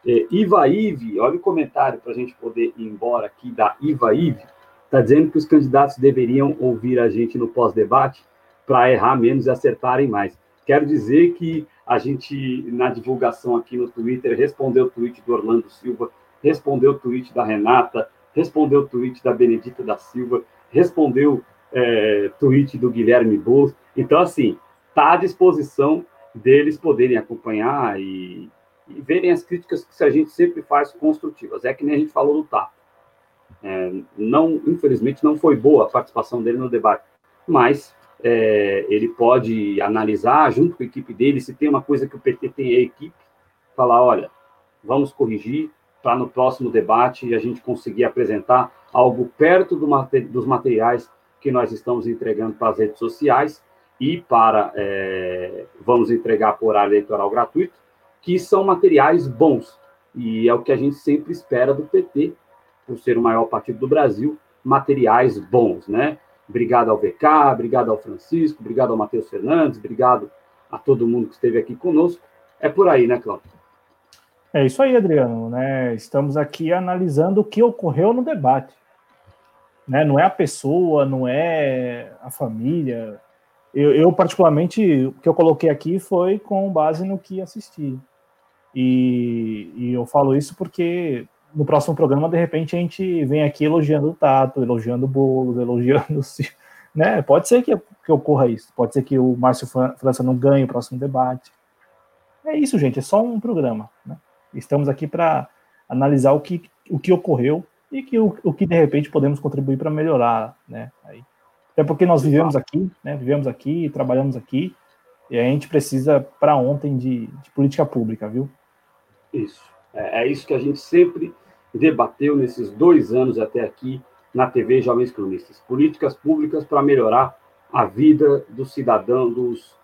é, Iva Ive, olha o comentário para a gente poder ir embora aqui da Iva Ive, está dizendo que os candidatos deveriam ouvir a gente no pós-debate para errar menos e acertarem mais. Quero dizer que a gente, na divulgação aqui no Twitter, respondeu o tweet do Orlando Silva, respondeu o tweet da Renata, respondeu o tweet da Benedita da Silva, respondeu é, tweet do Guilherme Boulos. Então, assim, está à disposição deles poderem acompanhar e, e, verem as críticas que a gente sempre faz construtivas. É que nem a gente falou do TAP. É, não, infelizmente, não foi boa a participação dele no debate, mas é, ele pode analisar junto com a equipe dele, se tem uma coisa que o PT tem a equipe, falar, olha, vamos corrigir, para no próximo debate a gente conseguir apresentar algo perto do dos materiais que nós estamos entregando para as redes sociais e para é, vamos entregar por horário eleitoral gratuito, que são materiais bons. E é o que a gente sempre espera do PT, por ser o maior partido do Brasil, materiais bons, né? Obrigado ao VK, obrigado ao Francisco, obrigado ao Matheus Fernandes, obrigado a todo mundo que esteve aqui conosco. É por aí, né, Cláudio? É isso aí, Adriano. Né? Estamos aqui analisando o que ocorreu no debate. Né? Não é a pessoa, não é a família. Eu, eu, particularmente, o que eu coloquei aqui foi com base no que assisti. E, e eu falo isso porque no próximo programa, de repente, a gente vem aqui elogiando o Tato, elogiando o Boulos, elogiando o <laughs> né? Pode ser que, que ocorra isso. Pode ser que o Márcio França não ganhe o próximo debate. É isso, gente. É só um programa. Né? Estamos aqui para analisar o que, o que ocorreu e que o, o que de repente podemos contribuir para melhorar, né? Aí. Até porque nós vivemos aqui, né? Vivemos aqui, trabalhamos aqui e a gente precisa para ontem de, de, política pública, viu? Isso. É, é isso que a gente sempre debateu nesses dois anos até aqui na TV Jovens Cronistas. Políticas públicas para melhorar a vida do cidadão, dos.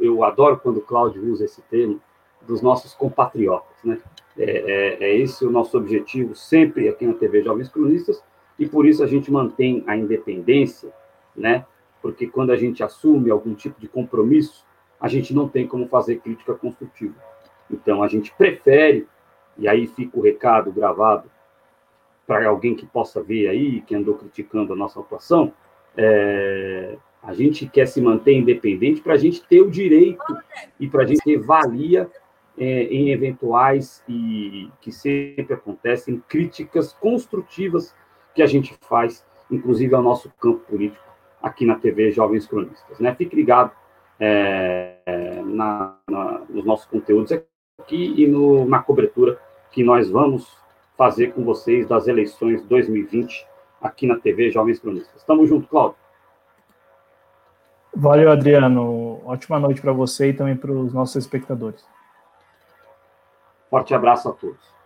Eu adoro quando o Cláudio usa esse termo, dos nossos compatriotas, né? É, é, é, esse o nosso objetivo sempre aqui na TV Jovens Cronistas e por isso a gente mantém a independência, né? Porque quando a gente assume algum tipo de compromisso, a gente não tem como fazer crítica construtiva. Então a gente prefere e aí fica o recado gravado para alguém que possa ver aí, que andou criticando a nossa atuação, é, a gente quer se manter independente para a gente ter o direito e para a gente ter valia é, em eventuais e que sempre acontecem críticas construtivas que a gente faz, inclusive ao nosso campo político aqui na TV Jovens Cronistas. Né? Fique ligado é, na, na, nos nossos conteúdos aqui e no, na cobertura que nós vamos fazer com vocês das eleições 2020 aqui na TV Jovens Cronistas. Tamo junto, Cláudio. Valeu, Adriano. Ótima noite para você e também para os nossos espectadores. Forte abraço a todos.